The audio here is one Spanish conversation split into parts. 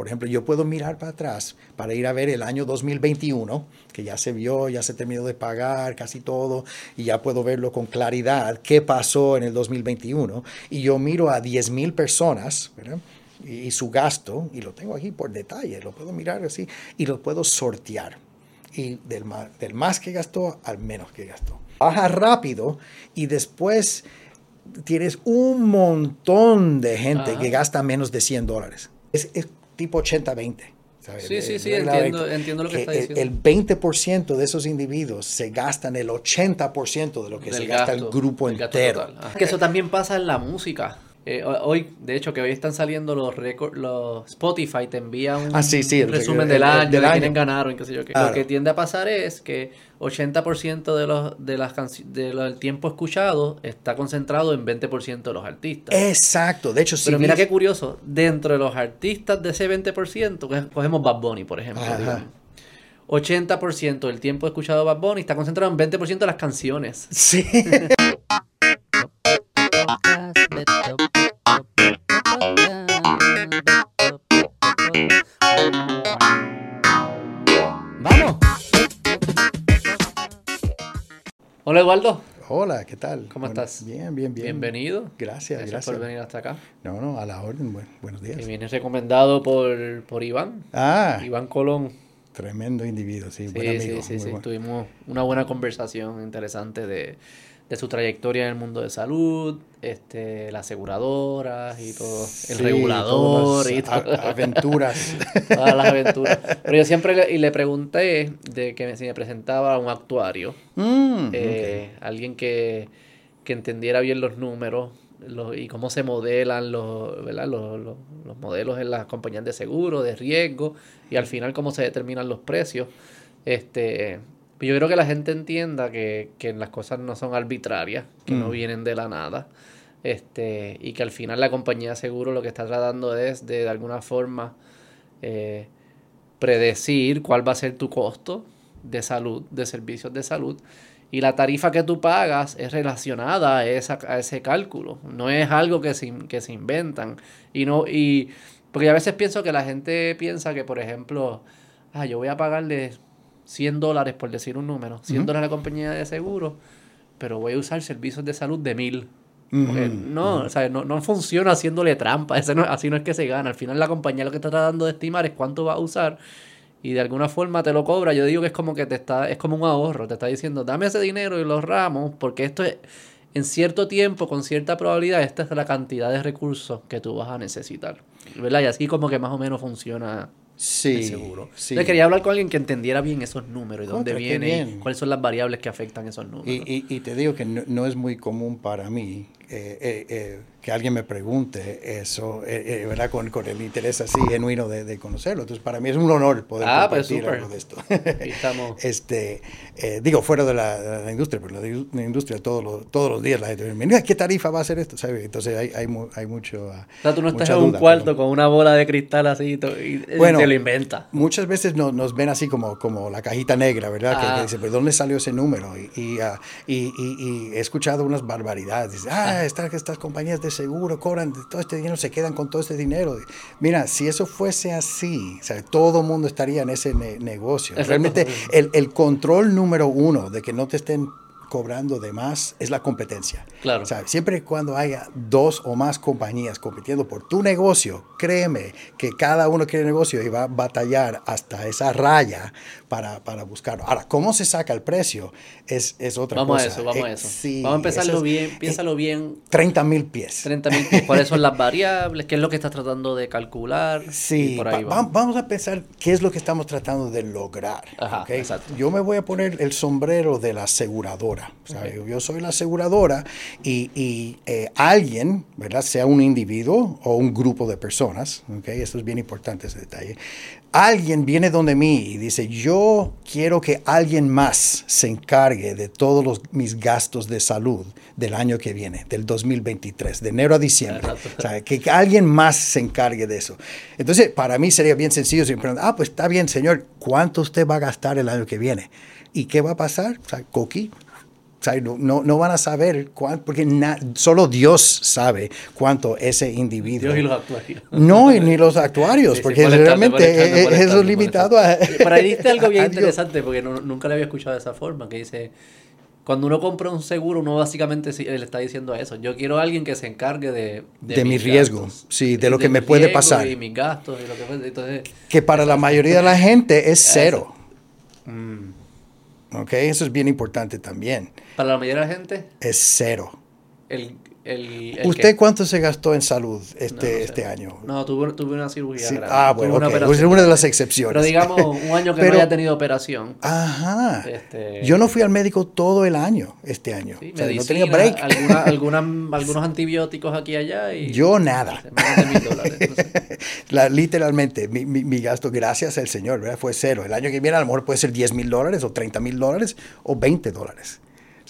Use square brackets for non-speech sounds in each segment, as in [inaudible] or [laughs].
Por ejemplo, yo puedo mirar para atrás para ir a ver el año 2021, que ya se vio, ya se terminó de pagar casi todo, y ya puedo verlo con claridad, qué pasó en el 2021. Y yo miro a 10 mil personas, ¿verdad? y su gasto, y lo tengo aquí por detalle, lo puedo mirar así, y lo puedo sortear. Y del más, del más que gastó al menos que gastó. Baja rápido y después tienes un montón de gente que gasta menos de 100 dólares. Es, es tipo 80-20. Sí, sí, sí, entiendo, entiendo, lo que, está diciendo. El 20% de esos individuos se gastan el 80% de lo que se gasta el grupo entero. Que eso también pasa en la música. Eh, hoy, de hecho, que hoy están saliendo los récords, los Spotify te envía un, ah, resumen del año, de quiénes ganaron, qué sé yo. Lo que tiende a pasar es que 80% de los, de las de del tiempo escuchado está concentrado en 20% de los artistas. Exacto, de hecho sí. Pero mira qué curioso, dentro de los artistas de ese 20%, cogemos Bad Bunny, por ejemplo. 80% del tiempo escuchado Bad Bunny está concentrado en 20% de las canciones. Sí. [laughs] Hola Eduardo. Hola, ¿qué tal? ¿Cómo estás? Bien, bien, bien. Bienvenido. Gracias, gracias. por venir hasta acá. No, no, a la orden. buenos días. Y vienes recomendado por, por Iván. Ah. Iván Colón. Tremendo individuo, sí, sí buen amigo. Sí, sí, sí. Tuvimos una buena conversación interesante de, de su trayectoria en el mundo de salud, este, las aseguradoras y todo, el regulador y todo. aventuras. [laughs] todas las aventuras. Pero yo siempre le, y le pregunté de que si me presentaba un actuario, mm, eh, alguien que, que, entendiera bien los números y cómo se modelan los, ¿verdad? Los, los, los modelos en las compañías de seguro, de riesgo y al final cómo se determinan los precios. Este, yo creo que la gente entienda que, las cosas no son arbitrarias, que no mm. vienen de la nada. Este, y que al final la compañía de seguro lo que está tratando es de, de alguna forma eh, predecir cuál va a ser tu costo de salud, de servicios de salud. Y la tarifa que tú pagas es relacionada a, esa, a ese cálculo. No es algo que se, que se inventan. Y no, y porque a veces pienso que la gente piensa que, por ejemplo, ah, yo voy a pagarle 100 dólares, por decir un número, 100 dólares a la compañía de seguro, pero voy a usar servicios de salud de mil. no, o sea, no, no, funciona haciéndole trampa, así no es que se gana. Al final la compañía lo que está tratando de estimar es cuánto va a usar y de alguna forma te lo cobra. Yo digo que es como que te está, es como un ahorro, te está diciendo, dame ese dinero y lo ahorramos, porque esto es, en cierto tiempo, con cierta probabilidad, esta es la cantidad de recursos que tú vas a necesitar. ¿Verdad? Y así como que más o menos funciona Sí, seguro. Sí. quería hablar con alguien que entendiera bien esos números y dónde vienen, cuáles son las variables que afectan esos números. Y, y, te digo que no, es muy común para mí eh, eh, eh, que alguien me pregunte eso, eh, eh, ¿verdad? Con, con, el interés así genuino de, de, conocerlo. Entonces, para mí es un honor poder ah, pues, compartir algo de esto. [laughs] este, eh, digo, fuera de la, de la, industria, pero la, industria todos los, todos los días la gente mira, ¿qué tarifa va a ser esto? ¿Sabe? Entonces, hay, hay, hay mucho... o sea, tú no estás en un cuarto con una bola de cristal así y, bueno, te lo inventa. Muchas veces nos, nos, ven así como, como la cajita negra, ¿verdad? Que, ah. dice, ¿pero dónde salió ese número? Y, y, uh, y he escuchado unas barbaridades. Dice, ah, ah. Estas, estas compañías de seguro cobran todo este dinero, se quedan con todo este dinero. Mira, si eso fuese así, o sea, todo el mundo estaría en ese negocio. Realmente el, el control número uno de que no te estén cobrando de más es la competencia. Claro. O sea, siempre cuando haya dos o más compañías compitiendo por tu negocio, créeme que cada uno quiere negocio y va a batallar hasta esa raya para, para buscarlo. Ahora, ¿cómo se saca el precio? Es, es otra vamos cosa. A eso, vamos a eso. Eh, vamos a empezarlo bien, piénsalo bien. 30 mil pies. 30 mil pies. ¿Cuáles son las variables? ¿Qué es lo que estás tratando de calcular? Sí, vamos. a pensar qué es lo que estamos tratando de lograr. Ajá, exacto. Yo me voy a poner el sombrero de la aseguradora yo soy la aseguradora y, eh, alguien, ¿verdad? sea un individuo o un grupo de personas, ¿okay? esto es bien importante ese detalle, alguien viene donde mí y dice, yo quiero que alguien más se encargue de todos los, mis gastos de salud del año que viene, del 2023, de enero a diciembre. O sea, que, alguien más se encargue de eso. Entonces, para mí sería bien sencillo si me preguntan, ah, pues está bien, señor, ¿cuánto usted va a gastar el año que viene? ¿Y qué va a pasar? O sea, Coqui, no, no, van a saber cuánto, porque solo Dios sabe cuánto ese individuo. Dios y los actuarios. No, ni los actuarios, porque realmente eso es limitado a. Pero ahí diste algo bien [laughs] interesante, porque nunca le había escuchado de esa forma, que dice. Cuando uno compra un seguro, uno básicamente le está diciendo eso. Yo quiero a alguien que se encargue de... De, mi riesgo, sí, de lo que me puede pasar. Y mis gastos y lo que Entonces, que para la mayoría de la [laughs] gente es cero. Mm. ¿Ok? Eso es bien importante también. ¿Para la mayoría de la gente? Es cero. El, ¿Usted cuánto se gastó en salud este, este año? No, tuve, tuve una cirugía grande. Ah, bueno, una pues es una de las excepciones. Pero digamos, un año que no [laughs] haya tenido operación. Ajá. Este, Yo no fui al médico todo el año, este año. Sí, no tenía break. [laughs] algunos antibióticos aquí y allá. Y, Yo nada. [laughs] literalmente, mi, mi, gasto, gracias al Señor, ¿verdad? fue cero. El año que viene a lo mejor puede ser 10 mil dólares o 30 mil dólares o 20 dólares.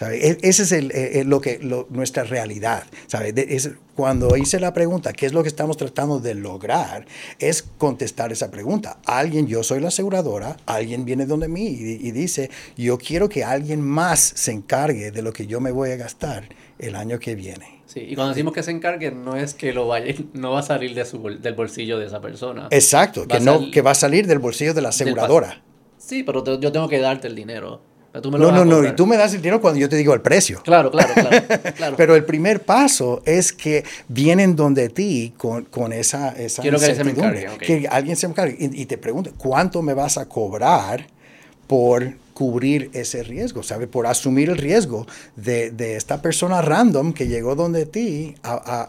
E, ese es el, eh, eh, lo que, nuestra realidad. ¿sabe? es, cuando hice la pregunta, ¿qué es lo que estamos tratando de lograr? Es contestar esa pregunta. Alguien, yo soy la aseguradora, alguien viene donde mí y, dice, yo quiero que alguien más se encargue de lo que yo me voy a gastar el año que viene. Sí, y cuando decimos que se encargue, no es que lo vaya, no va a salir de su, del bolsillo de esa persona. Exacto, que, no, que va a salir del bolsillo de la aseguradora. Sí, pero yo tengo que darte el dinero no, no, no, y tú me das el dinero cuando yo te digo el precio. Claro, claro, [laughs] claro. Pero el primer paso es que vienen donde ti con, con esa, esa Quiero que alguien se me encargue. Que alguien se me encargue y, te pregunte, ¿cuánto me vas a cobrar por cubrir ese riesgo? ¿Sabe? Por asumir el riesgo de, de esta persona random que llegó donde ti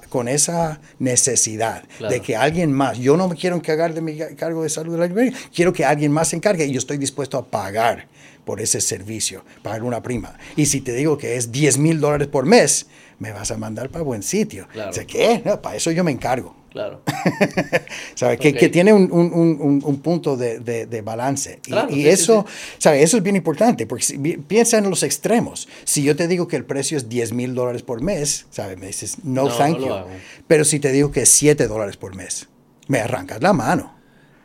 con esa necesidad de que alguien más, yo no me quiero encargar de mi cargo de salud de la quiero que alguien más se encargue y yo estoy dispuesto a pagar por ese servicio, pagar una prima. Y si te digo que es 10 mil dólares por mes, me vas a mandar para buen sitio. Claro. ¿qué? para eso yo me encargo. Claro. [laughs] ¿Sabe? Que, que, tiene un, un, un, punto de, de, balance. y, eso, ¿sabe? eso es bien importante, porque piensa en los extremos. Si yo te digo que el precio es 10 mil dólares por mes, ¿sabe? Me dices, no, thank you. Pero si te digo que es 7 dólares por mes, me arrancas la mano.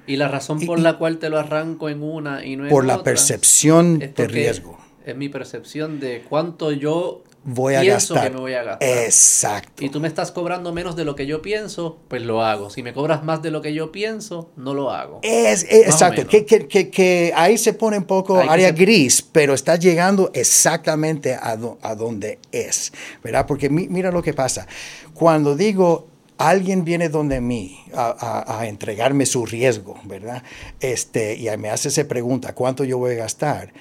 Y la razón por la cual te lo arranco en una y no en otra. Por la percepción de riesgo. Es mi percepción de cuánto yo voy a pienso gastar. que me voy a gastar. Exacto. Y tú me estás cobrando menos de lo que yo pienso, pues lo hago. Si me cobras más de lo que yo pienso, no lo hago. Es, exacto. Que, que, que, ahí se pone un poco área gris, pero está llegando exactamente a, a donde es. ¿Verdad? Porque mira lo que pasa. Cuando digo alguien viene donde mí a, entregarme su riesgo, ¿verdad? Este, y me hace esa pregunta, ¿cuánto yo voy a gastar?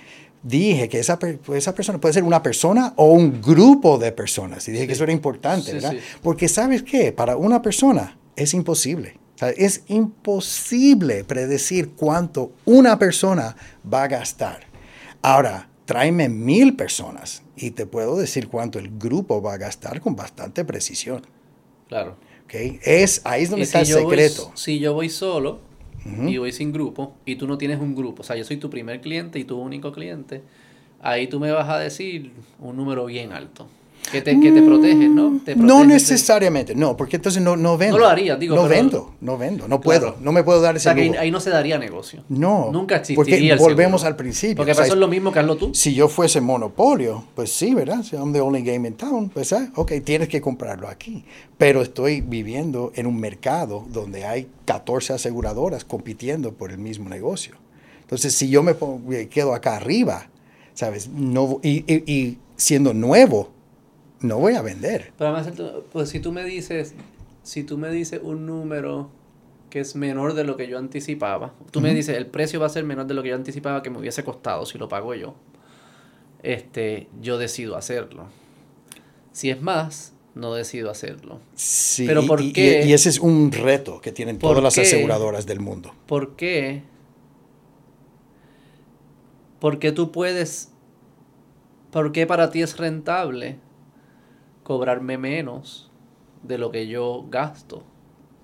Dije que esa, esa persona puede ser una persona o un grupo de personas. Y dije que eso era importante, ¿verdad? Porque sabes qué, para una persona es imposible. es imposible predecir cuánto una persona va a gastar. Ahora, tráeme mil personas y te puedo decir cuánto el grupo va a gastar con bastante precisión. Claro. Okay. Es, ahí es donde está el secreto. si yo voy solo y voy sin grupo y tú no tienes un grupo, o sea, yo soy tu primer cliente y tu único cliente, ahí tú me vas a decir un número bien alto. Que te, que te protege, ¿no? no necesariamente, no, porque entonces no, no vendo. No lo haría, digo. No vendo, no vendo, no puedo, no me puedo dar ese o sea, que ahí, no se daría negocio. No. Nunca existiría Porque volvemos al principio. Porque eso es lo mismo que hazlo tú. Si yo fuese monopolio, pues sí, ¿verdad? Si I'm the only game in town, pues, ¿eh? ok, tienes que comprarlo aquí. Pero estoy viviendo en un mercado donde hay 14 aseguradoras compitiendo por el mismo negocio. Entonces, si yo me quedo acá arriba, ¿sabes? No, y, y, y siendo nuevo, no voy a vender. Pero además, pues si tú me dices, si tú me dices un número que es menor de lo que yo anticipaba, tú me dices, el precio va a ser menor de lo que yo anticipaba que me hubiese costado si lo pago yo, este, yo decido hacerlo. Si es más, no decido hacerlo. Sí, Pero ¿por y, qué? Y, ese es un reto que tienen todas las aseguradoras del mundo. ¿Por qué? Porque tú puedes... ¿Por qué para ti es rentable cobrarme menos de lo que yo gasto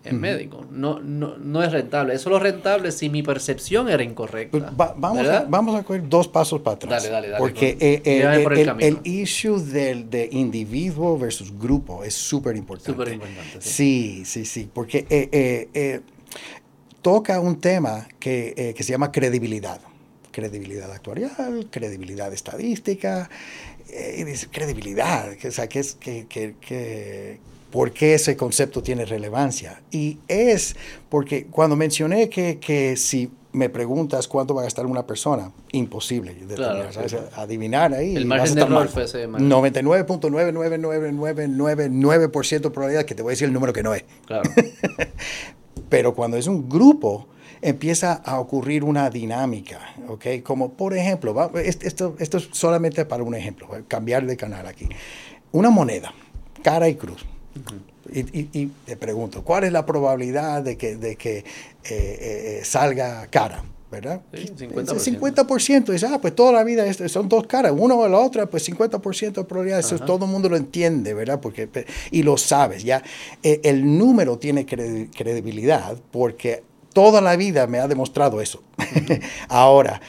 en médico. No, no, no es rentable. Eso es lo rentable si mi percepción era incorrecta. Pues vamos, a, vamos a coger dos pasos para atrás. Dale, dale, dale. Porque eh, eh, el, el, issue del de individuo versus grupo es súper importante. Súper importante. Sí, sí, sí. porque eh, toca un tema que, que se llama credibilidad. credibilidad actuarial, credibilidad estadística, eh, y dice, credibilidad, o sea, que es, que, que, que, ¿por qué ese concepto tiene relevancia? Y es porque cuando mencioné que, que si me preguntas cuánto va a gastar una persona, imposible claro, adivinar ahí. El margen de error fue ese 99.99999% de probabilidad que te voy a decir el número que no es. Claro. Pero cuando es un grupo, empieza a ocurrir una dinámica, ¿ok? Como por ejemplo, esto, esto es solamente para un ejemplo, cambiar de canal aquí. Una moneda, cara y cruz. y, te pregunto, ¿cuál es la probabilidad de que, de que eh, eh, salga cara? ¿verdad? Sí, 50%. 50%. Dice, ah, pues toda la vida son dos caras, uno o la otra, pues 50% de probabilidad. Eso todo el mundo lo entiende, ¿verdad? Porque, y lo sabes, ya. Eh, el número tiene credibilidad porque toda la vida me ha demostrado eso. [laughs] Ahora,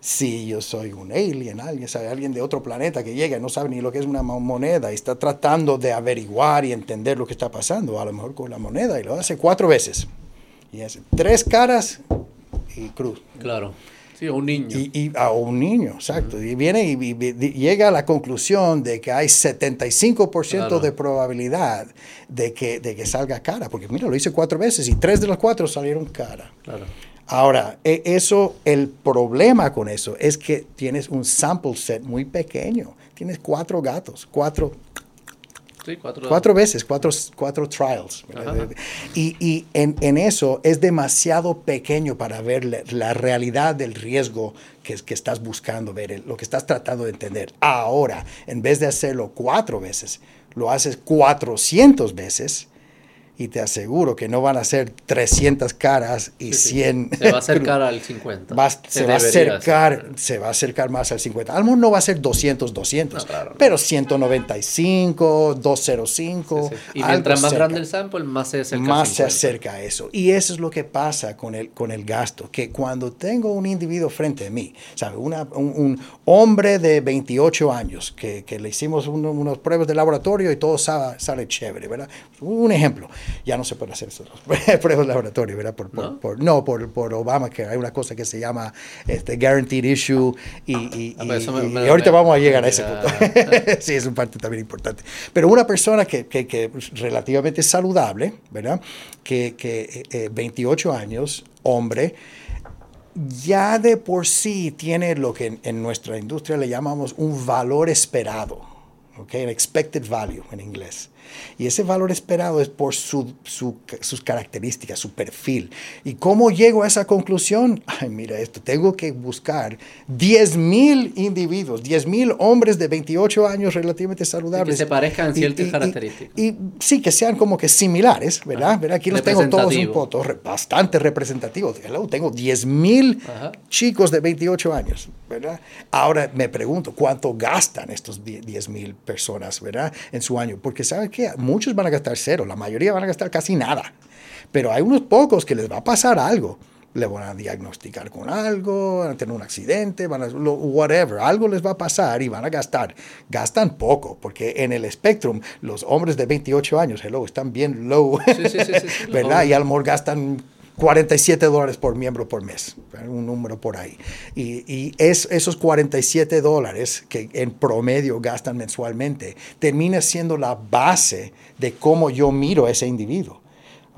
si yo soy un alien, alguien, sabe, alguien de otro planeta que llega y no sabe ni lo que es una moneda y está tratando de averiguar y entender lo que está pasando, a lo mejor con la moneda, y lo hace cuatro veces. Y hace tres caras y cruz. Claro. Sí, a un niño. Y, a un niño, exacto. Y viene y, llega a la conclusión de que hay 75% de probabilidad de que, de que salga cara. Porque mira, lo hice cuatro veces y tres de los cuatro salieron cara. Claro. Ahora, e, eso, el problema con eso es que tienes un sample set muy pequeño. Tienes cuatro gatos, cuatro cuatro, veces, cuatro, cuatro trials. Y, y en, en, eso es demasiado pequeño para ver la, realidad del riesgo que, que, estás buscando ver, lo que estás tratando de entender. Ahora, en vez de hacerlo cuatro veces, lo haces 400 veces y te aseguro que no van a ser 300 caras y 100... Se va a [laughs] acercar al 50. se, va a acercar, se va a acercar más al 50. Al no va a ser 200, 200, pero 195, 205. Y mientras más grande el sample, más se acerca Más se acerca a eso. Y eso es lo que pasa con el, con el gasto, que cuando tengo un individuo frente a mí, ¿sabe? Una, un, hombre de 28 años, que, que le hicimos unos unas pruebas de laboratorio y todo sale, sale chévere, ¿verdad? Un ejemplo ya no se puede hacer eso, [laughs] pruebas de laboratorio, ¿verdad? Por, por, ¿No? Por, no, por, por Obama, que hay una cosa que se llama este, Guaranteed Issue y, y, ah, pues y, ahorita vamos a llegar a ese punto. [laughs] sí, es un parte también importante. Pero una persona que, que, que relativamente saludable, ¿verdad? Que, que eh, 28 años, hombre, ya de por sí tiene lo que en, en nuestra industria le llamamos un valor esperado, ¿ok? An expected value en inglés. Y ese valor esperado es por su, sus características, su perfil. ¿Y cómo llego a esa conclusión? Ay, mira esto, tengo que buscar 10.000 individuos, 10.000 hombres de 28 años relativamente saludables. que se parezcan ciertas características. Y, sí, que sean como que similares, ¿verdad? Aquí los tengo todos un poco, bastante representativos. Tengo 10.000 chicos de 28 años, ¿verdad? Ahora me pregunto, ¿cuánto gastan estos 10.000 personas, ¿verdad? En su año. Porque, ¿sabes qué? Muchos van a gastar cero, la mayoría van a gastar casi nada. Pero hay unos pocos que les va a pasar algo. Le van a diagnosticar con algo, van a tener un accidente, van a, whatever, algo les va a pasar y van a gastar. Gastan poco, porque en el Spectrum los hombres de 28 años, hello, están bien low, [laughs] ¿verdad? Y al mejor gastan 47 dólares por miembro por mes, un número por ahí. Y, y es, esos 47 dólares que en promedio gastan mensualmente termina siendo la base de cómo yo miro a ese individuo.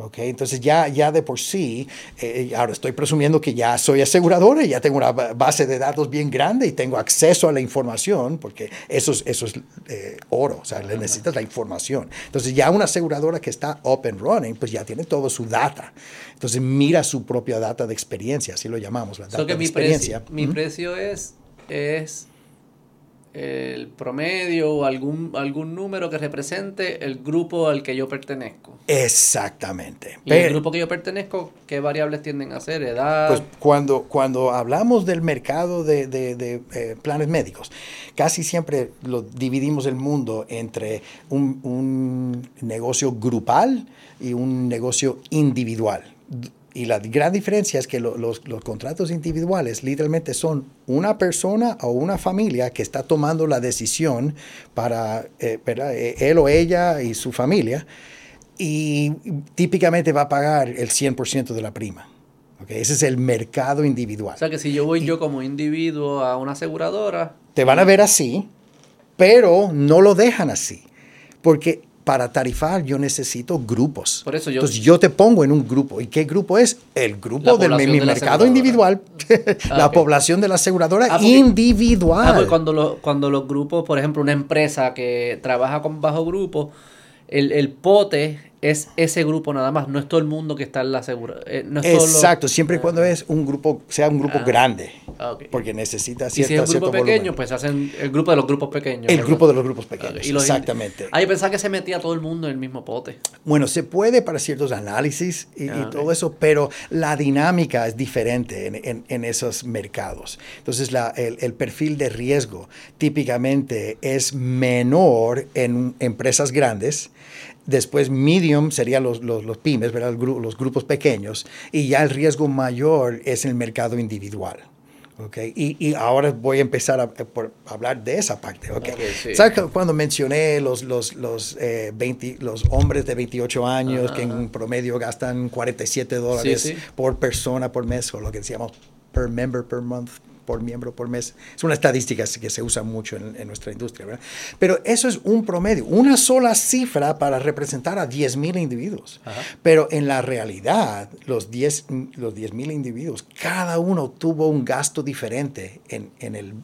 Okay, entonces ya, ya de por sí, eh, ahora estoy presumiendo que ya soy aseguradora y ya tengo una base de datos bien grande y tengo acceso a la información, porque eso es, eso es eh, oro, o sea, le necesitas la información. Entonces ya una aseguradora que está up and running, pues ya tiene todo su data. Entonces mira su propia data de experiencia, así lo llamamos, la data de mi experiencia. Precio, mi precio es, es el promedio o algún, algún número que represente el grupo al que yo pertenezco. Exactamente. ¿Y el grupo que yo pertenezco, qué variables tienden a ser? ¿Edad? Pues cuando, cuando hablamos del mercado de, de, eh, planes médicos, casi siempre lo dividimos el mundo entre un, un negocio grupal y un negocio individual y la gran diferencia es que los, los, contratos individuales literalmente son una persona o una familia que está tomando la decisión para eh, eh, él o ella y su familia y típicamente va a pagar el 100% de la prima. Okay, ese es el mercado individual. O sea que si yo voy yo como individuo a una aseguradora... Te van a ver así, pero no lo dejan así. Porque para tarifar yo necesito grupos. Por eso yo, Entonces yo te pongo en un grupo. ¿Y qué grupo es? El grupo de mi de mercado individual. Ah, [laughs] la población de la aseguradora ah, individual. Ah, pues cuando, cuando los grupos, por ejemplo, una empresa que trabaja con bajo grupo, el, el pote es ese grupo nada más, no es todo el mundo que está en la segura. Eh, Exacto, siempre y cuando es un grupo, sea un grupo ah, grande, porque necesita cierta, y si es un grupo pequeño, pues hacen el grupo de los grupos pequeños. El grupo de los grupos pequeños, exactamente. Ahí pensaba que se metía todo el mundo en el mismo pote. Bueno, se puede para ciertos análisis y, ah, todo eso, pero la dinámica es diferente en, en, esos mercados. Entonces, la, el, el perfil de riesgo típicamente es menor en empresas grandes Después medium serían los, los, pymes, ¿verdad? los grupos pequeños. Y ya el riesgo mayor es el mercado individual. Okay. Y, y, ahora voy a empezar a, hablar de esa parte. Okay. ¿Sabes cuando mencioné los, los, los, eh, los hombres de 28 años que en promedio gastan 47 dólares por persona por mes, o lo que decíamos per member per month? Por miembro por mes. Es una estadística que se usa mucho en, nuestra industria, ¿verdad? Pero eso es un promedio, una sola cifra para representar a 10.000 individuos. Pero en la realidad, los 10.000 los 10, individuos, cada uno tuvo un gasto diferente en, en el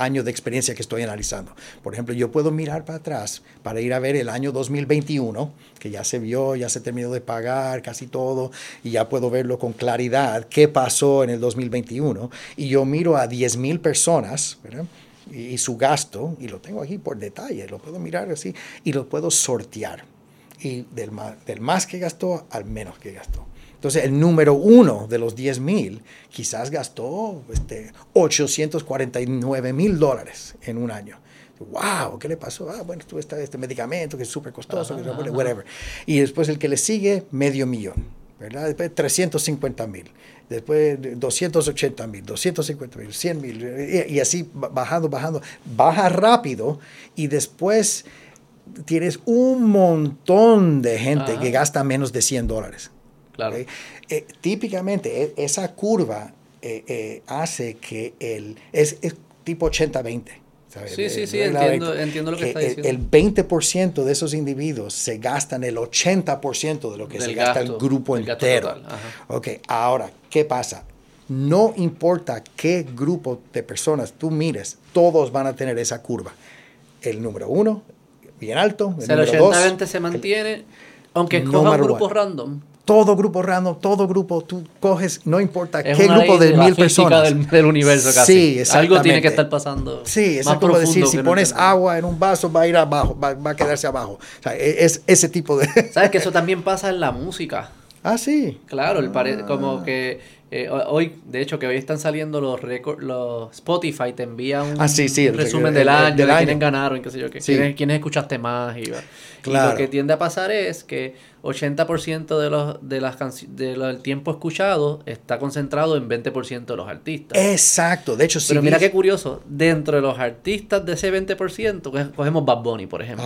año de experiencia que estoy analizando. Por ejemplo, yo puedo mirar para atrás para ir a ver el año 2021, que ya se vio, ya se terminó de pagar casi todo, y ya puedo verlo con claridad, qué pasó en el 2021, y yo miro a 10 mil personas, Y, su gasto, y lo tengo aquí por detalle, lo puedo mirar así, y lo puedo sortear, y del más que gastó al menos que gastó. Entonces, el número uno de los 10 mil quizás gastó este, 849 mil dólares en un año. ¡Wow! ¿Qué le pasó? Ah, bueno, tuve este, este medicamento que es súper costoso, whatever. Y después el que le sigue, medio millón, ¿verdad? Después 350 mil, después 280 mil, 250 mil, 100 mil, y, así bajando, bajando. Baja rápido y después tienes un montón de gente que gasta menos de 100 dólares. Eh, típicamente e, esa curva eh, eh, hace que el, es, tipo 80-20. Sí, sí, sí, entiendo, entiendo, lo que, está diciendo. El 20% de esos individuos se gastan el 80% de lo que se gasta el grupo entero. Ok, ahora, ¿qué pasa? No importa qué grupo de personas tú mires, todos van a tener esa curva. El número uno, bien alto. El, o sea, el 80-20 se mantiene, aunque escoja un grupo random todo grupo random, todo grupo, tú coges, no importa qué grupo de mil personas. Del, del universo casi. Sí, exactamente. Algo tiene que estar pasando. Sí, es como decir, si pones agua en un vaso va a ir abajo, va, a quedarse abajo. O sea, e, es ese tipo de... ¿Sabes que eso también pasa en la música? Ah, sí. Claro, el como ah. que eh, hoy, de hecho, que hoy están saliendo los récords, los Spotify te envía un, ah, resumen del año, de quiénes ganaron, qué sé yo, qué, quiénes, escuchaste más. Y, lo que tiende a pasar es que 80% de los, de las de del tiempo escuchado está concentrado en 20% de los artistas. Exacto, de hecho sí. Pero mira qué curioso, dentro de los artistas de ese 20%, cogemos Bad Bunny, por ejemplo.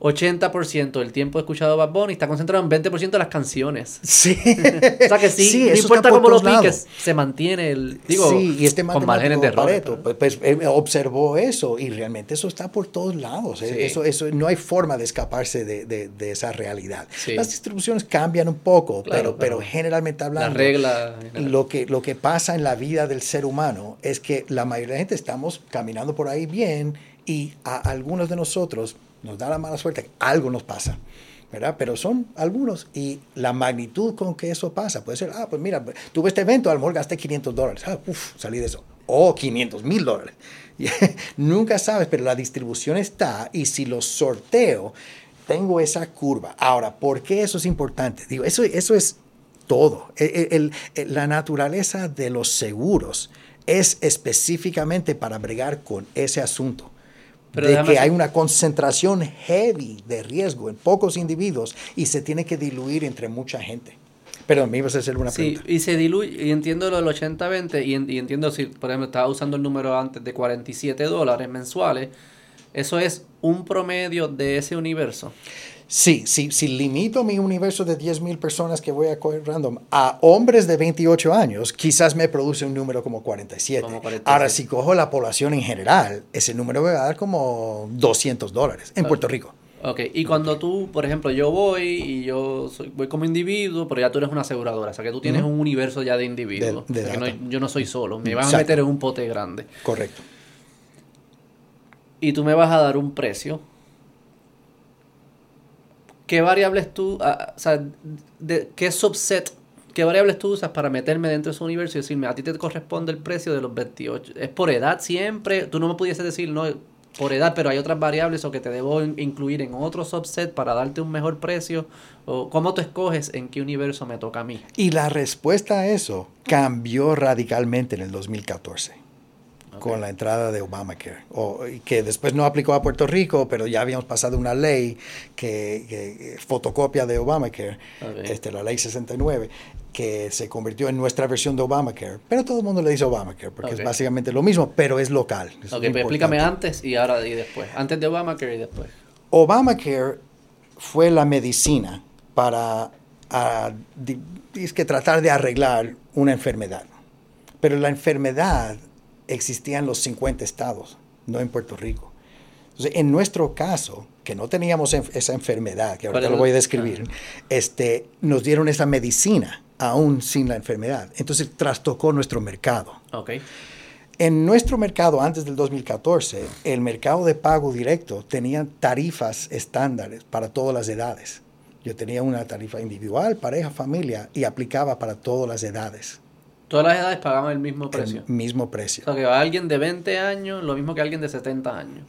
80% del tiempo escuchado Bad Bunny está concentrado en 20% de las canciones. [laughs] Sí. o sea que sí, no importa cómo lo piques, se mantiene el. Digo, sí, y este con márgenes de error. Pues, pues observó eso y realmente eso está por todos lados. ¿eh? Eso, eso, no hay forma de escaparse de, de, esa realidad. Las distribuciones cambian un poco, pero, pero generalmente hablando. La regla. Lo que, lo que pasa en la vida del ser humano es que la mayoría de la gente estamos caminando por ahí bien y a algunos de nosotros nos da la mala suerte, algo nos pasa. ¿verdad? Pero son algunos y la magnitud con que eso pasa puede ser, ah, pues mira, tuve este evento, a lo gasté 500 dólares, ah, salí de eso, o 500 mil dólares. [laughs] Nunca sabes, pero la distribución está y si lo sorteo, tengo esa curva. Ahora, ¿por qué eso es importante? Digo, eso, eso es todo. E, e, la naturaleza de los seguros es específicamente para bregar con ese asunto de que hay una concentración heavy de riesgo en pocos individuos y se tiene que diluir entre mucha gente. Pero me ibas a hacer una pregunta. Sí, y se diluye, y entiendo lo del 80-20, y, entiendo si, por ejemplo, estaba usando el número antes de 47 dólares mensuales, eso es un promedio de ese universo. Sí, sí, si limito mi universo de 10.000 personas que voy a coger random a hombres de 28 años, quizás me produce un número como 47. Como 47. Ahora, si cojo la población en general, ese número me va a dar como 200 dólares en Puerto Rico. Ok, y cuando tú, por ejemplo, yo voy y yo soy, voy como individuo, pero ya tú eres una aseguradora, o sea que tú tienes un universo ya de individuos. De- de O sea que data. no- yo no soy solo, me van a meter en un pote grande. Correcto. Y tú me vas a dar un precio. ¿Qué variables tú, ah, o sea, qué subset, qué variables tú usas para meterme dentro de ese universo y decirme, a ti te corresponde el precio de los 28? ¿Es por edad siempre? Tú no me pudieses decir, no, por edad, pero hay otras variables o que te debo in- incluir en otro subset para darte un mejor precio. ¿O cómo tú escoges en qué universo me toca a mí? Y la respuesta a eso cambió radicalmente en el 2014 con la entrada de Obamacare, o, que después no aplicó a Puerto Rico, pero ya habíamos pasado una ley que, que- fotocopia de Obamacare, Ok. este, la ley 69, que se convirtió en nuestra versión de Obamacare, pero todo el mundo le dice Obamacare, porque Ok. es básicamente lo mismo, pero es local. Es Ok, pues explícame antes y ahora y después. Antes de Obamacare y después. Obamacare fue la medicina para di- es que tratar de arreglar una enfermedad. Pero la enfermedad existía en los 50 estados, no en Puerto Rico. Entonces, en nuestro caso, que no teníamos esa enfermedad, que ¿Cuál ahorita es lo voy a describir, Ajá. este, nos dieron esa medicina aún sin la enfermedad. Entonces trastocó nuestro mercado. Ok. En nuestro mercado antes del 2014, el mercado de pago directo tenía tarifas estándares para todas las edades. Yo tenía una tarifa individual, pareja, familia y aplicaba para todas las edades. Todas las edades pagaban el mismo precio. El mismo precio. O sea, que va alguien de 20 años, lo mismo que alguien de 70 años.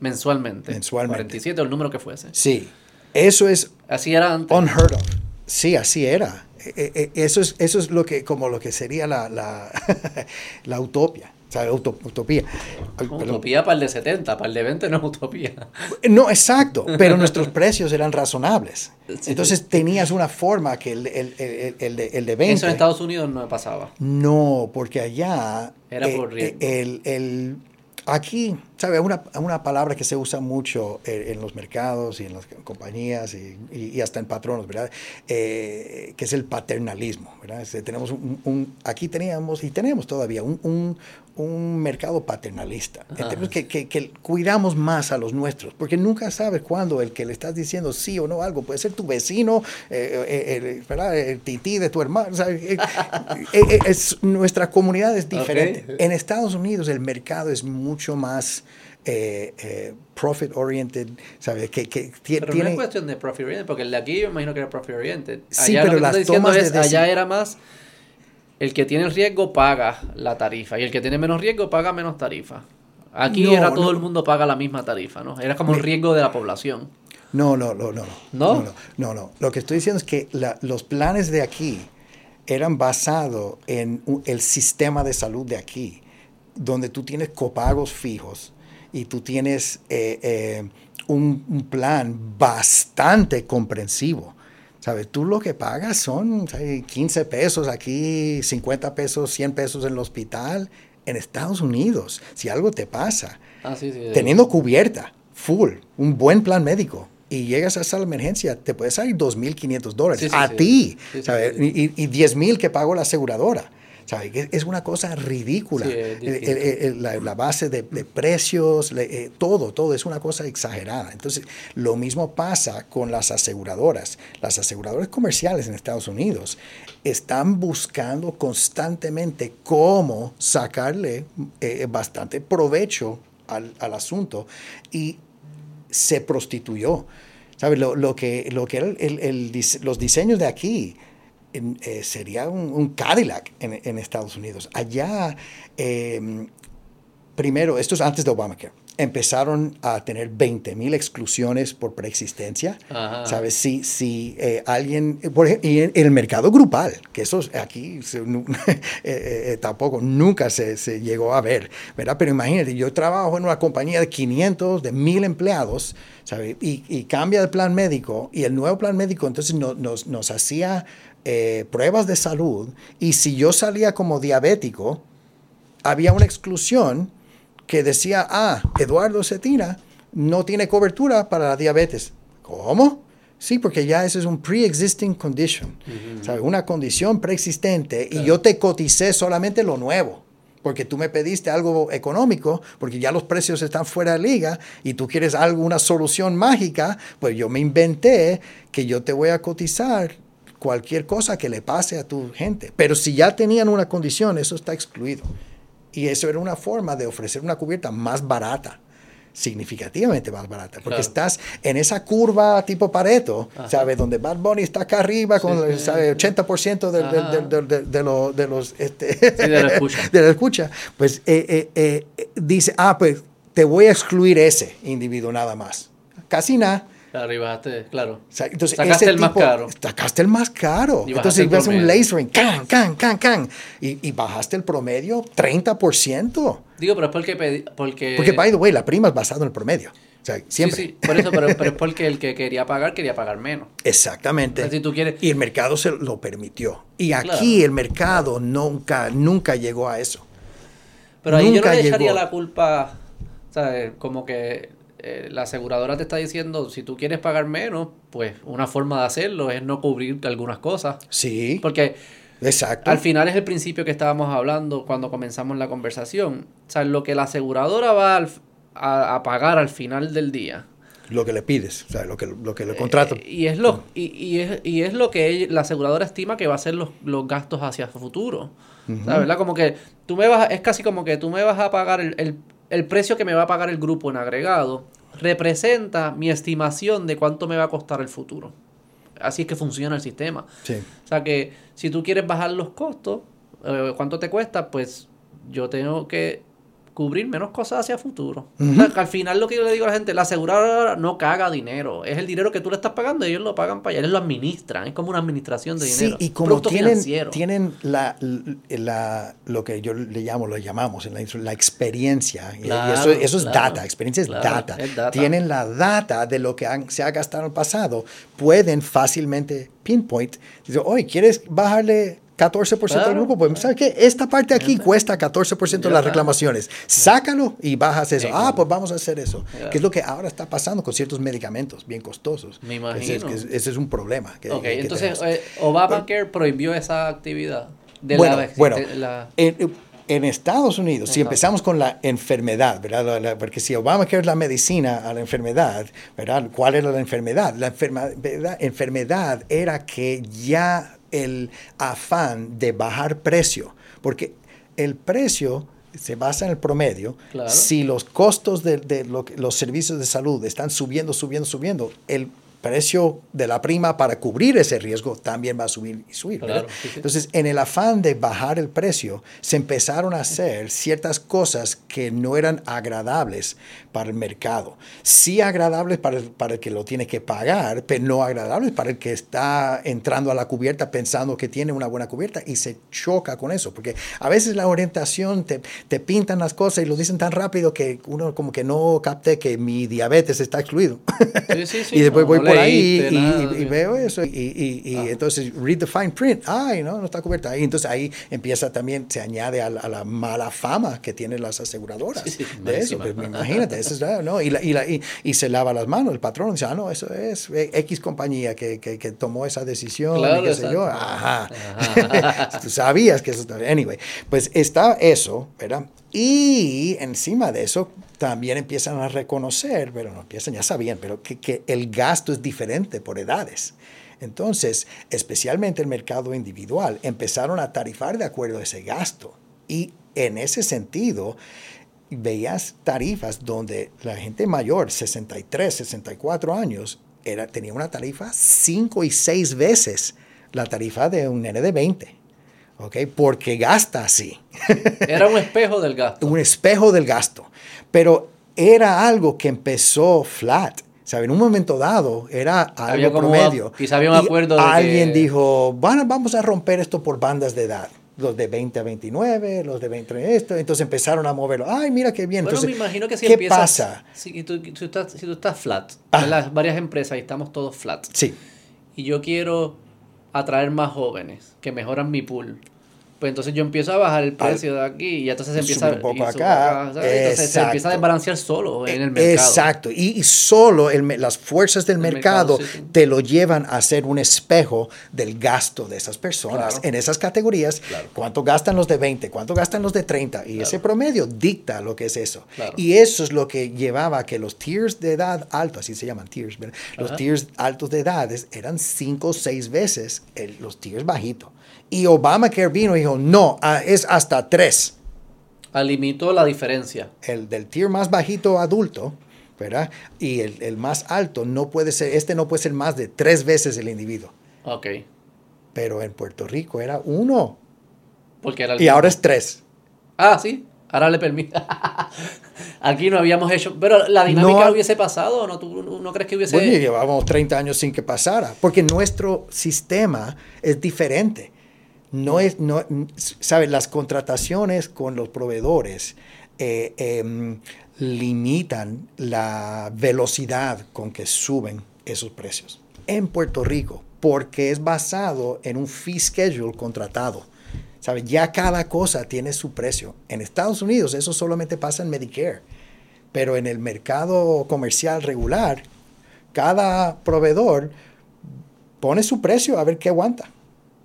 Mensualmente. Mensualmente. 47 o el número que fuese. Sí, eso es Así era antes. unheard of. Sí, así era. E- e- e- Eso es, eso es lo que, como lo que sería la, la, [laughs] la utopia. O sea, uto- utopía. Utopía para el de 70, para el de 20 no es utopía. No, exacto, pero nuestros [laughs] precios eran razonables. Entonces tenías una forma que el, el, el, el de, el de 20... Eso en Estados Unidos no pasaba. No, porque allá... Era eh, por riesgo. eh, El, el- aquí, ¿sabes? Una, una palabra que se usa mucho eh, en los mercados y en las compañías y, y- y hasta en patronos, ¿verdad? Eh, que es el paternalismo, ¿verdad? Este, tenemos un, un- aquí teníamos y tenemos todavía un, un- un mercado paternalista. En Ajá. términos que, que- que cuidamos más a los nuestros, porque nunca sabes cuándo el que le estás diciendo sí o no algo puede ser tu vecino, eh, el, ¿verdad? el tití de tu hermano. ¿sabes? Es, nuestra comunidad es diferente. En Estados Unidos el mercado es mucho más eh, eh, profit oriented, ¿sabes? Que, que tie- Pero no tiene... es cuestión de profit oriented, porque el de aquí yo imagino que era profit oriented. Sí, Allá pero lo que las tomas de es, deci- allá era más, el que tiene el riesgo paga la tarifa y el que tiene menos riesgo paga menos tarifa. Aquí No, era todo no. el mundo paga la misma tarifa, ¿no? Era como el riesgo de la población. No, no, no, no. ¿No? No, no. Lo que estoy diciendo es que la- los planes de aquí eran basados en el sistema de salud de aquí, donde tú tienes copagos fijos y tú tienes eh, eh, un, un plan bastante comprensivo. ¿Sabes? Tú lo que pagas son ¿sabes? 15 pesos aquí, 50 pesos, 100 pesos en el hospital. En Estados Unidos, si algo te pasa, Ah, sí, sí. teniendo cubierta, full, un buen plan médico, y llegas a sala de emergencia, te puede salir 2.500 dólares Sí, sí, a sí. ti, ¿sabes? Y, y 10.000 que pagó la aseguradora. Es una cosa ridícula. Sí, es El- distinto. el- el- la, la base de, de precios, le- eh, todo, todo es una cosa exagerada. Entonces, lo mismo pasa con las aseguradoras. Las aseguradoras comerciales en Estados Unidos están buscando constantemente cómo sacarle eh, bastante provecho al, al asunto y se prostituyó. ¿Sabes? Lo, lo que, lo que era el- el- el dise- los diseños de aquí en- eh, sería un, un Cadillac en, en Estados Unidos. Allá, eh, primero, esto es antes de Obamacare, empezaron a tener 20 mil exclusiones por preexistencia. Ajá. ¿Sabes? Si, si eh, alguien, por ejemplo, y en, en el mercado grupal, que eso aquí se- [laughs] eh, eh, tampoco, nunca se, se llegó a ver, ¿verdad? Pero imagínate, yo trabajo en una compañía de 500, de 1000 empleados, ¿sabes? Y, y cambia el plan médico, y el nuevo plan médico entonces no- nos, nos hacía eh, pruebas de salud, y si yo salía como diabético, había una exclusión que decía, ah, Eduardo Cetina no tiene cobertura para la diabetes. ¿Cómo? Sí, porque ya eso es un pre-existing condition, una condición preexistente y yo te coticé solamente lo nuevo, porque tú me pediste algo económico, porque ya los precios están fuera de liga y tú quieres algo, una solución mágica, pues yo me inventé que yo te voy a cotizar cualquier cosa que le pase a tu gente. Pero si ya tenían una condición, eso está excluido. Y eso era una forma de ofrecer una cubierta más barata significativamente más barata, porque estás en esa curva tipo Pareto, ¿sabes? Donde Bad Bunny está acá arriba con el 80% de, de, de, los... De los este, de la escucha. [laughs] de la escucha. Pues eh, eh, eh, dice, ah, pues te voy a excluir ese individuo nada más. Casi nada Claro, y bajaste, claro. entonces, sacaste el más caro. Sacaste el más caro. entonces ves un lasering, can, can, can, can. Y, y bajaste el promedio 30%. Digo, pero es porque... Porque, porque by the way, la prima es basada en el promedio. O sea, siempre. Sí, sí, por eso, pero, [laughs] pero, es porque el que quería pagar quería pagar menos. Exactamente. si tú quieres... Y el mercado se lo permitió. Y aquí el mercado nunca, nunca llegó a eso. Pero ahí yo no le echaría la culpa, ¿sabes? Como que eh, la aseguradora te está diciendo, si tú quieres pagar menos, pues una forma de hacerlo es no cubrir algunas cosas. Sí. Porque Exacto. al final es el principio que estábamos hablando cuando comenzamos la conversación. O sea, lo que la aseguradora va a, pagar al final del día. Lo que le pides, o sea, lo que, lo que le contrato. Eh, y, es lo, y, y, es, y es lo que la aseguradora estima que va a ser los, los gastos hacia el futuro. ¿Verdad? Como que tú me vas, es casi como que tú me vas a pagar el el precio que me va a pagar el grupo en agregado representa mi estimación de cuánto me va a costar el futuro. Así es que funciona el sistema. O sea que si tú quieres bajar los costos, eh, cuánto te cuesta, pues yo tengo que cubrir menos cosas hacia futuro. al final lo que yo le digo a la gente, la aseguradora no caga dinero. Es el dinero que tú le estás pagando y ellos lo pagan para allá. Ellos lo administran. Es como una administración de dinero. Sí, y como tienen, tienen la, la, lo que yo le llamo, lo llamamos, la, la experiencia. y eso, eso es data. Experiencia es, data. Tienen la data de lo que se ha gastado en el pasado. Pueden fácilmente pinpoint. Dice, oye, ¿quieres bajarle 14% del grupo, pues ¿sabes qué? Esta parte aquí cuesta 14% de las reclamaciones. Sácalo y bajas eso. Ah, pues vamos a hacer eso. Que es lo que ahora está pasando con ciertos medicamentos bien costosos. Me imagino. Ese es, un problema. Que, ok, entonces eh, Obamacare prohibió esa actividad. De bueno, la, bueno En, Estados Unidos, si empezamos con la enfermedad, ¿verdad? porque si Obamacare es la medicina a la enfermedad, ¿verdad? ¿Cuál era la enfermedad? La enfermedad era que ya el afán de bajar precio, porque el precio se basa en el promedio. Si los costos de, de los servicios de salud están subiendo, subiendo, subiendo, el precio de la prima para cubrir ese riesgo también va a subir y subir. Entonces, en el afán de bajar el precio, se empezaron a hacer ciertas cosas que no eran agradables para el mercado. Sí agradables para el, para el que lo tiene que pagar, pero no agradables para el que está entrando a la cubierta pensando que tiene una buena cubierta y se choca con eso, porque a veces la orientación te, te pintan las cosas y lo dicen tan rápido que uno como que no capte que mi diabetes está excluido. [laughs] y después voy por ahí y, veo eso y, y ah. entonces read the fine print, ay, no, no está cubierta. Y entonces ahí empieza también, se añade a la, mala fama que tienen las aseguradoras de eso. Pues, imagínate, eso es, ¿no? Y, la, y, se lava las manos, el patrón dice, ah, no, eso es X compañía que, que, que tomó esa decisión, y qué sé yo. Ajá. [laughs] Tú sabías que eso. Anyway, pues está eso, ¿verdad? Y encima de eso, también empiezan a reconocer, pero no empiezan, ya sabían, pero que, el gasto es diferente por edades. Entonces, especialmente el mercado individual, empezaron a tarifar de acuerdo a ese gasto. Y en ese sentido, veías tarifas donde la gente mayor, 63, 64 años, tenía una tarifa cinco y seis veces la tarifa de un nene de 20. ¿Ok? Porque gasta así. [laughs] Era un espejo del gasto. un espejo del gasto. Pero era algo que empezó flat. ¿Sabe? En un momento dado era algo promedio. Quizá había un acuerdo. De alguien dijo, bueno, vamos a romper esto por bandas de edad. Los de 20 a 29, los de 20 a esto. Entonces empezaron a moverlo. Ay, mira qué bien. Entonces, me imagino que si ¿qué pasa? Si tú, estás, si tú estás flat, en las varias empresas y estamos todos flat. Sí. Y yo quiero atraer más jóvenes que mejoran mi pool pues entonces yo empiezo a bajar el precio de aquí y entonces se empieza, un poco acá. Entonces se empieza a desbalancear solo en el mercado. Exacto, y, solo las fuerzas del mercado, te lo llevan a ser un espejo del gasto de esas personas en esas categorías. ¿Cuánto gastan los de 20? ¿Cuánto gastan los de 30? Y ese promedio dicta lo que es eso. Y eso es lo que llevaba a que los tiers de edad altos, así se llaman tiers, los tiers altos de edades eran 5 o 6 veces los tiers bajitos. Y Obamacare vino y dijo, no, ah, es hasta tres. Limitó la diferencia. El del tier más bajito adulto, ¿verdad? Y el, más alto no puede ser, este no puede ser más de tres veces el individuo. Ok. Pero en Puerto Rico era uno. Porque era y ahora es tres. Ah, sí. Ahora le permite. [laughs] Aquí no habíamos hecho. Pero la dinámica hubiese pasado, ¿no? ¿Tú no crees que hubiese.? Bueno, llevábamos 30 años sin que pasara. Porque nuestro sistema es diferente no es, no, ¿sabes? Las contrataciones con los proveedores eh, em, limitan la velocidad con que suben esos precios. En Puerto Rico, porque es basado en un fee schedule contratado. ¿Sabes? Ya cada cosa tiene su precio. En Estados Unidos eso solamente pasa en Medicare, pero en el mercado comercial regular, cada proveedor pone su precio a ver qué aguanta.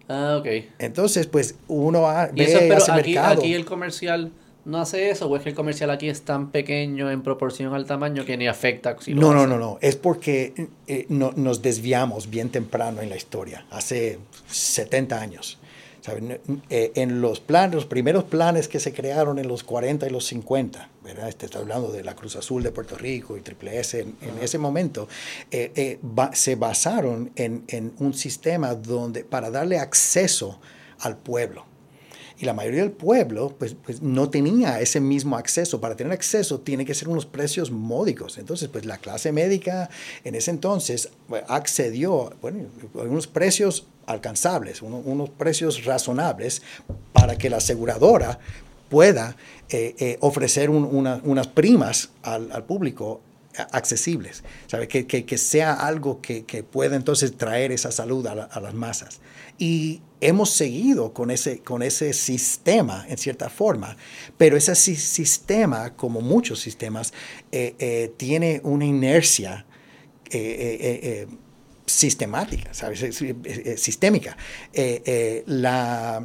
Ah, ok. Entonces, pues uno ve eso, pero aquí, mercado. aquí el comercial no hace eso, o es que el comercial aquí es tan pequeño en proporción al tamaño que ni afecta. no, no, no, no. Es porque eh, no, nos desviamos bien temprano en la historia, hace 70 años. Eh, en los planes, los primeros planes que se crearon en los 40 y los 50, ¿verdad? Este, está hablando de la Cruz Azul de Puerto Rico y Triple S en, ese momento, eh, eh, se basaron en, en, un sistema donde, para darle acceso al pueblo. Y la mayoría del pueblo pues, pues no tenía ese mismo acceso. Para tener acceso tiene que ser unos precios módicos. Entonces, pues la clase médica en ese entonces accedió bueno, a unos precios alcanzables, unos precios razonables para que la aseguradora pueda eh, eh, ofrecer unas primas al, público accesibles, ¿sabe? Que, que, sea algo que, que, pueda entonces traer esa salud a, a, las masas. Y hemos seguido con ese, con ese sistema, en cierta forma, pero ese sistema, como muchos sistemas, eh, tiene una inercia sistemática, ¿sabes? sistémica. Eh, eh, la,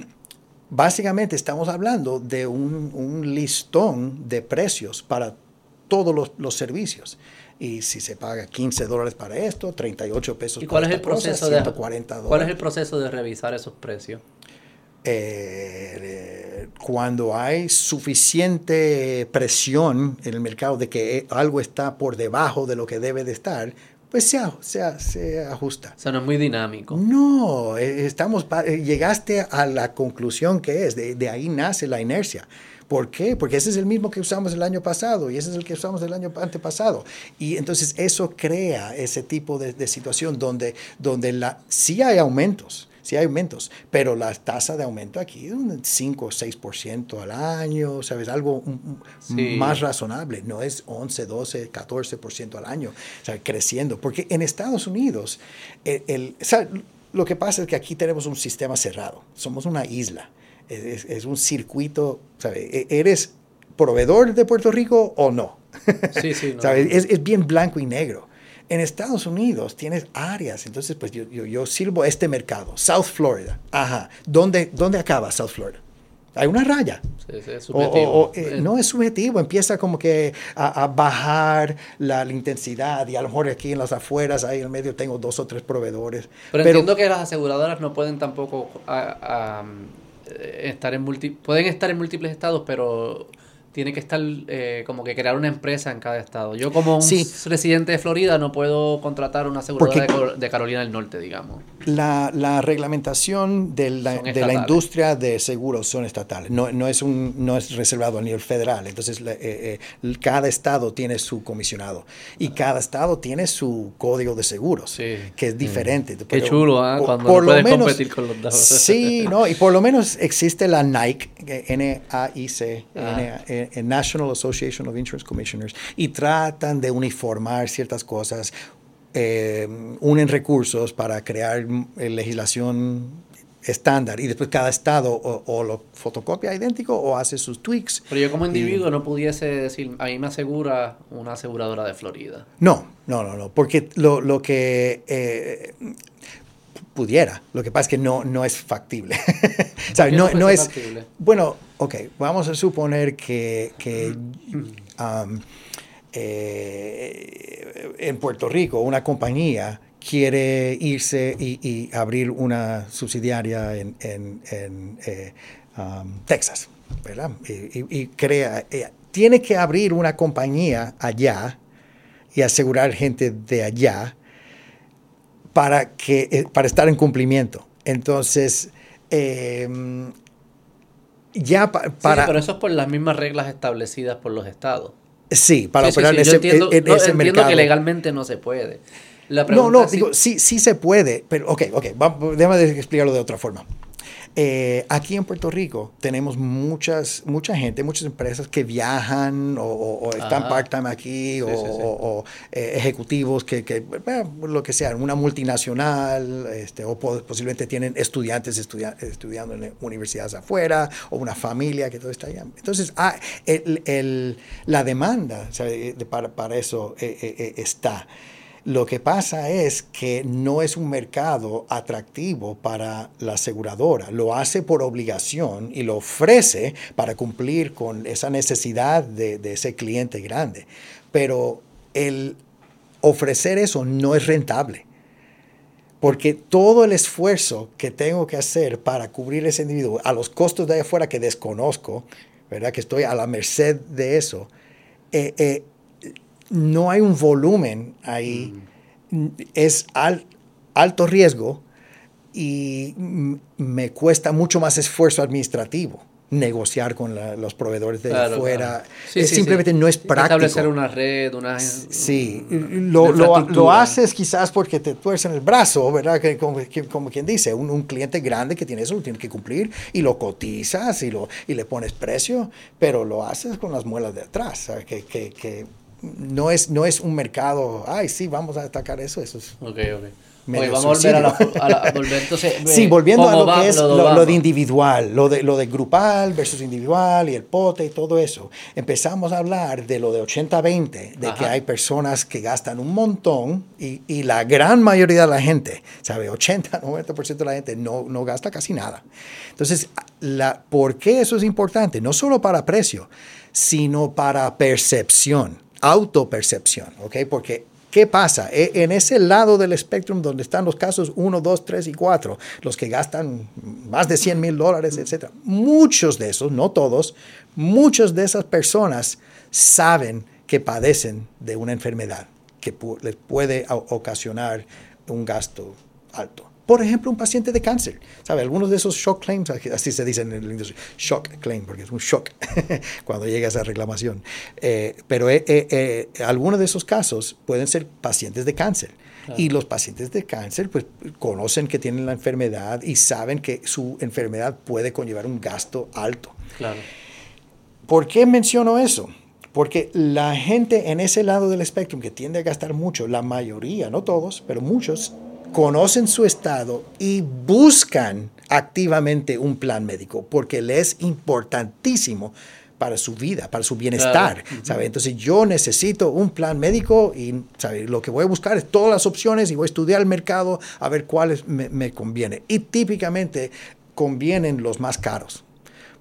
básicamente estamos hablando de un, listón de precios para todos los, servicios. Y si se paga 15 dólares para esto, 38 pesos ¿Y cuál es el proceso de, dólares. ¿Cuál es el proceso de revisar esos precios? Eh, cuando hay suficiente presión en el mercado de que algo está por debajo de lo que debe de estar, pues se, se, se, ajusta. O sea, no es muy dinámico. No, eh, estamos, eh, llegaste a la conclusión que es, de, ahí nace la inercia. ¿Por qué? Porque ese es el mismo que usamos el año pasado y ese es el que usamos el año antepasado. Y entonces eso crea ese tipo de, de situación donde, donde la, sí hay aumentos, sí hay aumentos, pero la tasa de aumento aquí es un 5 o 6% al año, ¿sabes? Algo más razonable, no es 11, 12, 14% al año, ¿sabes? Creciendo, porque en Estados Unidos, el, lo que pasa es que aquí tenemos un sistema cerrado, somos una isla, es, un circuito, ¿sabes? E, ¿Eres proveedor de Puerto Rico o no? Sí, sí. [laughs] ¿Sabes? Es, es bien blanco y negro. En Estados Unidos tienes áreas, entonces pues yo, yo, yo sirvo este mercado, South Florida. Ajá. ¿Dónde, dónde acaba South Florida? Hay una raya. Sí, sí, es subjetivo. Eh, no es subjetivo, empieza como que a, bajar la, intensidad y a lo mejor aquí en las afueras, ahí en el medio tengo dos o tres proveedores. Pero, entiendo que las aseguradoras no pueden tampoco estar en multi, pueden estar en múltiples estados, pero tiene que estar eh, como que crear una empresa en cada estado. Yo como un residente de Florida no puedo contratar una aseguradora de, Carolina del Norte, digamos. La, la reglamentación de la, de la, industria de seguros son estatales, no, no, es, un, no es reservado a nivel federal. Entonces, eh, eh, cada estado tiene su comisionado y cada estado tiene su código de seguros, que es diferente. Qué chulo, ¿ah? Cuando por puedes competir con los dos. Sí, no, y por lo menos existe la NAIC, N-A-I-C, N-A-I-C National Association of Insurance Commissioners y tratan de uniformar ciertas cosas, eh, unen recursos para crear eh, legislación estándar y después cada estado o, lo fotocopia idéntico o hace sus tweaks. Pero yo como individuo no pudiese decir, a mí me asegura una aseguradora de Florida. No, no, no, no, porque lo, lo que eh, pudiera, lo que pasa es que no, no es factible. [laughs] no, no, es... Factible? Bueno, ok, vamos a suponer que, que um, eh, en Puerto Rico una compañía quiere irse y, abrir una subsidiaria en, eh, um, Texas, ¿verdad? Y, crea, eh, tiene que abrir una compañía allá y asegurar gente de allá para, que, para estar en cumplimiento. Entonces, em, ya para... Sí, pero eso es por las mismas reglas establecidas por los estados. Sí, para operar en ese, entiendo, entiendo que legalmente no se puede no, no, digo, sí, sí se puede, pero ok, ok, déjame explicarlo de otra forma. Eh, aquí en Puerto Rico tenemos muchas, mucha gente, muchas empresas que viajan o, están part-time aquí o, eh, ejecutivos que, que lo que sea, una multinacional este, o posiblemente tienen estudiantes estudiando en universidades afuera o una familia que todo está allá. Entonces, ah, el, la demanda para, para, eso eh, está. Lo que pasa es que no es un mercado atractivo para la aseguradora. Lo hace por obligación y lo ofrece para cumplir con esa necesidad de, ese cliente grande. Pero el ofrecer eso no es rentable. Porque todo el esfuerzo que tengo que hacer para cubrir ese individuo a los costos de allá afuera que desconozco, ¿verdad? Que estoy a la merced de eso, eh, eh, no hay un volumen ahí, mm. es alto riesgo y me cuesta mucho más esfuerzo administrativo negociar con los proveedores de afuera. simplemente no es práctico. Establecer una red, una... Sí, lo, lo, haces quizás porque te tuercen el brazo, ¿verdad? Que, como, quien dice, un, cliente grande que tiene eso lo tiene que cumplir y lo cotizas y, lo, y le pones precio, pero lo haces con las muelas de atrás, que, que, que no es, no es un mercado, ay, sí, vamos a atacar eso, eso es... Ok, ok. vamos a volver a la, volver, [laughs] entonces, sí, volviendo a lo que es lo, de individual, lo de, lo de grupal versus individual y el pote y todo eso. Empezamos a hablar de lo de 80-20, de que hay personas que gastan un montón y, y, la gran mayoría de la gente, ¿sabe? 80-90% de la gente no, no gasta casi nada. Entonces, la, ¿por qué eso es importante? No solo para precio, sino para percepción autopercepción, ¿ok? Porque, ¿qué pasa? E, en ese lado del espectro donde están los casos 1, 2, 3 y 4, los que gastan más de 100 mil dólares, etc. Muchos de esos, no todos, muchas de esas personas saben que padecen de una enfermedad que les puede ocasionar un gasto alto. Por ejemplo, un paciente de cáncer. ¿Sabe? Algunos de esos shock claims, así se dice en el industria, shock claim, porque es un shock [laughs] cuando llega esa reclamación. Eh, pero eh, eh, algunos de esos casos pueden ser pacientes de cáncer. Y los pacientes de cáncer pues, conocen que tienen la enfermedad y saben que su enfermedad puede conllevar un gasto alto. Claro. ¿Por qué menciono eso? Porque la gente en ese lado del espectro que tiende a gastar mucho, la mayoría, no todos, pero muchos, conocen su estado y buscan activamente un plan médico porque le es importantísimo para su vida, para su bienestar, Entonces yo necesito un plan médico y ¿sabe? lo que voy a buscar es todas las opciones y voy a estudiar el mercado a ver cuáles me, me conviene. Y típicamente convienen los más caros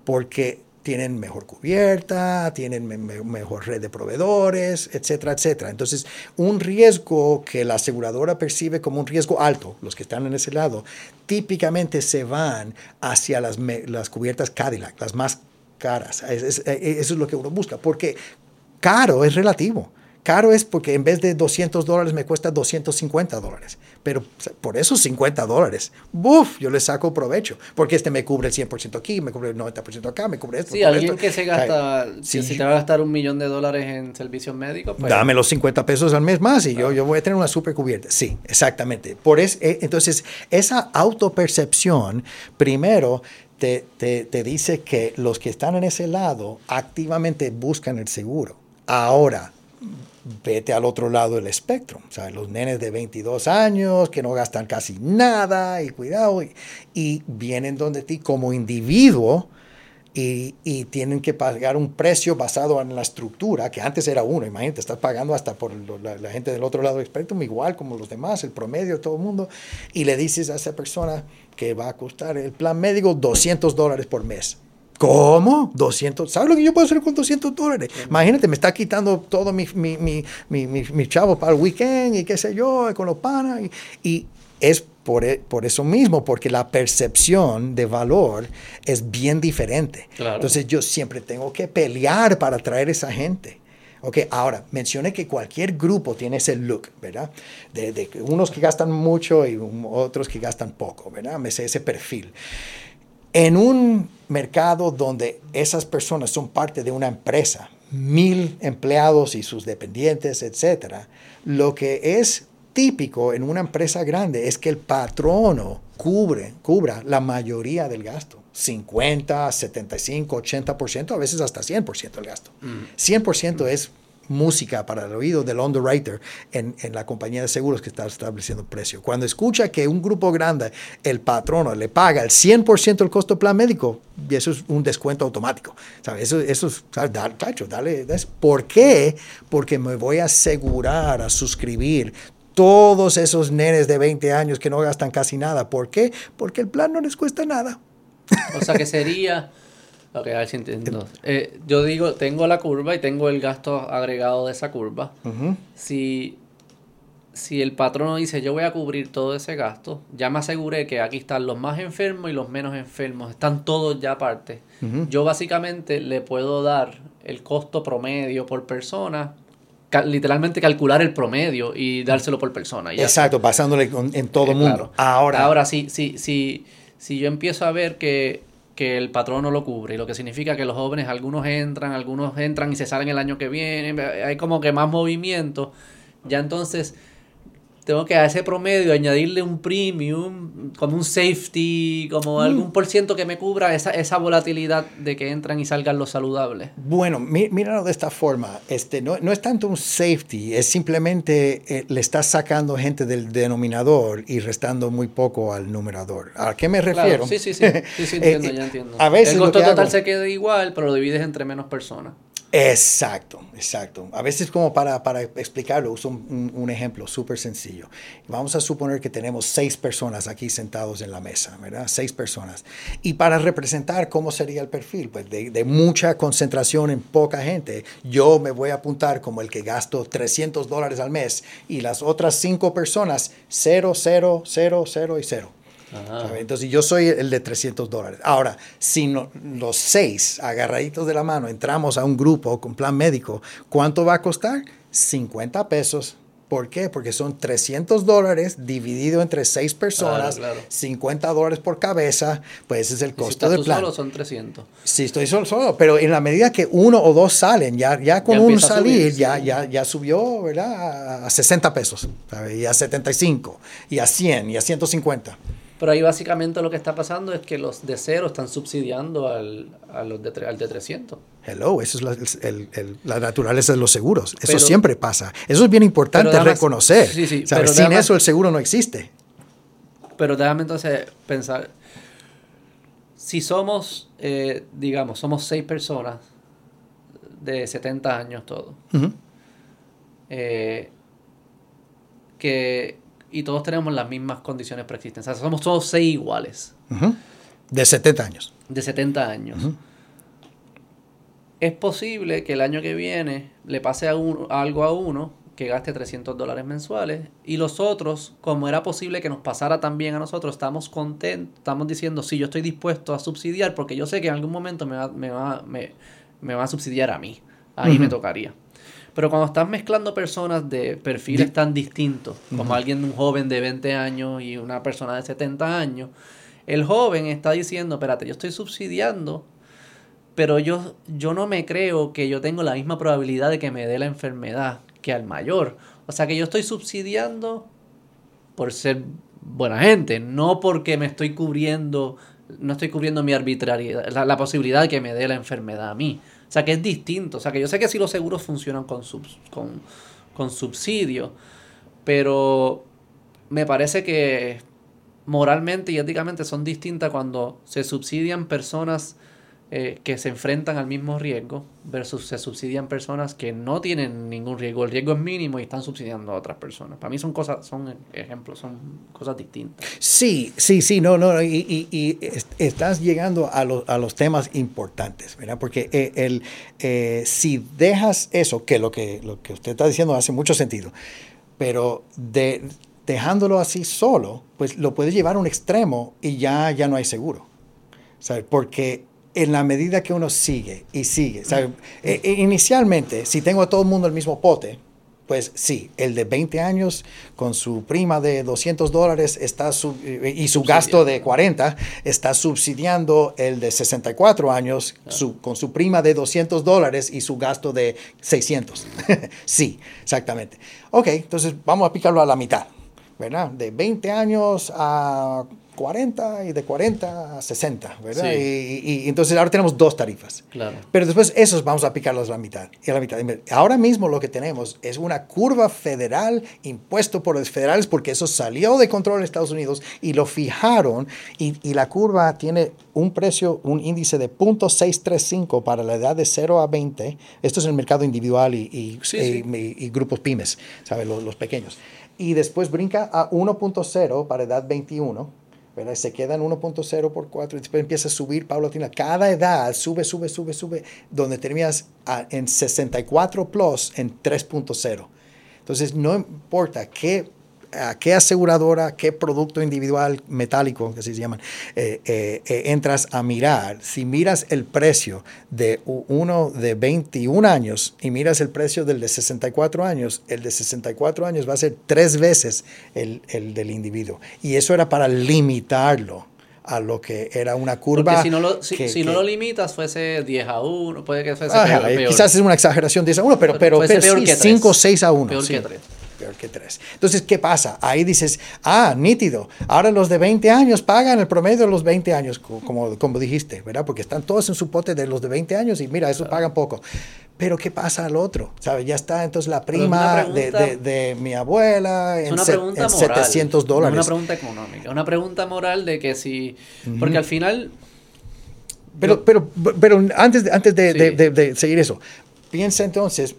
porque tienen mejor cubierta, tienen mejor red de proveedores, etcétera, etcétera. Entonces, un riesgo que la aseguradora percibe como un riesgo alto, los que están en ese lado, típicamente se van hacia las, las cubiertas Cadillac, las más caras. Eso es lo que uno busca, porque caro es relativo. Caro es porque en vez de 200 dólares me cuesta 250 dólares. Pero por esos 50 dólares, ¡buf! Yo le saco provecho. Porque este me cubre el 100% aquí, me cubre el 90% acá, me cubre esto. Sí, alguien que se gasta, si, te va a gastar un millón de dólares en servicios médicos, pues... Dame los 50 pesos al mes más y yo, yo voy a tener una super cubierta. Sí, exactamente. Por es, eh, entonces, esa autopercepción, primero, te, te, te dice que los que están en ese lado activamente buscan el seguro. Ahora, vete al otro lado del espectro. O sea, los nenes de 22 años que no gastan casi nada y cuidado, y, vienen donde ti como individuo y, y, tienen que pagar un precio basado en la estructura, que antes era uno, imagínate, estás pagando hasta por la, gente del otro lado del espectro, igual como los demás, el promedio de todo el mundo, y le dices a esa persona que va a costar el plan médico 200 dólares por mes. ¿Cómo? 200. ¿Sabes lo que yo puedo hacer con 200 dólares? Imagínate, me está quitando todo mi, mi, mi, mi, chavo para el weekend y qué sé yo, con los panas. Y, es por, e, por, eso mismo, porque la percepción de valor es bien diferente. Entonces yo siempre tengo que pelear para atraer a esa gente. Ok, ahora, mencioné que cualquier grupo tiene ese look, ¿verdad? De, de unos que gastan mucho y otros que gastan poco, ¿verdad? Me sé ese perfil. En un mercado donde esas personas son parte de una empresa, mil empleados y sus dependientes, etcétera, lo que es típico en una empresa grande es que el patrono cubre, cubra la mayoría del gasto. 50, 75, 80%, a veces hasta 100% del gasto. 100% es música para el oído del underwriter en, en, la compañía de seguros que está estableciendo precio. Cuando escucha que un grupo grande, el patrono, le paga el 100% del costo del plan médico, y eso es un descuento automático. ¿sabes? Eso, eso es, ¿sabes? Dale, dale, ¿Por qué? Porque me voy a asegurar a suscribir todos esos nenes de 20 años que no gastan casi nada. ¿Por qué? Porque el plan no les cuesta nada. O sea que sería Ok, a ver si entiendo. Eh, yo digo, tengo la curva y tengo el gasto agregado de esa curva. si, si el patrono dice, yo voy a cubrir todo ese gasto, ya me aseguré que aquí están los más enfermos y los menos enfermos, están todos ya aparte. Yo básicamente le puedo dar el costo promedio por persona literalmente calcular el promedio y dárselo por persona. Exacto, pasándole en todo el mundo. Ahora, Ahora sí, sí, sí, si yo empiezo a ver que que el patrón no lo cubre, lo que significa que los jóvenes, algunos entran, algunos entran y se salen el año que viene, hay como que más movimiento, ya entonces tengo que a ese promedio añadirle un premium, como un safety, como mm. algún por ciento que me cubra esa, esa volatilidad de que entran y salgan los saludables. Bueno, míralo de esta forma. Este, no, no es tanto un safety, es simplemente eh, le estás sacando gente del denominador y restando muy poco al numerador. ¿A qué me refiero? sí, sí, sí, sí, sí [laughs] entiendo, ya entiendo. A veces El costo total se queda igual, pero lo divides entre menos personas. Exacto, exacto. A veces como para, para explicarlo, uso un, ejemplo súper sencillo. Vamos a suponer que tenemos seis personas aquí sentados en la mesa, ¿verdad? Seis personas. Y para representar cómo sería el perfil, pues de, de mucha concentración en poca gente, yo me voy a apuntar como el que gasto 300 dólares al mes y las otras cinco personas, cero, cero, cero, cero y cero. Entonces yo soy el de 300 dólares. Ahora, si los seis agarraditos de la mano entramos a un grupo con plan médico, ¿cuánto va a costar? 50 pesos. ¿Por qué? Porque son 300 dólares dividido entre seis personas, 50 dólares por cabeza, pues ese es el costo del plan. solo son 300. Sí, estoy solo, solo, pero en la medida que uno o dos salen, ya, ya con un salir, ya, ya, ya subió, ¿verdad? A 60 pesos, y a 75, y a 100, y a 150. Pero ahí básicamente lo que está pasando es que los de cero están subsidiando al, a los de, al de 300. Hello, eso es la, el, el, la naturaleza de los seguros. Eso siempre pasa. Eso es bien importante reconocer. Sí, sí, sin eso el seguro no existe. Pero déjame entonces pensar. Si somos, eh, digamos, somos seis personas de 70 años todos, eh, que y todos tenemos las mismas condiciones preexistentes. O sea, somos todos seis iguales. De 70 años. De 70 años. Es posible que el año que viene le pase a algo a uno que gaste 300 dólares mensuales y los otros, como era posible que nos pasara también a nosotros, estamos contentos, estamos diciendo, sí, yo estoy dispuesto a subsidiar porque yo sé que en algún momento me va, me va, me, me va a subsidiar a mí. Ahí me tocaría. Pero cuando estás mezclando personas de perfiles tan distintos, como alguien, un joven de 20 años y una persona de 70 años, el joven está diciendo, espérate, yo estoy subsidiando, pero yo, yo no me creo que yo tengo la misma probabilidad de que me dé la enfermedad que al mayor. O sea que yo estoy subsidiando por ser buena gente, no porque me estoy cubriendo no estoy cubriendo mi arbitrariedad, la, posibilidad de que me dé la enfermedad a mí. O sea, que es distinto. O sea, que yo sé que sí los seguros funcionan con, con, con subsidio, pero me parece que moralmente y éticamente son distintas cuando se subsidian personas eh, que se enfrentan al mismo riesgo versus se subsidian personas que no tienen ningún riesgo. El riesgo es mínimo y están subsidiando a otras personas. Para mí son cosas, son ejemplos, son cosas distintas. Sí, sí, sí, no, no, y, y, estás llegando a, a, los temas importantes, ¿verdad? Porque eh, el, eh, si dejas eso, que lo, que lo que usted está diciendo hace mucho sentido, pero de, dejándolo así solo, pues lo puedes llevar a un extremo y ya, ya no hay seguro. ¿sabes? Porque en la medida que uno sigue y sigue. E, e, inicialmente, si tengo a todo el mundo el mismo pote, pues sí, el de 20 años con su prima de 200 dólares está y su gasto de 40 está subsidiando el de 64 años con su prima de 200 dólares y su gasto de 600. [laughs] sí, exactamente. Ok, entonces vamos a picarlo a la mitad, ¿verdad? De 20 años a 40 y de 40 a 60, ¿verdad? Y, entonces ahora tenemos dos tarifas. Claro. Pero después esos vamos a picarlos a la mitad. Y a la mitad. Ahora mismo lo que tenemos es una curva federal impuesto por los federales porque eso salió de control en Estados Unidos y lo fijaron y, y la curva tiene un precio, un índice de 0.635 para la edad de 0 a 20. Esto es el mercado individual y, y, grupos pymes, ¿sabes? Los, los pequeños. Y después brinca a 1.0 para edad 21 se queda en 1.0 por 4 y después empieza a subir paulatina. Cada edad sube, sube, sube, sube, donde terminas en 64 plus en 3.0. Entonces, no importa qué a qué aseguradora, qué producto individual metálico, que así se llaman, eh, eh, eh, entras a mirar, si miras el precio de uno de 21 años y miras el precio del de 64 años, el de 64 años va a ser tres veces el, el del individuo. Y eso era para limitarlo a lo que era una curva. Porque si no lo, si, no lo limitas, fuese 10 a 1, puede que fuese peor, Quizás es una exageración 10 a 1, pero, pero, pero, 5 o 6 a 1. Peor que 3 peor que tres. Entonces, ¿qué pasa? Ahí dices, ah, nítido, ahora los de 20 años pagan el promedio de los 20 años, como, como dijiste, ¿verdad? Porque están todos en su pote de los de 20 años y mira, eso pagan poco. Pero ¿qué pasa al otro? ¿Sabes? Ya está entonces la prima de, de, mi abuela en, 700 dólares. Es una pregunta económica, una pregunta moral de que si, porque al final... Pero, pero, pero antes, antes de, de seguir eso, piensa entonces,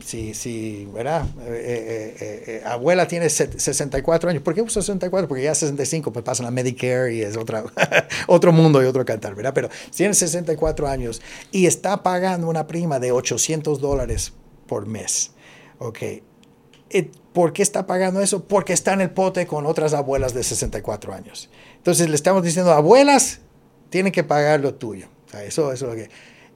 si, si ¿verdad? Eh, eh, eh, abuela tiene 64 años, ¿por qué 64? Porque ya 65, pues pasan a Medicare y es otra, [laughs] otro mundo y otro cantar, ¿verdad? Pero si tiene 64 años y está pagando una prima de 800 dólares por mes, ¿ok? ¿Por qué está pagando eso? Porque está en el pote con otras abuelas de 64 años. Entonces le estamos diciendo, abuelas, tienen que pagar lo tuyo. eso, eso es lo que...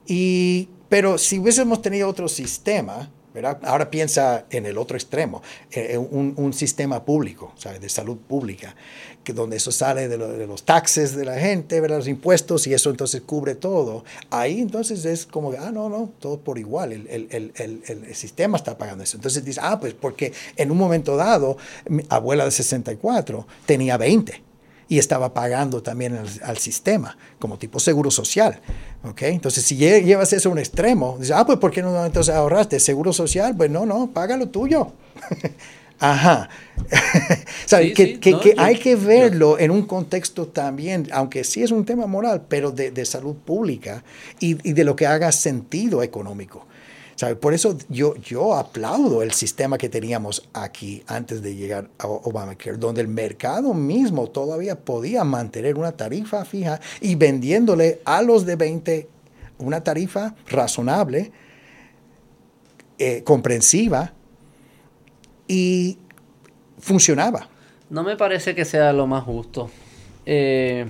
Y, pero si hubiésemos tenido otro sistema, Ahora piensa en el otro extremo, eh, eh, un, sistema público, de salud pública, que donde eso sale de, los taxes de la gente, ¿verdad? los impuestos, y eso entonces cubre todo. Ahí entonces es como, ah, no, no, todo por igual, el, el, el, el sistema está pagando eso. Entonces dice, ah, pues porque en un momento dado, mi abuela de 64 tenía 20 y estaba pagando también al, sistema, como tipo seguro social. ¿okay? Entonces, si llevas eso a un extremo, dices, ah, pues ¿por qué no entonces ahorraste seguro social? Pues no, no, paga lo tuyo. [laughs] Ajá. [laughs] que, que, hay que verlo en un contexto también, aunque sí es un tema moral, pero de, de salud pública y, y, de lo que haga sentido económico. Por eso yo, yo aplaudo el sistema que teníamos aquí antes de llegar a Obamacare, donde el mercado mismo todavía podía mantener una tarifa fija y vendiéndole a los de 20 una tarifa razonable, eh, comprensiva y funcionaba. No me parece que sea lo más justo. Eh,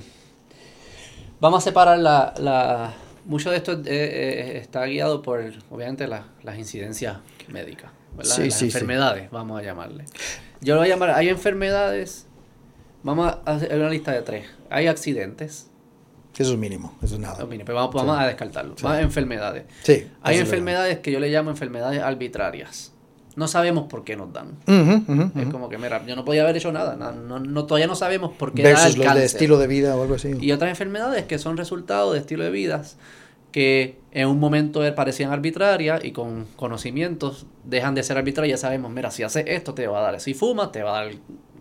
vamos a separar la mucho de esto eh, eh, está guiado por, obviamente, las incidencias médicas, las enfermedades, vamos a llamarle. Yo lo voy a llamar, hay enfermedades, vamos a hacer una lista de tres. Hay accidentes. Eso es mínimo, eso es nada. pero vamos, a descartarlo. Más enfermedades. Sí, hay enfermedades que yo le llamo enfermedades arbitrarias. No sabemos por qué nos dan. es como que, mira, yo no podía haber hecho nada. No, no, todavía no sabemos por qué Versus da el los de estilo de vida o algo así. Y otras enfermedades que son resultado de estilo de vidas que en un momento parecían arbitrarias y con conocimientos dejan de ser arbitrarias. Ya sabemos, mira, si haces esto te va a dar, si fumas te va a dar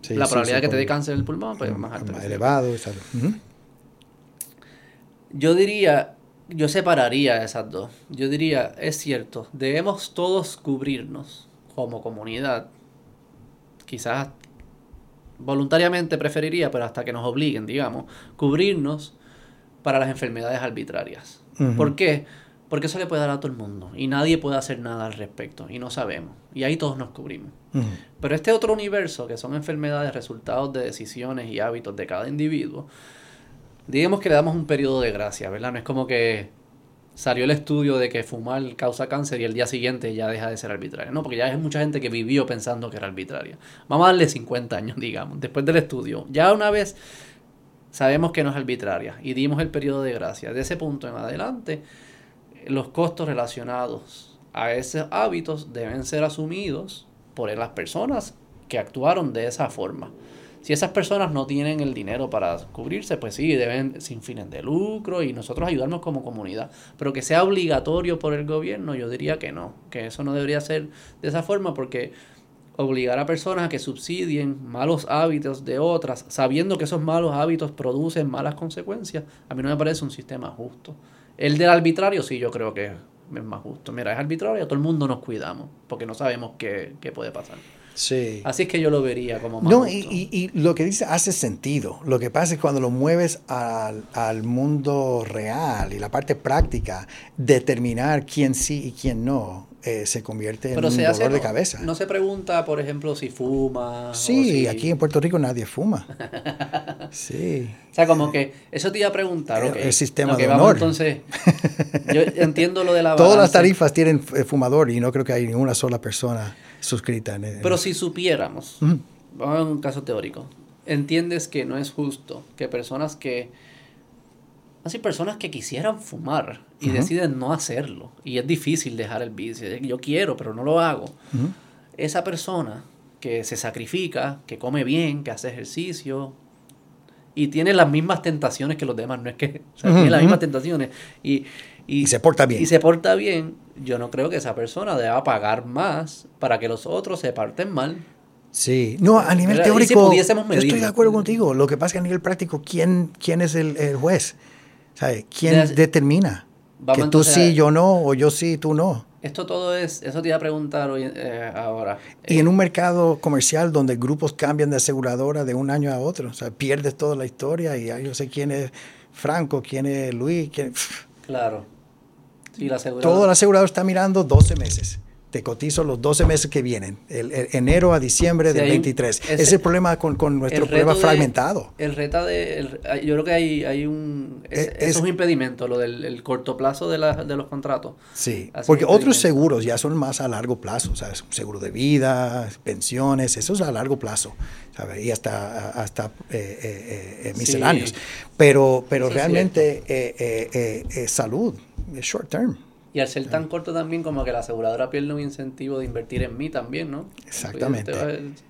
la probabilidad de que te dé cáncer del pulmón, pues más alta. Más elevado. Yo diría, yo separaría esas dos. Yo diría, es cierto, debemos todos cubrirnos como comunidad. Quizás voluntariamente preferiría, pero hasta que nos obliguen, digamos, cubrirnos para las enfermedades arbitrarias. ¿Por qué? Porque eso le puede dar a todo el mundo y nadie puede hacer nada al respecto y no sabemos. Y ahí todos nos cubrimos. Pero este otro universo, que son enfermedades resultados de decisiones y hábitos de cada individuo, digamos que le damos un periodo de gracia, ¿verdad? No es como que salió el estudio de que fumar causa cáncer y el día siguiente ya deja de ser arbitraria. No, porque ya hay mucha gente que vivió pensando que era arbitraria. Vamos a darle 50 años, [laughs] digamos, después del estudio. Ya una vez sabemos que no es arbitraria y dimos el periodo de gracia. De ese punto en adelante, los costos relacionados a esos hábitos deben ser asumidos por las personas que actuaron de esa forma. Si esas personas no tienen el dinero para cubrirse, pues sí, deben sin fines de lucro y nosotros ayudarnos como comunidad. Pero que sea obligatorio por el gobierno, yo diría que no, que eso no debería ser de esa forma porque obligar a personas a que subsidien malos hábitos de otras, sabiendo que esos malos hábitos producen malas consecuencias, a mí no me parece un sistema justo. El del arbitrario sí, yo creo que es más justo. Mira, es arbitrario, todo el mundo nos cuidamos, porque no sabemos qué, qué puede pasar. Sí. Así es que yo lo vería como más. No, y, y, lo que dice hace sentido. Lo que pasa es cuando lo mueves al, al, mundo real y la parte práctica, determinar quién sí y quién no, eh, se convierte en un dolor de cabeza. No se pregunta, por ejemplo, si fuma. Sí, aquí en Puerto Rico nadie fuma. [laughs] sí. O sea, como que eso te iba a preguntar. El, el sistema de honor. entonces, [laughs] yo entiendo lo de la. Todas las tarifas tienen eh, fumador y no creo que hay ninguna sola persona suscrita. Pero si supiéramos, vamos a un caso teórico, entiendes que no es justo que personas que, así personas que quisieran fumar y deciden no hacerlo, y es difícil dejar el vicio, yo quiero, pero no lo hago, esa persona que se sacrifica, que come bien, que hace ejercicio, y tiene las mismas tentaciones que los demás, no es que tiene las mismas tentaciones, y, y, se porta bien. Y se porta bien, yo no creo que esa persona deba pagar más para que los otros se parten mal. Sí, no, a nivel teórico, yo estoy de acuerdo contigo. Lo que pasa es que a nivel práctico, ¿quién, quién es el, juez? ¿Sabe? ¿Quién determina? que tú sí, yo no, o yo sí, tú no. Esto todo es, eso te iba a preguntar hoy, eh, ahora. Y en un mercado comercial donde grupos cambian de aseguradora de un año a otro, o sea, pierdes toda la historia y yo sé quién es Franco, quién es Luis, quién... Claro. Todo el asegurador está mirando 12 meses. Te cotizo los 12 meses que vienen, el, enero a diciembre del 23. Ese, es el problema con, con nuestro problema fragmentado. El reta de. yo creo que hay, hay un. Es, es, un impedimento, lo del corto plazo de, la, de los contratos. Sí, porque otros seguros ya son más a largo plazo, sea, seguro de vida, pensiones, eso es a largo plazo, ¿sabes? Y hasta, hasta eh, eh, eh misceláneos. Pero, pero realmente eh, salud es short term. Y al ser tan corto también como que la aseguradora pierde un incentivo de invertir en mí también, ¿no? Exactamente.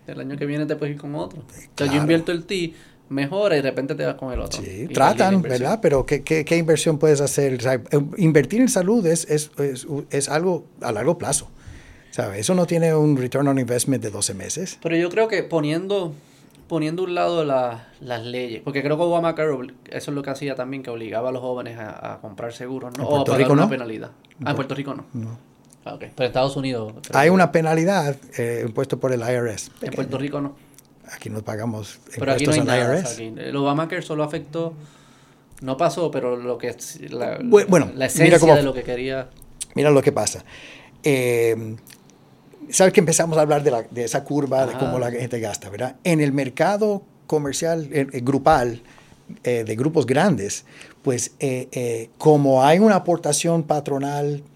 el año que viene te puedes ir con otro. O sea, yo invierto el ti, mejora y de repente te vas con el otro. Sí, tratan, ¿verdad? Pero ¿qué, ¿qué, qué, inversión puedes hacer? Eh, invertir en salud es, es, es, es, algo a largo plazo. ¿Sabes? Eso no tiene un return on investment de 12 meses. Pero yo creo que poniendo poniendo a un lado las leyes, porque creo que Obamacare, eso es lo que hacía también, que obligaba a los jóvenes a, comprar seguros, ¿no? o a pagar una penalidad. Ah, en Puerto Rico no. No. Ah, okay. Pero en Estados Unidos. Hay una penalidad eh, impuesta por el IRS. En Puerto Rico no. Aquí nos pagamos pero aquí no hay nada, IRS. el Obamacare solo afectó, no pasó, pero lo que la, bueno, la esencia de lo que quería. Mira lo que pasa. Eh, sabes que empezamos a hablar de, la, de esa curva, de cómo la gente gasta, ¿verdad? En el mercado comercial, eh, eh, grupal, eh, de grupos grandes, pues como hay una aportación patronal eh,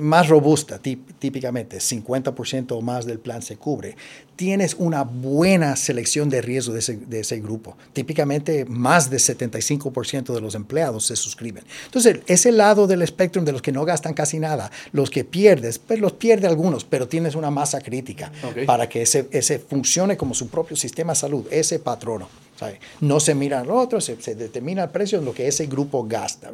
más robusta, típicamente 50% o más del plan se cubre, tienes una buena selección de riesgo de ese, de ese grupo. Típicamente más de 75% de los empleados se suscriben. Entonces, ese lado del espectro de los que no gastan casi nada, los que pierdes, pues los pierde algunos, pero tienes una masa crítica para que ese, ese funcione como su propio sistema de salud, ese patrono. No se mira al otro, se, determina el precio en lo que ese grupo gasta.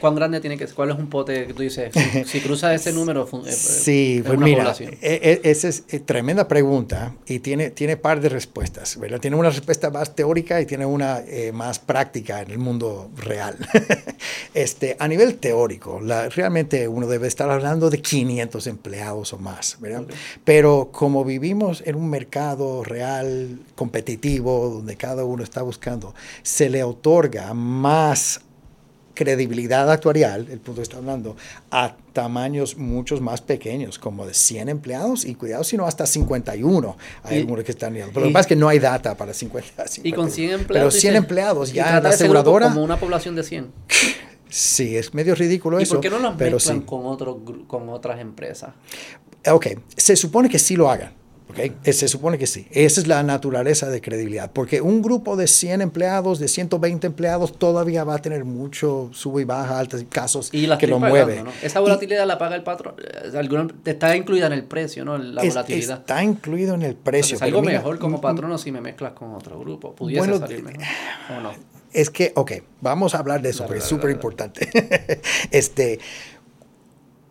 ¿Cuán, grande tiene que ser? ¿Cuál es un pote que tú dices? Si, [laughs] cruza ese número, eh, sí, pues mira, e, e, esa es eh, tremenda pregunta y tiene, tiene par de respuestas. ¿verdad? Tiene una respuesta más teórica y tiene una eh, más práctica en el mundo real. [laughs] este, a nivel teórico, la, realmente uno debe estar hablando de 500 empleados o más. ¿verdad? Pero como vivimos en un mercado real, competitivo, donde cada uno está buscando, se le otorga más credibilidad actuarial, el punto que está hablando, a tamaños muchos más pequeños, como de 100 empleados y cuidado, sino hasta 51. Hay algunos que están Pero lo que pasa es que no hay data para 50. y con 100 empleados. Pero 100 empleados ya la aseguradora. Como una población de 100. Sí, es medio ridículo eso. ¿Y por qué no los mezclan con, otro, con otras empresas? Ok, se supone que sí lo hagan. Okay. Eh, se supone que sí. Esa es la naturaleza de credibilidad. Porque un grupo de 100 empleados, de 120 empleados, todavía va a tener mucho sube y baja, altos casos y que lo mueve. Esa volatilidad la paga el patrón. Eh, está incluida en el precio, ¿no? La volatilidad. Está incluido en el precio. Es algo mejor como patrono si me mezclas con otro grupo. Pudiese salir mejor. ¿O no? Es que, ok, vamos a hablar de eso, porque es súper importante. [laughs] este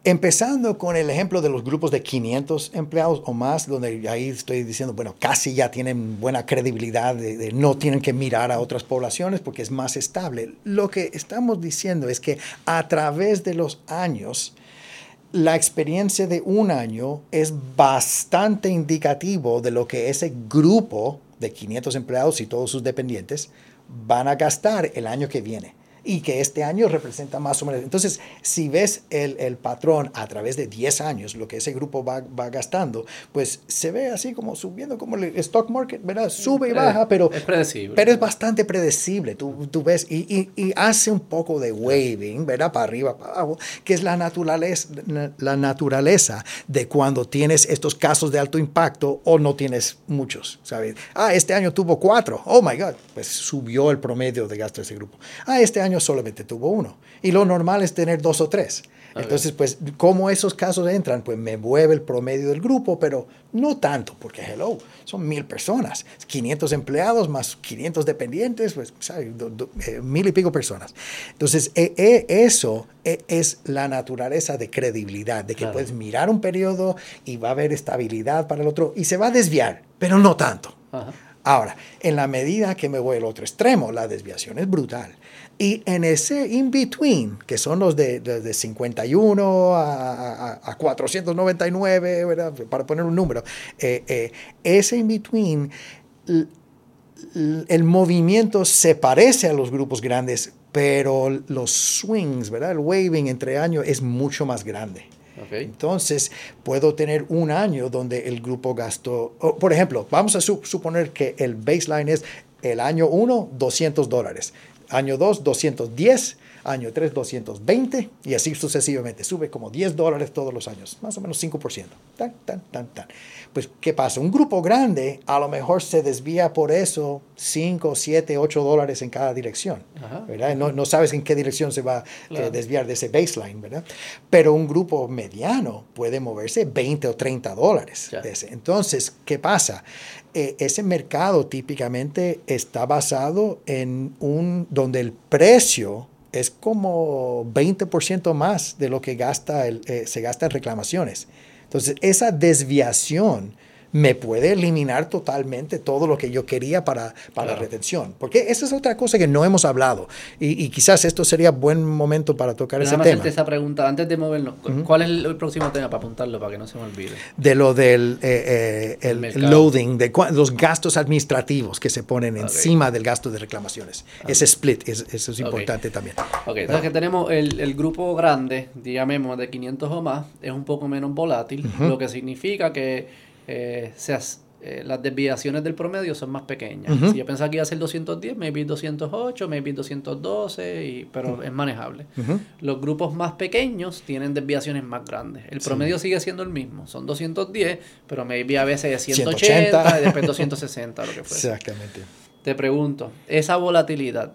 Empezando con el ejemplo de los grupos de 500 empleados o más, donde ahí estoy diciendo, bueno, casi ya tienen buena credibilidad, de, no tienen que mirar a otras poblaciones porque es más estable. Lo que estamos diciendo es que a través de los años, la experiencia de un año es bastante indicativo de lo que ese grupo de 500 empleados y todos sus dependientes van a gastar el año que viene y que este año representa más o menos. Entonces, si ves el, el patrón a través de 10 años, lo que ese grupo va, va, gastando, pues se ve así como subiendo, como el stock market, ¿verdad? Sube y baja, pero es predecible. Pero es bastante predecible. Tú, tú ves y, y, y, hace un poco de waving, ¿verdad? Para arriba, para abajo, que es la naturaleza, la naturaleza de cuando tienes estos casos de alto impacto o no tienes muchos, ¿sabes? Ah, este año tuvo cuatro. Oh my God, pues subió el promedio de gasto de ese grupo. Ah, este año solamente tuvo uno. Y lo normal es tener dos o tres. Entonces, pues, ¿cómo esos casos entran? Pues me mueve el promedio del grupo, pero no tanto, porque, hello, son mil personas, 500 empleados más 500 dependientes, pues, ¿sabes? Eh, mil y pico personas. Entonces, e, e, eso e, es la naturaleza de credibilidad, de que puedes mirar un periodo y va a haber estabilidad para el otro y se va a desviar, pero no tanto. Ahora, en la medida que me voy al otro extremo, la desviación es brutal. Y en ese in-between, que son los de, de, 51 a, a, 499, ¿verdad? para poner un número, eh, eh, ese in-between, el movimiento se parece a los grupos grandes, pero los swings, ¿verdad? el waving entre años es mucho más grande. Entonces, puedo tener un año donde el grupo gastó, por ejemplo, vamos a suponer que el baseline es el año 1, 200 dólares. Año 2, 210. Año 3, 220. Y así sucesivamente. Sube como 10 dólares todos los años. Más o menos 5%. Tan, tan, tan, tan. Pues, ¿qué pasa? Un grupo grande a lo mejor se desvía por eso 5, 7, 8 dólares en cada dirección. ¿verdad? No, no, sabes en qué dirección se va a eh, desviar de ese baseline. ¿verdad? Pero un grupo mediano puede moverse 20 o 30 dólares. Entonces, ¿qué pasa? Eh, ese mercado típicamente está basado en un, donde el precio es como 20% más de lo que gasta el, eh, se gasta en reclamaciones. Entonces, esa desviación me puede eliminar totalmente todo lo que yo quería para, para la retención. Porque esa es otra cosa que no hemos hablado. Y, quizás esto sería buen momento para tocar ese tema. esa pregunta, antes de movernos, ¿cuál es el, próximo tema para apuntarlo, para que no se me olvide? De lo del eh, eh, el, loading, de los gastos administrativos que se ponen encima del gasto de reclamaciones. Ese split, es, eso es importante también. Ok, entonces que tenemos el, el, grupo grande, digamos de 500 o más, es un poco menos volátil, lo que significa que eh, se eh, las desviaciones del promedio son más pequeñas. Si yo pensaba que iba a ser 210, maybe 208, maybe 212, y, pero es manejable. Los grupos más pequeños tienen desviaciones más grandes. El promedio sigue siendo el mismo, son 210, pero maybe a veces es 180, y después 260, lo que fuese. Exactamente. Te pregunto, esa volatilidad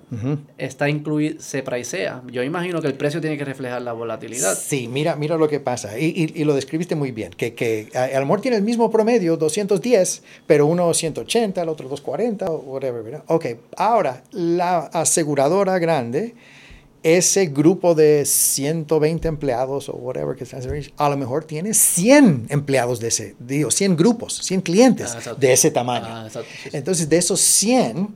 está incluida, se pricea. Yo imagino que el precio tiene que reflejar la volatilidad. Sí, mira, mira lo que pasa. Y, y, lo describiste muy bien. Que, que a, lo mejor tiene el mismo promedio, 210, pero uno 180, el otro 240, o whatever. Ok, ahora la aseguradora grande ese grupo de 120 empleados o whatever que a lo mejor tiene 100 empleados de ese, digo, 100 grupos, 100 clientes ah, de ese tamaño. Ah, Entonces, de esos 100,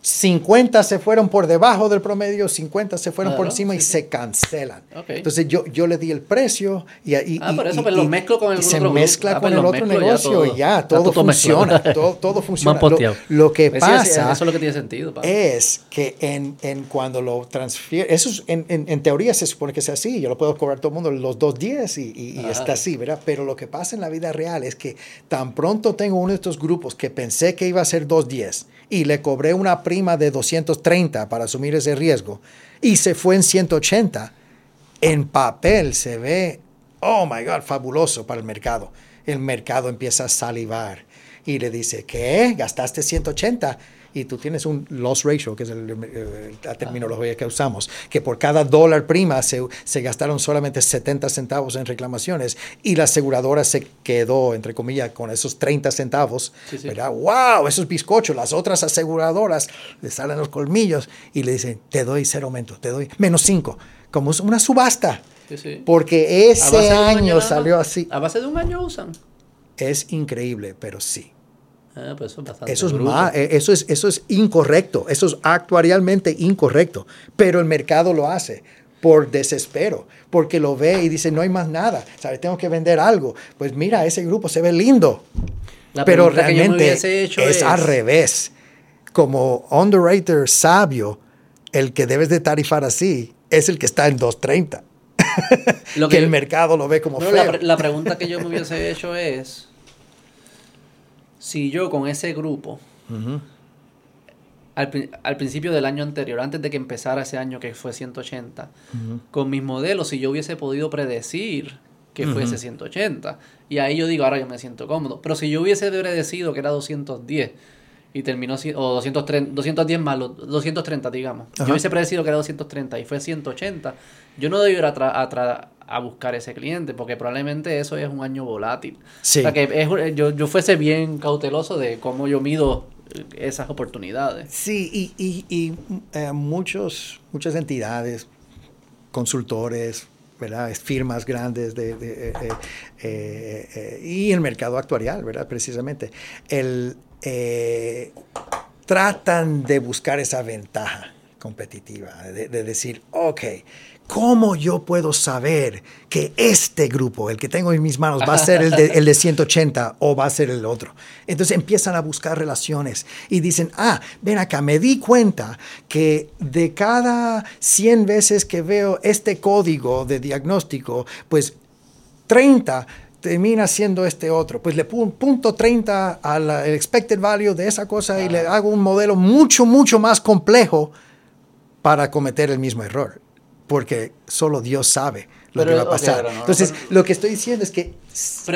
50 se fueron por debajo del promedio, 50 se fueron por encima y se cancelan. Entonces yo, yo le di el precio y, y, ah, por eso pues, lo mezclo con el se mezcla ah, con el otro negocio y ya, todo, funciona, todo, todo, [laughs] funciona. Lo, que pasa eso es lo que tiene sentido, es que en, en, cuando lo transfiere, eso es, en, en, teoría se supone que sea así, yo lo puedo cobrar todo el mundo los 2.10 y, y está así, ¿verdad? Pero lo que pasa en la vida real es que tan pronto tengo uno de estos grupos que pensé que iba a ser 2.10 y le cobré una prima de 230 para asumir ese riesgo y se fue en 180, en papel se ve, oh my God, fabuloso para el mercado. El mercado empieza a salivar y le dice, ¿qué? ¿Gastaste 180? Y tú tienes un loss ratio, que es la terminología que usamos, que por cada dólar prima se, se, gastaron solamente 70 centavos en reclamaciones y la aseguradora se quedó, entre comillas, con esos 30 centavos. ¿verdad? ¡Wow! Esos bizcochos. Las otras aseguradoras le salen los colmillos y le dicen, te doy cero aumento, te doy menos 5, como es una subasta. Porque ese año salió así. ¿A base de un año usan? Es increíble, pero sí. Ah, pues eso, es eso, es eh, eso, es, eso es incorrecto, eso es actuarialmente incorrecto, pero el mercado lo hace por desespero, porque lo ve y dice, no hay más nada, ¿sabes? Tengo que vender algo. Pues mira, ese grupo se ve lindo, pero realmente es, al revés. Como underwriter sabio, el que debes de tarifar así es el que está en 230. Lo [laughs] que, el mercado lo ve como feo. La, la pregunta que yo me hubiese hecho es, si yo con ese grupo, al, principio del año anterior, antes de que empezara ese año que fue 180, con mis modelos, si yo hubiese podido predecir que fuese 180, y ahí yo digo, ahora yo me siento cómodo, pero si yo hubiese predecido que era 210, y terminó, o 230, 210 más, 230 digamos, yo hubiese predecido que era 230 y fue 180, yo no debo ir a, a buscar ese cliente, porque probablemente eso es un año volátil. Sí. O sea, que es, yo, yo fuese bien cauteloso de cómo yo mido esas oportunidades. Sí, y, y, y eh, muchos, muchas entidades, consultores, ¿verdad? firmas grandes de, de eh, eh, y el mercado actuarial, ¿verdad? precisamente, el, tratan de buscar esa ventaja competitiva, de, de decir, ok, ¿Cómo yo puedo saber que este grupo, el que tengo en mis manos, va a ser el de, el de 180 o va a ser el otro? Entonces empiezan a buscar relaciones y dicen, ah, ven acá, me di cuenta que de cada 100 veces que veo este código de diagnóstico, pues 30 termina siendo este otro. Pues le pongo punto 30 al expected value de esa cosa y le hago un modelo mucho, mucho más complejo para cometer el mismo error porque solo Dios sabe lo que va a pasar. Entonces, lo que estoy diciendo es que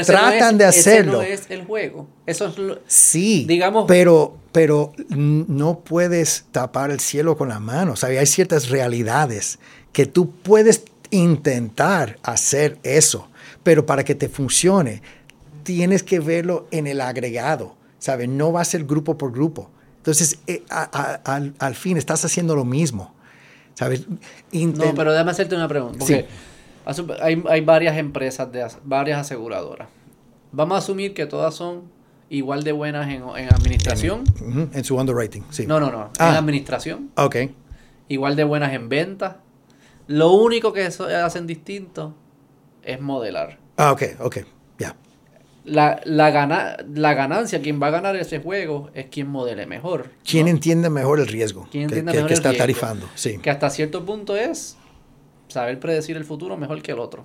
tratan de hacerlo. Ese no es el juego. Eso es sí, digamos. Pero, pero no puedes tapar el cielo con la mano. O hay ciertas realidades que tú puedes intentar hacer eso, pero para que te funcione, tienes que verlo en el agregado. ¿sabes? No va a ser grupo por grupo. Entonces, eh, al fin estás haciendo lo mismo. ¿Sabes? no, pero déjame hacerte una pregunta. Porque hay, hay varias empresas, de, varias aseguradoras. Vamos a asumir que todas son igual de buenas en, en administración. En, su underwriting, sí. No, no, no. En ah. administración. Ok. Igual de buenas en ventas. Lo único que hacen distinto es modelar. Ah, ok, ok. La, la, gana, la ganancia, quien va a ganar ese juego es quien modele mejor. Quien entiende mejor el riesgo ¿Quién que, entiende que, está tarifando. Sí. Que hasta cierto punto es saber predecir el futuro mejor que el otro.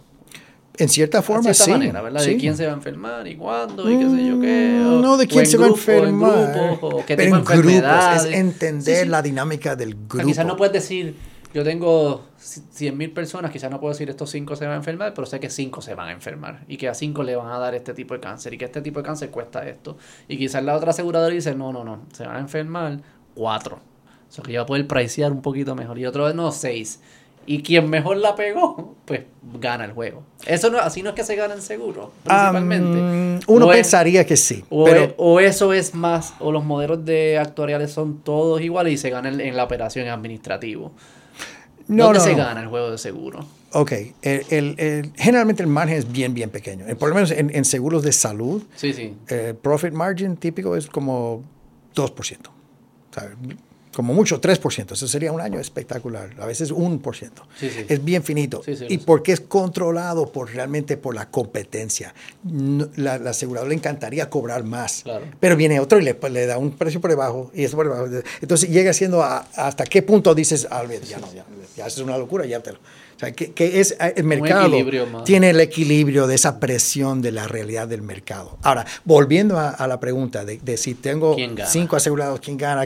En cierta forma, cierta sí. manera, ¿verdad? De quién se va a enfermar y cuándo y qué sé yo qué. o- Mm, No de quién en se va a en enfermar. grupos, o qué pero tipo en grupos, es entender Sí, sí. la dinámica del O sea, grupo. quizás no puedes decir, yo tengo 100 mil personas, quizás no puedo decir estos 5 se van a enfermar, pero sé que 5 se van a enfermar y que a 5 le van a dar este tipo de cáncer y que este tipo de cáncer cuesta esto. Y quizás la otra aseguradora dice, no, no, no, se van a enfermar 4. O sea que yo voy a poder pricear un poquito mejor. Y otro, no, 6. Y quien mejor la pegó, pues gana el juego. Eso no, así no es que se gana en seguro, principalmente. Am, uno O es- pensaría que sí. o, pero es- o eso es más, o los modelos de actuariales son todos iguales y se gana en, en la operación administrativo. No, ¿Dónde no, se no. gana el juego de seguro? Ok, el- el- el- generalmente el margen es bien, bien pequeño. Eh, Por lo menos en, en seguros de salud, Sí, sí. el profit margin típico es como 2%. ¿sabe? Como mucho 3%. Eso sería un año espectacular. A veces 1%. Sí, sí. Es bien finito. Sí, y porque es controlado por realmente por la competencia. La, la aseguradora le encantaría cobrar más. Claro. Pero viene otro y le, le da un precio por debajo y eso por debajo. Entonces llega siendo a- hasta qué punto dices, olvídate, ya no, ya, ya es una locura, ya te lo. O sea, que, que es eh, el mercado tiene el equilibrio de esa presión de la realidad del mercado. Ahora, volviendo a, a la pregunta de, de si tengo ¿Quién gana? cinco asegurados, ¿quién gana?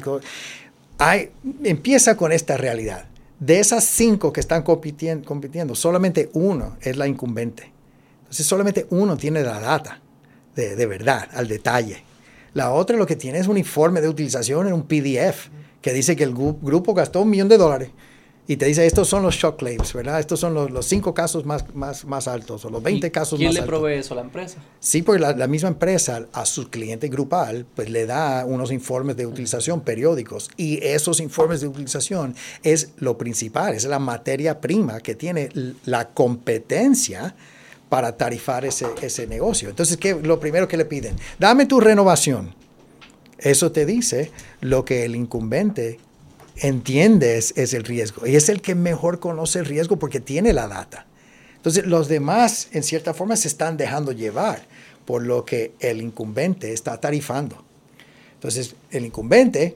Empieza con esta realidad. De esas cinco que están compitiendo, solamente uno es la incumbente. Entonces, solamente uno tiene la data de, de verdad, al detalle. La otra lo que tiene es un informe de utilización en un PDF que dice que el gru- grupo gastó un millón de dólares y te dice, estos son los shock claims, ¿verdad? Estos son los, los cinco casos más, más, más altos o los 20 ¿Y casos ¿Quién más le altos. provee eso? ¿La empresa? Sí, porque la, la misma empresa a su cliente grupal pues le da unos informes de utilización periódicos y esos informes de utilización es lo principal, es la materia prima que tiene la competencia para tarifar ese, ese negocio. Entonces, ¿qué lo primero que le piden? Dame tu renovación. Eso te dice lo que el incumbente entiende es, el riesgo y es el que mejor conoce el riesgo porque tiene la data. Entonces, los demás, en cierta forma, se están dejando llevar por lo que el incumbente está tarifando. Entonces, el incumbente,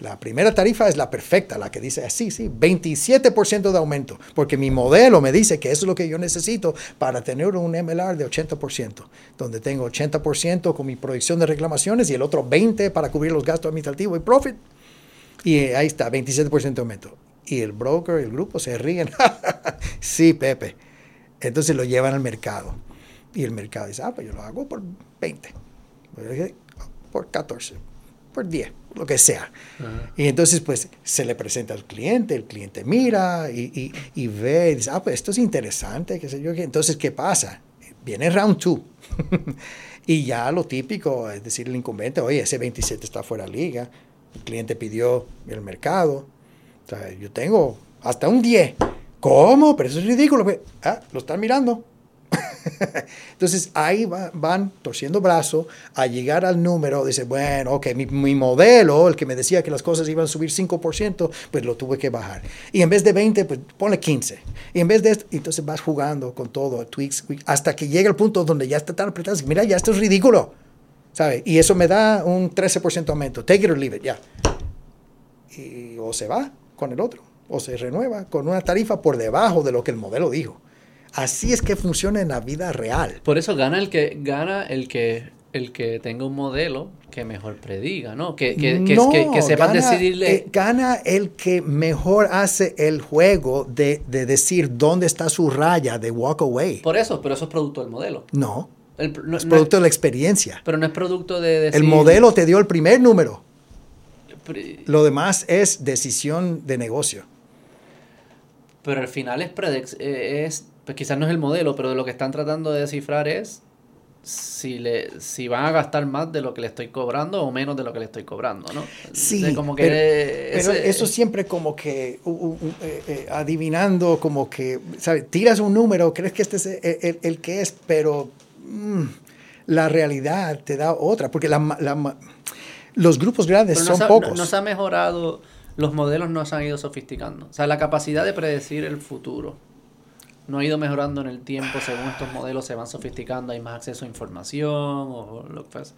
la primera tarifa es la perfecta, la que dice, sí, sí, 27% de aumento, porque mi modelo me dice que eso es lo que yo necesito para tener un MLR de 80%, donde tengo 80% con mi proyección de reclamaciones y el otro 20% para cubrir los gastos administrativos y profit. Y ahí está, 27% de aumento. Y el broker, el grupo se ríen. [laughs] sí, Pepe. Entonces lo llevan al mercado. Y el mercado dice, ah, pues yo lo hago por 20, por 14, por 10, lo que sea. Y entonces, pues, se le presenta al cliente, el cliente mira y, y, y ve, y dice, ah, pues esto es interesante, qué sé yo. Entonces, ¿qué pasa? Viene round two. [laughs] y ya lo típico, es decir, el incumbente, oye, ese 27 está fuera de liga, el cliente pidió el mercado, yo tengo hasta un 10. ¿Cómo? Pero eso es ridículo. Pues, Ah, lo están mirando. [laughs] Entonces ahí va- van torciendo brazo a llegar al número. Dice, bueno, ok, mi, modelo, el que me decía que las cosas iban a subir 5%, pues lo tuve que bajar. Y en vez de 20, pues ponle 15. Y en vez de esto, entonces vas jugando con todo, tweaks, hasta que llega el punto donde ya está tan apretado. Mira, ya esto es ridículo. ¿Sabe? Y eso me da un 13% aumento. Take it or leave it, ya. Y o se va con el otro, o se renueva con una tarifa por debajo de lo que el modelo dijo. Así es que funciona en la vida real. Por eso gana el que gana el que el que tenga un modelo que mejor prediga, ¿no? Que, que, No, que, que sepa gana, decidirle. eh, gana el que mejor hace el juego de, de decir dónde está su raya de walk away. por eso, pero eso es producto del modelo. No, El- no- es no producto de la experiencia. pero no es producto de decir. El modelo te dio el primer número. Lo demás es decisión de negocio. Pero al final es, predex- eh, es pues quizás no es el modelo, pero de lo que están tratando de descifrar es si le si van a gastar más de lo que le estoy cobrando o menos de lo que le estoy cobrando, ¿no? Sí, O sea, como que pero, eso siempre como que uh, uh, uh, eh, eh, adivinando, como que, ¿sabes? Tiras un número, crees que este es el, el- el que es, pero la realidad te da otra, porque la la los grupos grandes pero son ha- pocos. no- no se ha mejorado, los modelos no se han ido sofisticando. O sea, la capacidad de predecir el futuro no ha ido mejorando en el tiempo según estos modelos se van sofisticando, hay más acceso a información o lo que fuese.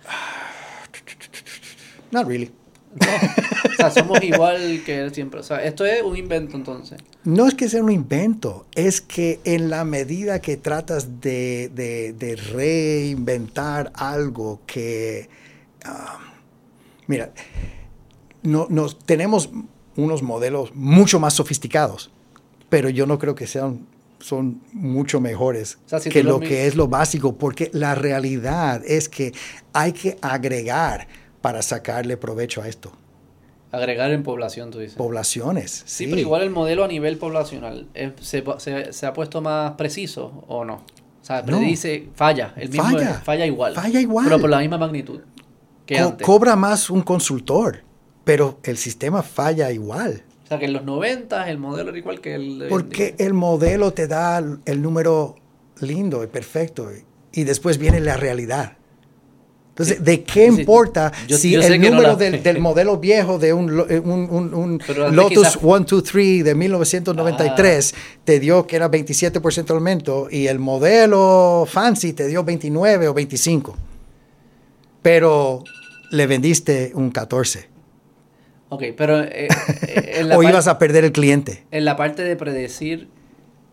Not really. [laughs] o sea, somos igual que él siempre. O sea, esto es un invento entonces. No es que sea un invento, es que en la medida que tratas de, de, reinventar algo que... Ah, mira, no, nos, tenemos unos modelos mucho más sofisticados, pero yo no creo que sean son mucho mejores que lo que es lo básico, porque la realidad es que hay que agregar para sacarle provecho a esto. Agregar en población, tú dices. Poblaciones, sí. Sí, pero igual el modelo a nivel poblacional, eh, se, se, ha puesto más preciso o no? O sea, predice, falla, el mismo falla, falla igual. Falla igual. Pero por la misma magnitud que antes. Cobra más un consultor, pero el sistema falla igual. O sea, que en los 90 el modelo era igual que el... Porque el modelo te da el número lindo y perfecto y después viene la realidad. Entonces, ¿de qué importa si el número [laughs] del, modelo viejo de un, un, Lotus 1, 2, 3 de 1993 ah. te dio que era 27% aumento y el modelo fancy te dio 29 o 25? Pero le vendiste un 14. Ok, pero... Eh, eh, [laughs] o ibas a perder el cliente. En la parte de predecir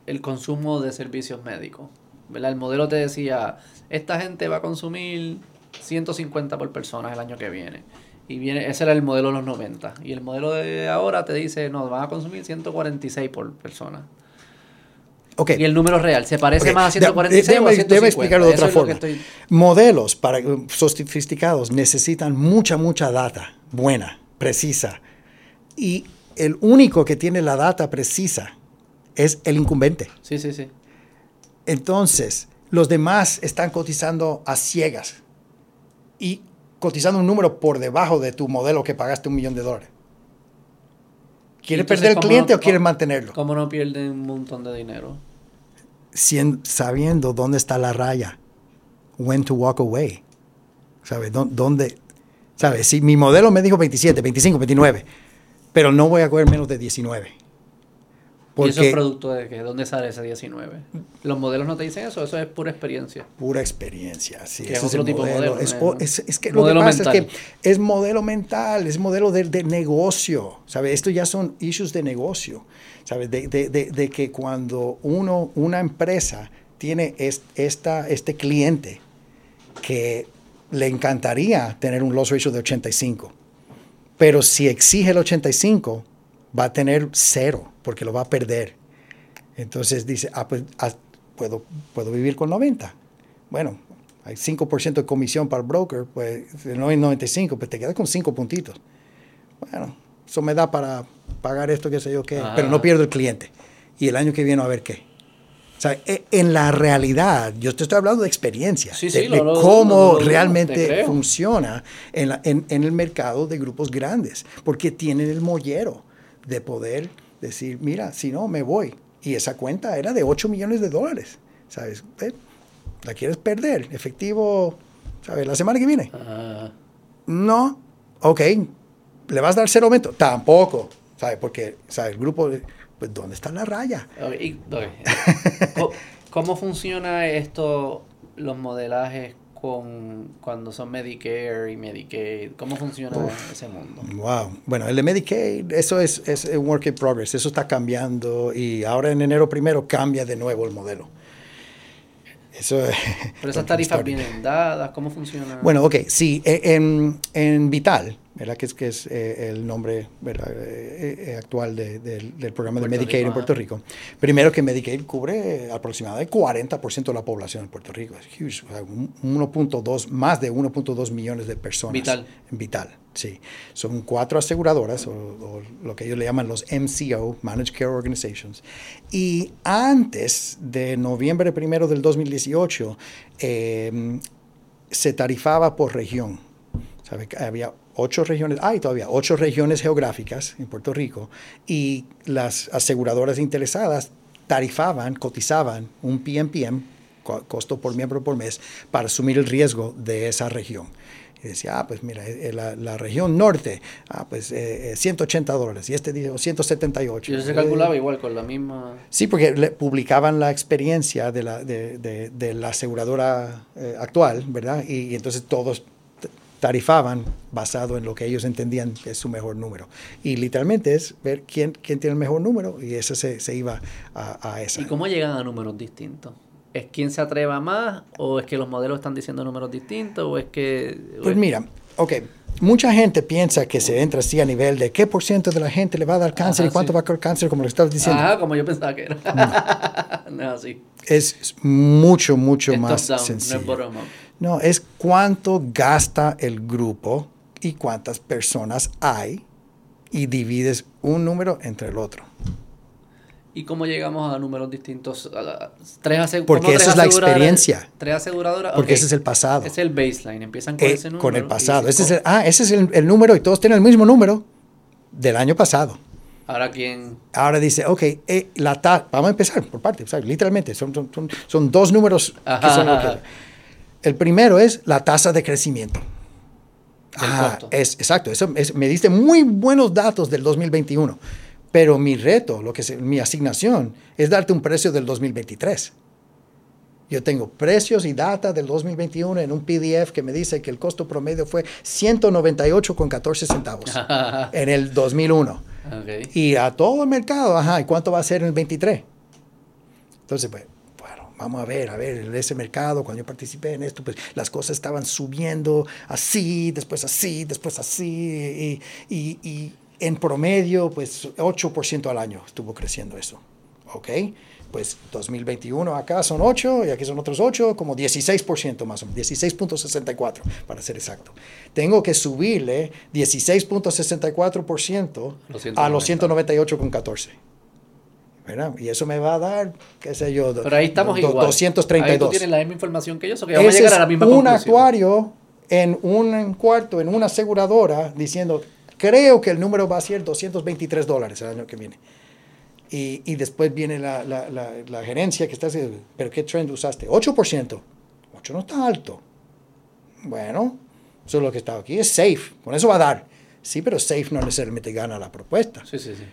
el consumo de servicios médicos, ¿verdad? El modelo te decía, esta gente va a consumir 150 por persona el año que viene. Y viene, ese era el modelo de los 90. Y el modelo de ahora te dice, no, van a consumir 146 por persona. Okay. Y el número real, ¿se parece más a 146 o a 150? Debe explicarlo de otra forma. Modelos para, sofisticados necesitan mucha, mucha data buena, precisa. Y el único que tiene la data precisa es el incumbente. Sí, sí, sí. Entonces, los demás están cotizando a ciegas y cotizando un número por debajo de tu modelo que pagaste un millón de dólares. ¿Quieres perder el cliente o quieres mantenerlo? ¿Cómo no pierden un montón de dinero? sabiendo dónde está la raya. When to walk away. ¿Sabes? ¿Dónde? ¿Sabes? Si mi modelo me dijo 27, 25, 29, pero no voy a coger menos de 19 ¿Y eso es producto de que ¿Dónde sale ese 19? ¿Los modelos no te dicen eso? Eso es pura experiencia. Pura experiencia, sí. es otro tipo de modelo. Es, que lo que pasa es que es modelo mental, es modelo de, negocio, ¿sabes? Esto ya son issues de negocio, ¿sabes? De, de que cuando uno, una empresa tiene esta, este cliente que le encantaría tener un loss ratio de 85, pero si exige el 85, va a tener cero porque lo va a perder. Entonces dice, ah, pues ah, puedo, puedo vivir con 90. Bueno, hay 5% de comisión para el broker, pues no hay 95, pues te quedas con 5 puntitos. Bueno, eso me da para pagar esto, qué sé yo qué, pero no pierdo el cliente. Y el año que viene a ver qué. O sea, e, en la realidad, yo te estoy hablando de experiencia, de, cómo realmente funciona en, en, en, el mercado de grupos grandes, porque tienen el mollero de poder decir, mira, si no, me voy. Y esa cuenta era de 8 millones de dólares, ¿sabes? ¿La quieres perder? Efectivo, ¿sabes? La semana que viene. Ah. No, ok. ¿Le vas a dar cero aumento? Tampoco, ¿sabes? Porque, ¿sabes? El grupo, pues, ¿dónde está la raya? [laughs] ¿Cómo funciona esto, los modelajes con cuando son Medicare y Medicaid? ¿Cómo funciona ese mundo? Wow. Bueno, el de Medicaid, eso es, es un work in progress, eso está cambiando y ahora en enero primero cambia de nuevo el modelo. Eso Pero esas [laughs] tarifas vienen dadas, ¿cómo funciona? Bueno, ok, sí, e, en, en Vital, ¿verdad? Que es, que es eh, el nombre eh, eh, actual del programa de Medicaid en Puerto Rico. Primero que Medicaid cubre aproximadamente 40% de la población en Puerto Rico. Es huge. 1.2, más de 1.2 millones de personas. Vital. Vital, sí. Son cuatro aseguradoras, o, lo que ellos le llaman los MCO, Managed Care Organizations. Y antes de noviembre primero del 2018, se tarifaba por región. ¿Sabe? Había ocho regiones, hay todavía ocho regiones geográficas en Puerto Rico y las aseguradoras interesadas tarifaban, cotizaban un PMPM, costo por miembro por mes, para asumir el riesgo de esa región. Y decía, ah, pues mira, eh, la, la región norte, ah, pues 180 eh, eh, dólares, y este dijo 178. Y eso se calculaba igual con la misma... Sí, porque le publicaban la experiencia de la, de, de, la aseguradora actual, ¿verdad? Y, y, entonces todos tarifaban basado en lo que ellos entendían que es su mejor número. Y literalmente es ver quién, quién tiene el mejor número y eso se, se iba a, a esa. ¿Y cómo llegan a números distintos? ¿Es quién se atreva más? ¿O es que los modelos están diciendo números distintos? ¿O es que.? Pues mira, ok. Mucha gente piensa que se entra así a nivel de qué por ciento de la gente le va a dar cáncer y cuánto va a dar cáncer, como lo estabas diciendo. Ah, como yo pensaba que era. No, [laughs] así. Es mucho, mucho más sencillo. No, es cuánto gasta el grupo y cuántas personas hay y divides un número entre el otro. ¿Y cómo llegamos a números distintos? A tres Porque esa es la experiencia. Tres aseguradoras. Porque ese es el pasado. Es el baseline. Empiezan con Eh, ese número. con el pasado. Ese es el- ah, ese es el, el número y todos tienen el mismo número del año pasado. Ahora, ¿quién? Ahora dice, ok, eh, la ta vamos a empezar por parte, o sea, literalmente, son, son, son, son dos números que son ajá. El primero es la tasa de crecimiento. Ah, es, exacto, eso es- me diste muy buenos datos del 2021, pero mi reto, lo que es, mi asignación, es darte un precio del 2023. Yo tengo precios y data del 2021 en un PDF que me dice que el costo promedio fue 198,14 centavos [laughs] en el 2001. Ok. Y a todo el mercado, ajá, ¿y cuánto va a ser en el 23? Entonces, pues, vamos a ver, a ver, en ese mercado, cuando yo participé en esto, pues las cosas estaban subiendo así, después así, después así, y, y- y en promedio, pues 8% al año estuvo creciendo eso, ¿ok? Pues 2021 acá son 8 y aquí son otros 8, como 16% más o menos, 16.64 para ser exacto. Tengo que subirle 16.64% a los 198.14. ¿verdad? Y eso me va a dar, qué sé yo, Pero ahí estamos do- igual. 232. Ahí tú tienes la misma información que yo, so que vamos a llegar es a la misma un conclusión. actuario en un cuarto, en una aseguradora, diciendo, creo que el número va a ser 223 dólares el año que viene. Y, y después viene la, la, la, la gerencia que está diciendo, ¿pero qué trend usaste? 8%. 8 no está alto. Bueno, eso es lo que está aquí. Es safe. Con eso va a dar. Sí, pero safe no necesariamente gana la propuesta. Sí, sí, sí.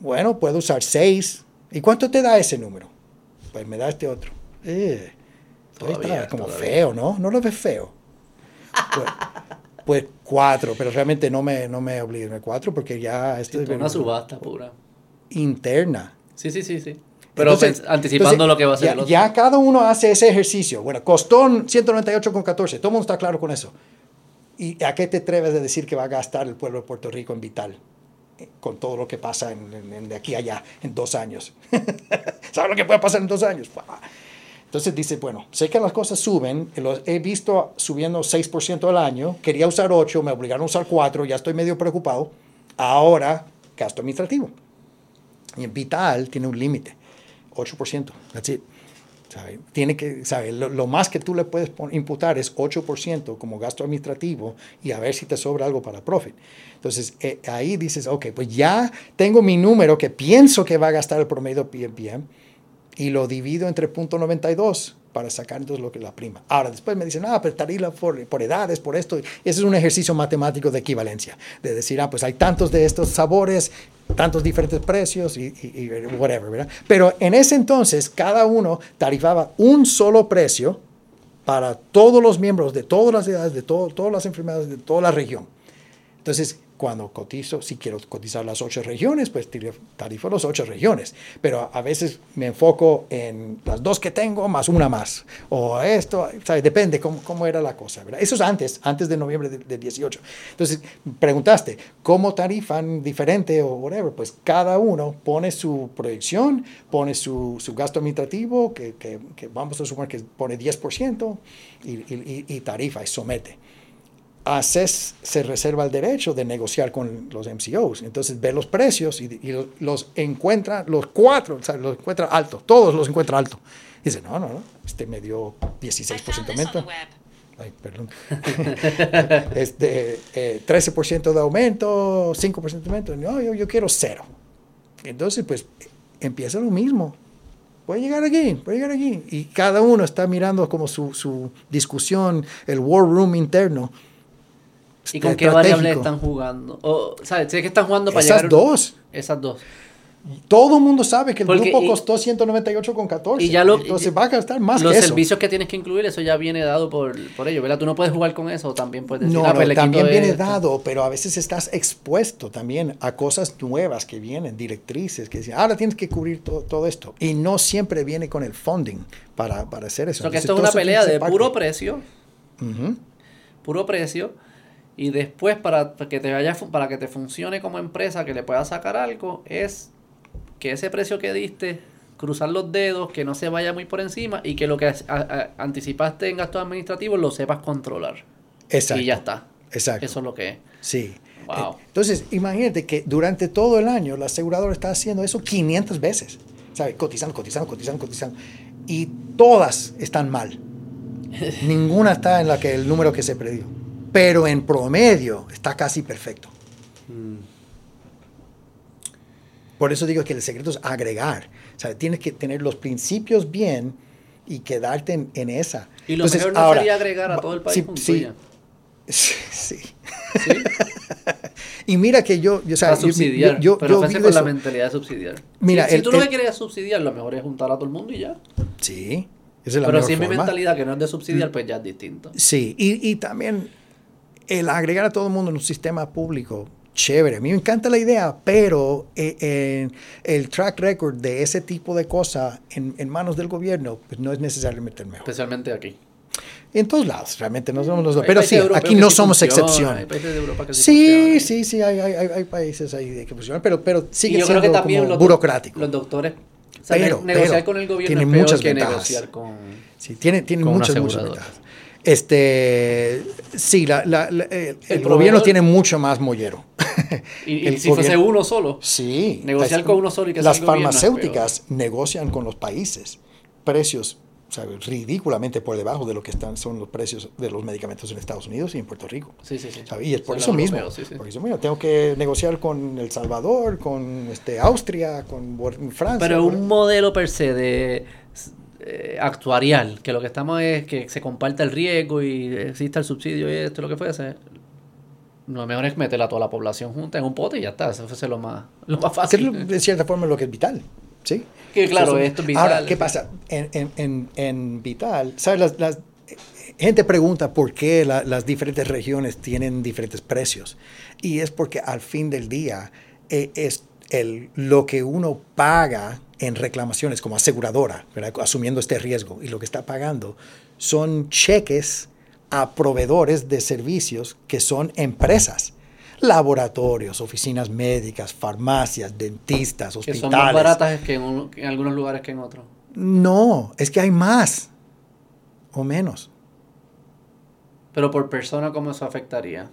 Bueno, puedo usar 6. ¿Y cuánto te da ese número? Pues me da este otro. Eh, Todavía, está, como todavía. feo, ¿no? No lo ves feo. Pues, [laughs] pues cuatro, pero realmente no me, no me obligue. Cuatro porque ya esto Sí, es una subasta pura. interna. Sí, sí, sí, sí. Pero Entonces- pens- anticipando entonces, lo que va a ser ya, el otro. ya cada uno hace ese ejercicio. Bueno, costó 198,14. Todo el mundo está claro con eso. ¿Y a qué te atreves de decir que va a gastar el pueblo de Puerto Rico en Vital? Con todo lo que pasa de aquí a allá en dos años. [laughs] ¿Sabes lo que puede pasar en dos años? Entonces dice, bueno, sé que las cosas suben, los he visto subiendo 6% al año, quería usar 8, me obligaron a usar 4, ya estoy medio preocupado. Ahora, gasto administrativo. Y en Vital tiene un límite, 8%. That's it. Tiene que, ¿sabe? Lo, más que tú le puedes imputar es 8% como gasto administrativo y a ver si te sobra algo para profit. Entonces eh, ahí dices, ok, pues ya tengo mi número que pienso que va a gastar el promedio PMPM y lo divido entre .92 para sacar entonces lo que la prima. Ahora, después me dicen, ah, pero tarifa por, por edades, por esto. Ese es un ejercicio matemático de equivalencia, de decir, ah, pues hay tantos de estos sabores, tantos diferentes precios y, whatever, ¿verdad? Pero en ese entonces, cada uno tarifaba un solo precio para todos los miembros de todas las edades, de todas las enfermedades, de toda la región. Entonces, cuando cotizo, si quiero cotizar las ocho regiones, pues tari- tarifo las ocho regiones. Pero a veces me enfoco en las dos que tengo más una más. O esto, ¿sabes? depende cómo, cómo era la cosa. ¿verdad? Eso es antes, antes de noviembre del del 18. Entonces, preguntaste, ¿cómo tarifan diferente o whatever? Pues cada uno pone su proyección, pone su, su gasto administrativo, que, que- que vamos a suponer que pone 10%, y, y- y- y tarifa y somete. ACES se reserva el derecho de negociar con los MCOs. Entonces ve los precios y, y los, los encuentra, los cuatro, o sea, los encuentra altos, todos los encuentra altos. Dice, no, no, no, este me dio 16% [laughs] de aumento. Ay, perdón. este, eh, 13% de aumento, 5% de aumento. No, yo, yo quiero cero. Entonces, pues empieza lo mismo. Puede llegar aquí, puede llegar aquí. Y cada uno está mirando como su, su discusión, el war room interno. ¿Y con qué variables están jugando? O, ¿sabes? Sé que están jugando para Esas llegar... dos. Esas dos. Todo el mundo sabe que el grupo costó 198,14. Y ya lo, entonces va a gastar más Los servicios que tienes que incluir, eso ya viene dado por, por ello, ¿verdad? Tú no puedes jugar con eso, también puedes decir, no, ah, pues también viene dado, pero a veces estás expuesto también a cosas nuevas que vienen, directrices, que dicen, ahora tienes que cubrir todo, todo esto. Y no siempre viene con el funding para, para hacer eso. Porque esto es una pelea de puro precio. Puro precio y después para que te vaya para que te funcione como empresa que le puedas sacar algo es que ese precio que diste cruzar los dedos que no se vaya muy por encima y que lo que anticipaste en gastos administrativos lo sepas controlar. Exacto y ya está. Exacto. Eso es lo que es. Sí. Wow. entonces imagínate que durante todo el año la aseguradora está haciendo eso 500 veces. ¿sabes? cotizando cotizando cotizando cotizando. Y todas están mal. [laughs] Ninguna está en la que el número que se predijo pero en promedio está casi perfecto. Por eso digo que el secreto es agregar. O sea, tienes que tener los principios bien y quedarte en, esa. Y lo mejor no sería agregar a todo el país sí, [laughs] sí, sí. [laughs] y mira que yo, yo, o sea, subsidiar, yo, yo, pero yo con la mentalidad de subsidiar. Mira, si, tú lo que quieres subsidiar, lo mejor es juntar a todo el mundo y ya. Sí, esa es la Pero si es mi mentalidad que no es de subsidiar, pues ya es distinto. Sí, y, y también el agregar a todo el mundo en un sistema público, chévere. A mí me encanta la idea, pero eh, el track record de ese tipo de cosas en, manos del gobierno pues no es necesariamente el mejor. Especialmente aquí. En todos lados, realmente no somos los dos. Pero sí, aquí no somos excepción. Hay países de Europa que sí, sí, sí, hay, hay, hay, países ahí que funcionan, pero, pero sigue yo siendo creo que también como burocrático. Los doctores, pero, negociar con el gobierno tiene es muchas que negociar con. Sí, tiene, tiene muchas, muchas ventajas. Este, sí, la, la, el, gobierno tiene mucho más mollero. [laughs] ¿Y, si fuese uno solo? Sí. Negociar con uno solo y que Las farmacéuticas negocian con los países precios ridículamente por debajo de lo que están, son los precios de los medicamentos en Estados Unidos y en Puerto Rico. Sí, sí, sí. Y es por eso mismo. porque eso, tengo que negociar con El Salvador, con este, Austria, con Francia. Pero un modelo per se de eh, actuarial, que lo que estamos es que se comparta el riesgo y exista el subsidio y esto, lo que fuese. Lo mejor es meter a toda la población junta en un pote y ya está. Eso fuese lo más, lo más fácil. de cierta forma lo que es vital. ¿sí? Que claro, esto es vital. Ahora, ¿qué pasa? En, en, en, en Vital, ¿sabes? Las, gente pregunta por qué las diferentes regiones tienen diferentes precios. Y es porque al fin del día eh, es el, lo que uno paga en reclamaciones como aseguradora, asumiendo este riesgo, y lo que está pagando son cheques a proveedores de servicios que son empresas, laboratorios, oficinas médicas, farmacias, dentistas, hospitales. Que son más baratas que en, algunos lugares que en otros. No, es que hay más o menos. Pero por persona, ¿cómo eso afectaría?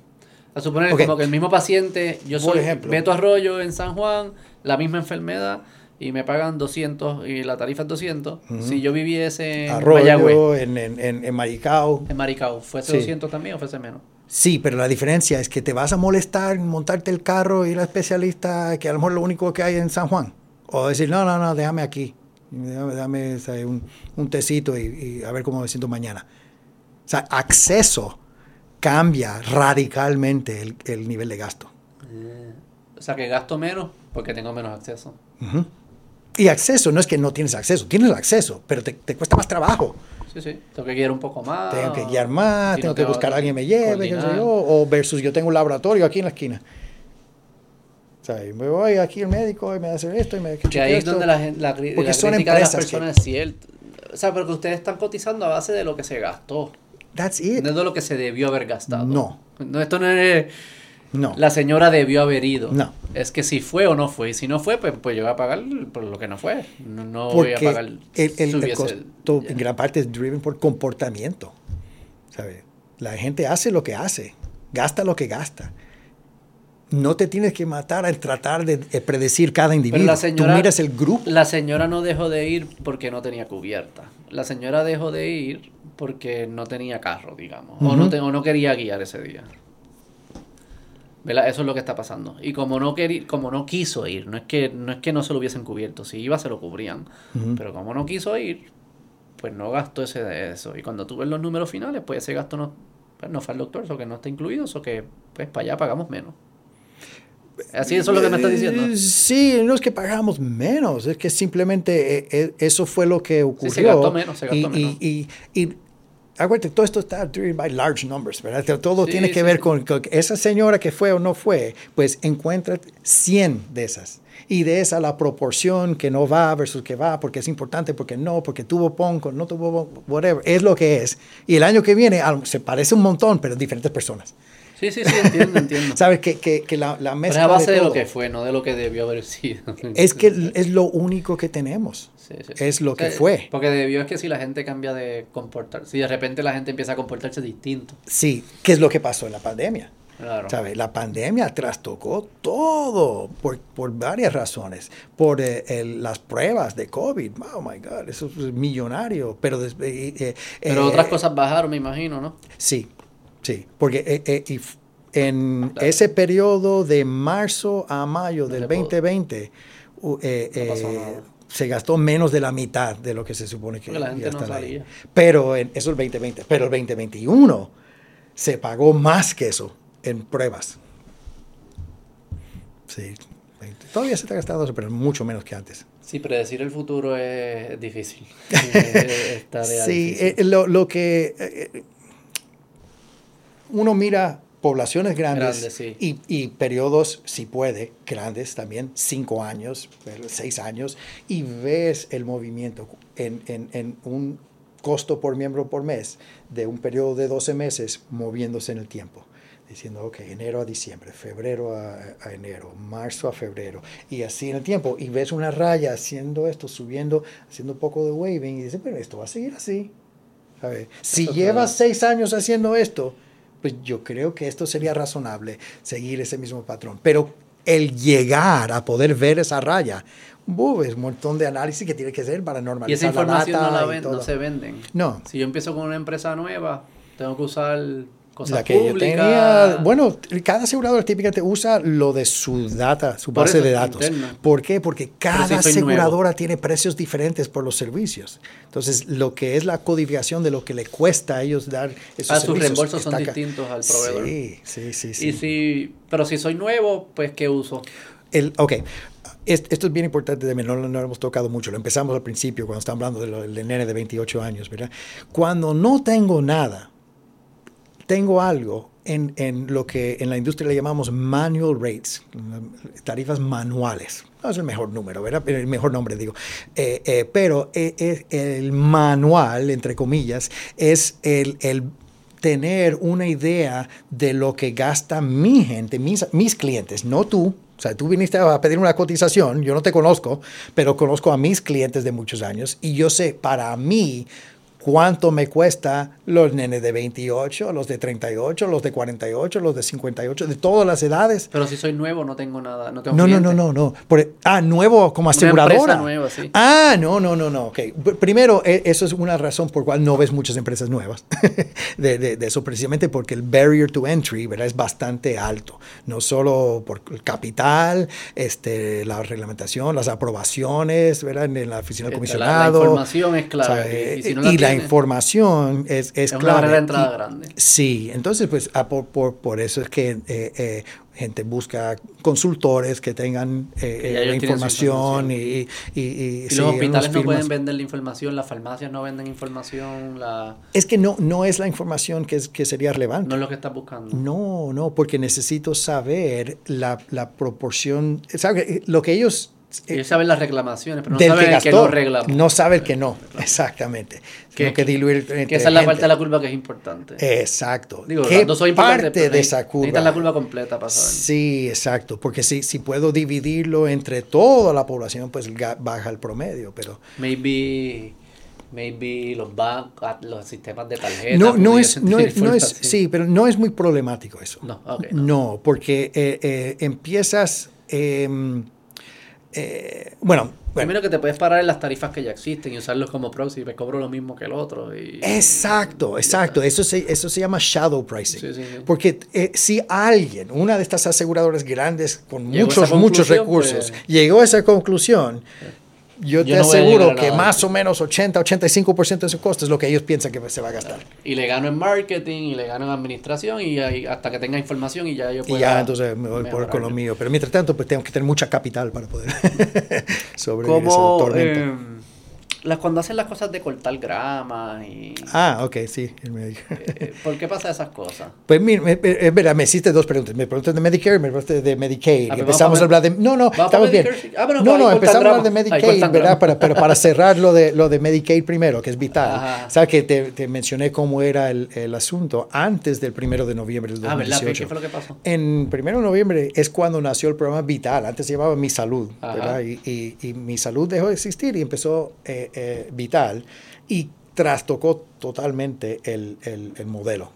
A suponer como que el mismo paciente, yo soy ejemplo, Beto Arroyo en San Juan, la misma enfermedad, y me pagan 200 y la tarifa es 200. Si yo viviese en Arroyo, en, en, en, en, Maricao. En Maricao, ¿fuese 200 también o fuese menos? Sí, pero la diferencia es que te vas a molestar montarte el carro, ir al especialista, que a lo mejor lo único que hay en San Juan. O decir, no, no, no, déjame aquí. Déjame, un, un, tecito y, a ver cómo me siento mañana. O sea, acceso cambia radicalmente el, el nivel de gasto. Eh, o sea, que gasto menos porque tengo menos acceso. Y acceso, no es que no tienes acceso, tienes acceso, pero te, cuesta más trabajo. Sí, sí, tengo que guiar un poco más. Tengo que guiar más, tengo que buscar a alguien que me lleve, qué sé yo, o versus yo tengo un laboratorio aquí en la esquina. O sea, me voy aquí al médico y me hace esto y me Que ahí es donde la, la, porque son crítica de las personas es cierto. O sea, porque ustedes están cotizando a base de lo que se gastó. That's it. No es de lo que se debió haber gastado. No. No, esto no es no. La señora debió haber ido. No. Es que si fue o no fue. Y si no fue, pues, pues yo voy a pagar por lo que no fue. No, voy a pagar. El, el, costo en gran parte es driven por comportamiento. ¿sabe? La gente hace lo que hace, gasta lo que gasta. No te tienes que matar al tratar de predecir cada individuo. La señora, Tú miras el grupo. La señora no dejó de ir porque no tenía cubierta. La señora dejó de ir porque no tenía carro, digamos. o, no o no quería guiar ese día. Eso es lo que está pasando. Y como no como no quiso ir, no es que no es que no se lo hubiesen cubierto, si iba se lo cubrían. Pero como no quiso ir, pues no gastó ese de eso. Y cuando tú ves los números finales, pues ese gasto no, pues no fue al doctor, eso que no está incluido, eso que pues para allá pagamos menos. Así eso es lo que me estás diciendo. Eh, sí, no es que pagamos menos, es que simplemente eh, eh, eso fue lo que ocurrió. Sí, se gastó menos, se gastó y, menos. Y, y, y acuérdate, todo esto está driven by large numbers, ¿verdad? Todo Sí, tiene que sí, ver sí. con, con esa señora que fue o no fue, pues encuentra 100 de esas. Y de esa la proporción que no va versus que va, porque es importante, porque no, porque tuvo ponco, no tuvo, whatever, es lo que es. Y el año que viene se parece un montón, pero diferentes personas. Sí, sí, sí, entiendo, entiendo. [laughs] ¿Sabes? Que, que, que la, la Pero mezcla es a base de, lo que fue, no de lo que debió haber sido. [laughs] es que es lo único que tenemos. Sí, sí, sí. Es lo que fue. Porque debió es que si la gente cambia de comportarse, si de repente la gente empieza a comportarse distinto. Sí, ¿qué es lo que pasó en la pandemia? Claro. ¿Sabe? La pandemia trastocó todo por, por varias razones. Por eh, el- las pruebas de COVID. Oh my God, eso es millonario. Pero, eh, eh, Pero otras cosas bajaron, me imagino, ¿no? Sí, sí. Porque eh, eh, en Claro. ese periodo de marzo a mayo del le puedo- 2020, u- eh, No se gastó menos de la mitad de lo que se supone que la gente no salía. Pero en, eso el 2020. Pero el 2021 se pagó más que eso en pruebas. Sí. 20. Todavía se está gastando eso, pero mucho menos que antes. Sí, predecir el futuro es difícil. [laughs] es Sí, difícil. eh, lo, lo que eh, uno mira poblaciones grandes, Grandes, sí. y, y periodos, si puede, grandes también, cinco años, seis años, y ves el movimiento en, en- en un costo por miembro por mes de un periodo de 12 meses moviéndose en el tiempo. Diciendo, ok, enero a diciembre, febrero a, a enero, marzo a febrero, y así en el tiempo. Y ves una raya haciendo esto, subiendo, haciendo un poco de waving, y dices, pero esto va a seguir así. ¿Sabe? Si Eso llevas seis años haciendo esto, pues yo creo que esto sería razonable, seguir ese mismo patrón. Pero el llegar a poder ver esa raya, ¡buf! es un montón de análisis que tiene que hacer para Y normalizar esa información la no, la y ven- no se venden. No. Si yo empiezo con una empresa nueva, tengo que usar cosas La que públicas. yo tenía, bueno, cada aseguradora típicamente usa lo de su data, su base de datos. interna. ¿Por qué? Porque cada si aseguradora tiene precios diferentes por los servicios. Entonces, lo que es la codificación de lo que le cuesta a ellos dar esos Ah, sus servicios reembolsos son acá. distintos al proveedor. Sí, sí, sí. sí. Y si, pero si soy nuevo, pues ¿qué uso? El, ok, Es- esto es bien importante también, no, lo- no lo hemos tocado mucho, lo empezamos al principio cuando estábamos hablando de del nene de 28 años, ¿verdad? Cuando no tengo nada, tengo algo en, en lo que en la industria le llamamos manual rates, tarifas manuales. No es el mejor número, ¿verdad? El mejor nombre, digo. Eh, eh, pero eh, el manual, entre comillas, es el, el tener una idea de lo que gasta mi gente, mis, mis clientes, no tú. O sea, tú viniste a pedir una cotización, yo no te conozco, pero conozco a mis clientes de muchos años y yo sé para mí cuánto me cuesta los nenes de 28, los de 38, los de 48, los de 58, de todas las edades. Pero si soy nuevo, no tengo nada. No, tengo No, no, no, no, no. Por- ah, nuevo como Una aseguradora. empresa nueva, sí. Ah, no, no, no, no. Ok. P- Primero, e- eso es una razón por cual no ves muchas empresas nuevas. [laughs] de, de- de eso, precisamente porque el barrier to entry ¿verdad? es bastante alto. No solo por el capital, este, la reglamentación, las aprobaciones, ¿verdad? En la oficina del Este, la- la comisionado. información es clave, ¿sabe? y si no y la tiene, información es, es, Es barrera de entrada Y- grande. Sí, entonces pues ah, por, por, por eso es que eh, eh, gente busca consultores que tengan eh, la información, información. y, y, y- Y sí, los hospitales no pueden vender la información, las farmacias no venden información, la... Es que no, no es la información que, es, que sería relevante. no es lo que estás buscando. No, no, porque necesito saber la, la proporción, ¿sabe? Lo que ellos... eh, Ellos saben las reclamaciones, pero no saben que el que no reclamó. no sabe el que no, exactamente. Tiene que diluir entre que esa es la gente. parte de la curva que es importante. Exacto. Digo, ¿Qué las dos son importantes, parte de esa curva? Necesitas la curva completa para saber. Sí, exacto, porque si, si puedo dividirlo entre toda la población, pues baja el promedio, pero Maybe, maybe los bancos, los sistemas de tarjeta. no, no, es, no, es, no es, sí, pero no es muy problemático eso. No, ok, no. no. porque eh, eh, empiezas, em, eh, bueno, bueno, Primero que te puedes parar en las tarifas que ya existen y usarlos como proxy, me cobro lo mismo que el otro. Y, Exacto, exacto. Eso se, eso se llama shadow pricing. Sí, sí, sí. Porque eh, si alguien, una de estas aseguradoras grandes con Llegó muchos, muchos recursos, pues- llegó a esa conclusión, yo, te aseguro que más o menos 80, 85% de su costo es lo que ellos piensan que se va a gastar. Y le gano en marketing, y le gano en administración, y hasta que tenga información y ya yo puedo. Y ya, entonces me voy por con lo mío. Pero mientras tanto, pues tengo que tener mucha capital para poder [laughs] sobrevivir esa tormenta. Eh, las, cuando hacen las cosas de cortar grama y... Ah, ok, sí. Eh, ¿Por qué pasa esas cosas? Pues mira, es verdad, me hiciste dos preguntas. Me preguntas de Medicare y me preguntas de Medicaid. Ah, empezamos a, hablar de... No, no, estamos bien. Ah, no, no, empezamos a hablar de Medicaid, ¿verdad? Para, pero para cerrar lo de, lo de Medicaid primero, que es vital. Sabes que te, te, mencioné cómo era el, el, asunto antes del primero de noviembre del 2018. Ah, ¿verdad? ¿Qué fue lo que pasó? En primero de noviembre es cuando nació el programa Vital. Antes se llamaba Mi Salud, ¿verdad? Y, y, y, Mi Salud dejó de existir y empezó... Eh, eh, vital y trastocó totalmente el, el, modelo.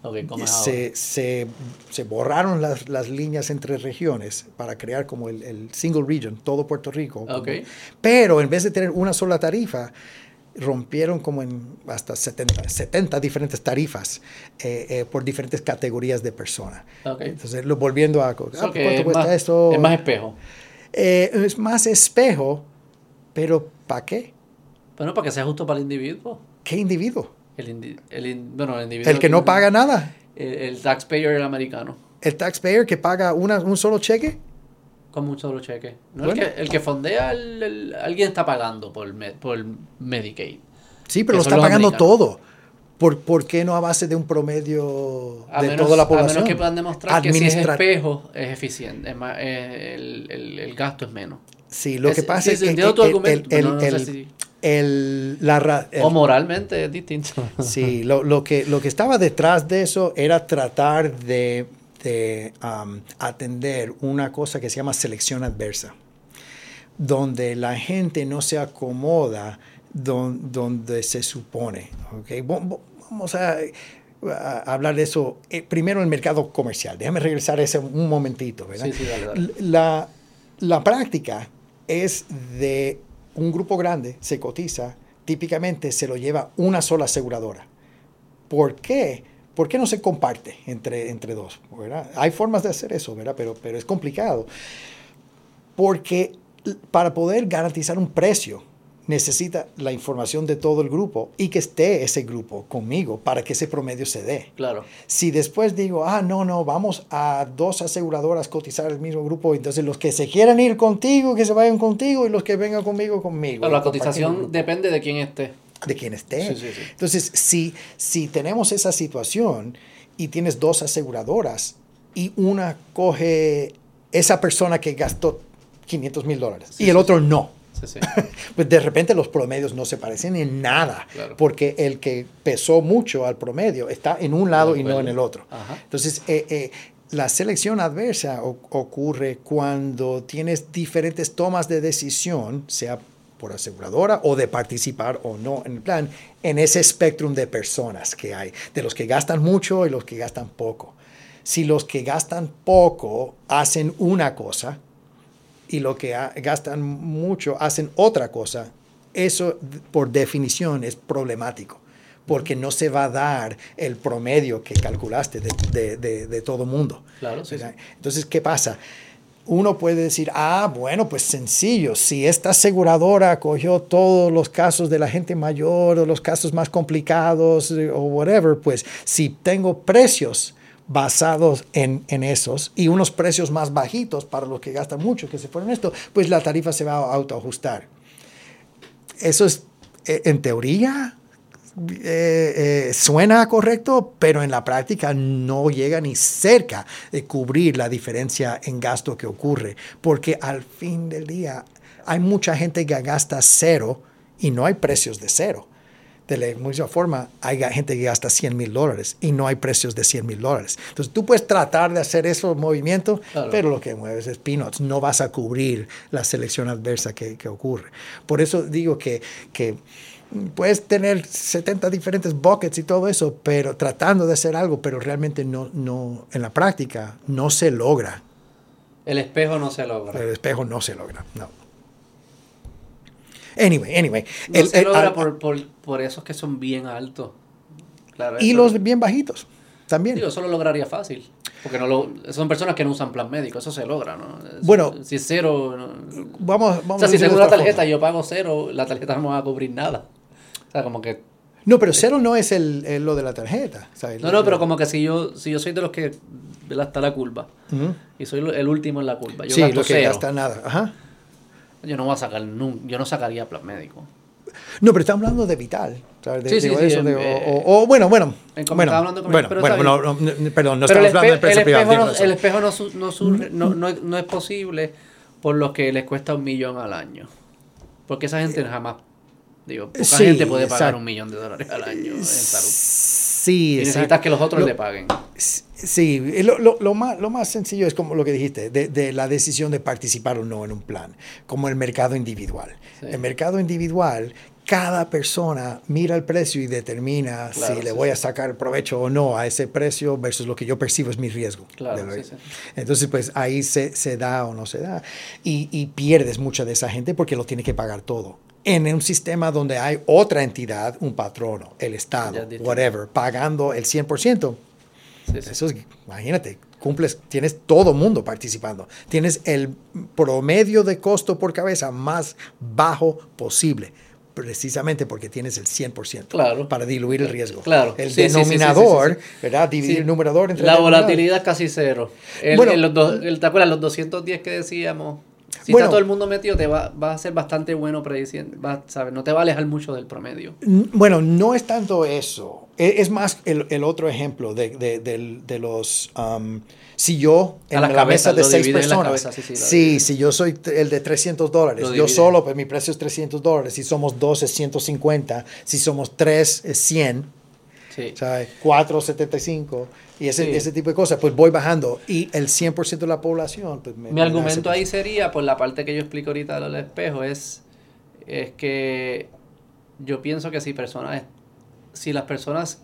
se, se, se, borraron las, las, líneas entre regiones para crear como el, single region, todo Puerto Rico. pero en vez de tener una sola tarifa, rompieron como en hasta 70, 70 diferentes tarifas eh, eh, por diferentes categorías de personas. Entonces, lo, volviendo a... Ah, ¿Cuánto cuesta esto? Es más espejo. Eh, es más espejo, pero ¿para qué? Bueno, para que sea justo para el individuo. ¿Qué individuo? El, el, bueno, el individuo. El que no paga nada. El, taxpayer el americano. ¿El taxpayer que paga una, un solo cheque? Como un solo cheque. No, el, que, el que fondea, alguien está pagando por, por Medicaid. Sí, pero lo está pagando todo. ¿Por, ¿Por, qué no a base de un promedio de toda la población? A menos que puedan demostrar que si es espejo es eficiente, es más, el, el, gasto es menos. Sí, lo que pasa es que el, el, el, la, o moralmente es distinto. [laughs] Sí, lo, lo, que, lo que estaba detrás de eso era tratar de, de um, atender una cosa que se llama selección adversa, donde la gente no se acomoda donde se supone. ¿okay? Vamos a, hablar de eso. Eh, primero el mercado comercial. Déjame regresar a ese un momentito. ¿verdad? Sí, sí, La, la práctica es de un grupo grande se cotiza, típicamente se lo lleva una sola aseguradora. ¿Por qué? ¿Por qué no se comparte entre, entre dos? Hay formas de hacer eso, ¿verdad? Pero, pero es complicado. Porque para poder garantizar un precio, necesita la información de todo el grupo y que esté ese grupo conmigo para que ese promedio se dé. Claro. Si después digo, ah, no, no, vamos a dos aseguradoras cotizar el mismo grupo, entonces los que se quieran ir contigo, que se vayan contigo y los que vengan conmigo, conmigo. la cotización depende de quién esté. De quién esté. Entonces, si, si tenemos esa situación y tienes dos aseguradoras y una coge esa persona que gastó 500 mil dólares y el otro no [laughs] pues de repente los promedios no se parecen en nada, porque el que pesó mucho al promedio está en un lado y no en el otro. Entonces, eh, eh, la selección adversa ocurre cuando tienes diferentes tomas de decisión, sea por aseguradora o de participar o no en el plan, en ese espectro de personas que hay, de los que gastan mucho y los que gastan poco. Si los que gastan poco hacen una cosa, y lo que gastan mucho hacen otra cosa, eso por definición es problemático, porque no se va a dar el promedio que calculaste de, de, de, todo mundo. Claro, Entonces, ¿qué pasa? Uno puede decir, ah, bueno, pues sencillo, si esta aseguradora cogió todos los casos de la gente mayor o los casos más complicados eh, o whatever, pues si tengo precios basados en, en, esos y unos precios más bajitos para los que gastan mucho, que se fueron esto, pues la tarifa se va a autoajustar. Eso es, eh, en teoría, eh, eh, suena correcto, pero en la práctica no llega ni cerca de cubrir la diferencia en gasto que ocurre, porque al fin del día hay mucha gente que gasta cero y no hay precios de cero de la misma forma, hay gente que gasta 100 mil dólares y no hay precios de 100 mil dólares. Entonces, tú puedes tratar de hacer esos movimientos, pero lo que mueves es peanuts. No vas a cubrir la selección adversa que, que ocurre. Por eso digo que, que puedes tener 70 diferentes buckets y todo eso, pero tratando de hacer algo, pero realmente no, no, en la práctica no se logra. El espejo no se logra. El espejo no se logra, no. Anyway, anyway. No se logra por, por, por, esos que son bien altos. y los bien bajitos también. Digo, eso lo lograría fácil. Porque no lo, son personas que no usan plan médico, eso se logra, ¿no? Bueno. Si es cero... Vamos, vamos o sea, si tengo una tarjeta y yo pago cero, la tarjeta no me va a cubrir nada. O sea, como que... No, pero cero no es el, lo de la tarjeta. no, no, pero como que si yo, si yo soy de los que está la curva y soy el último en la curva, yo sí, gasto lo que gasta nada. Ajá. Yo no voy a sacar, yo no sacaría plan médico. No, pero estamos hablando de vital. Sí, sí, sí, o, bueno, bueno. bueno, hablando bueno, pero bueno, perdón, no estamos hablando de precio privado. el espejo no, no, no, no, no, es posible por lo que les cuesta un millón al año. Porque esa gente jamás, digo, poca gente puede pagar un millón de dólares al año en salud. Sí, y necesitas que los otros le paguen. Sí, lo, lo, lo, más, lo más sencillo es como lo que dijiste, de, de, la decisión de participar o no en un plan, como el mercado individual. El mercado individual cada persona mira el precio y determina si le voy a sacar provecho o no a ese precio versus lo que yo percibo es mi riesgo. Entonces, pues ahí se, se, da o no se da. Y, y, pierdes mucha de esa gente porque lo tiene que pagar todo. En un sistema donde hay otra entidad, un patrono, el Estado, whatever, pagando el 100%. Eso es, imagínate, cumples, tienes todo mundo participando. Tienes el promedio de costo por cabeza más bajo posible precisamente porque tienes el 100% claro. para diluir el riesgo. Claro. El denominador, ¿verdad? Dividir el numerador entre La volatilidad casi cero. bueno, los ¿Te acuerdas los 210 que decíamos? Si está todo el mundo metido, te va, va a ser bastante bueno prediciendo, va, ¿sabes? No te va a alejar mucho del promedio. Bueno, no es tanto eso. E, es, más el, el, otro ejemplo de, de, de, los... Um, si yo en la, mesa de seis personas, sí, si yo soy el de 300 dólares, yo solo, pues mi precio es 300 dólares, si somos dos es 150, si somos tres es 100, sí. ¿sabes? 4, 75 y ese, ese tipo de cosas, pues voy bajando y el 100% de la población... Pues mi argumento ahí sería, por la parte que yo explico ahorita del espejo, es, es que yo pienso que si personas, si las personas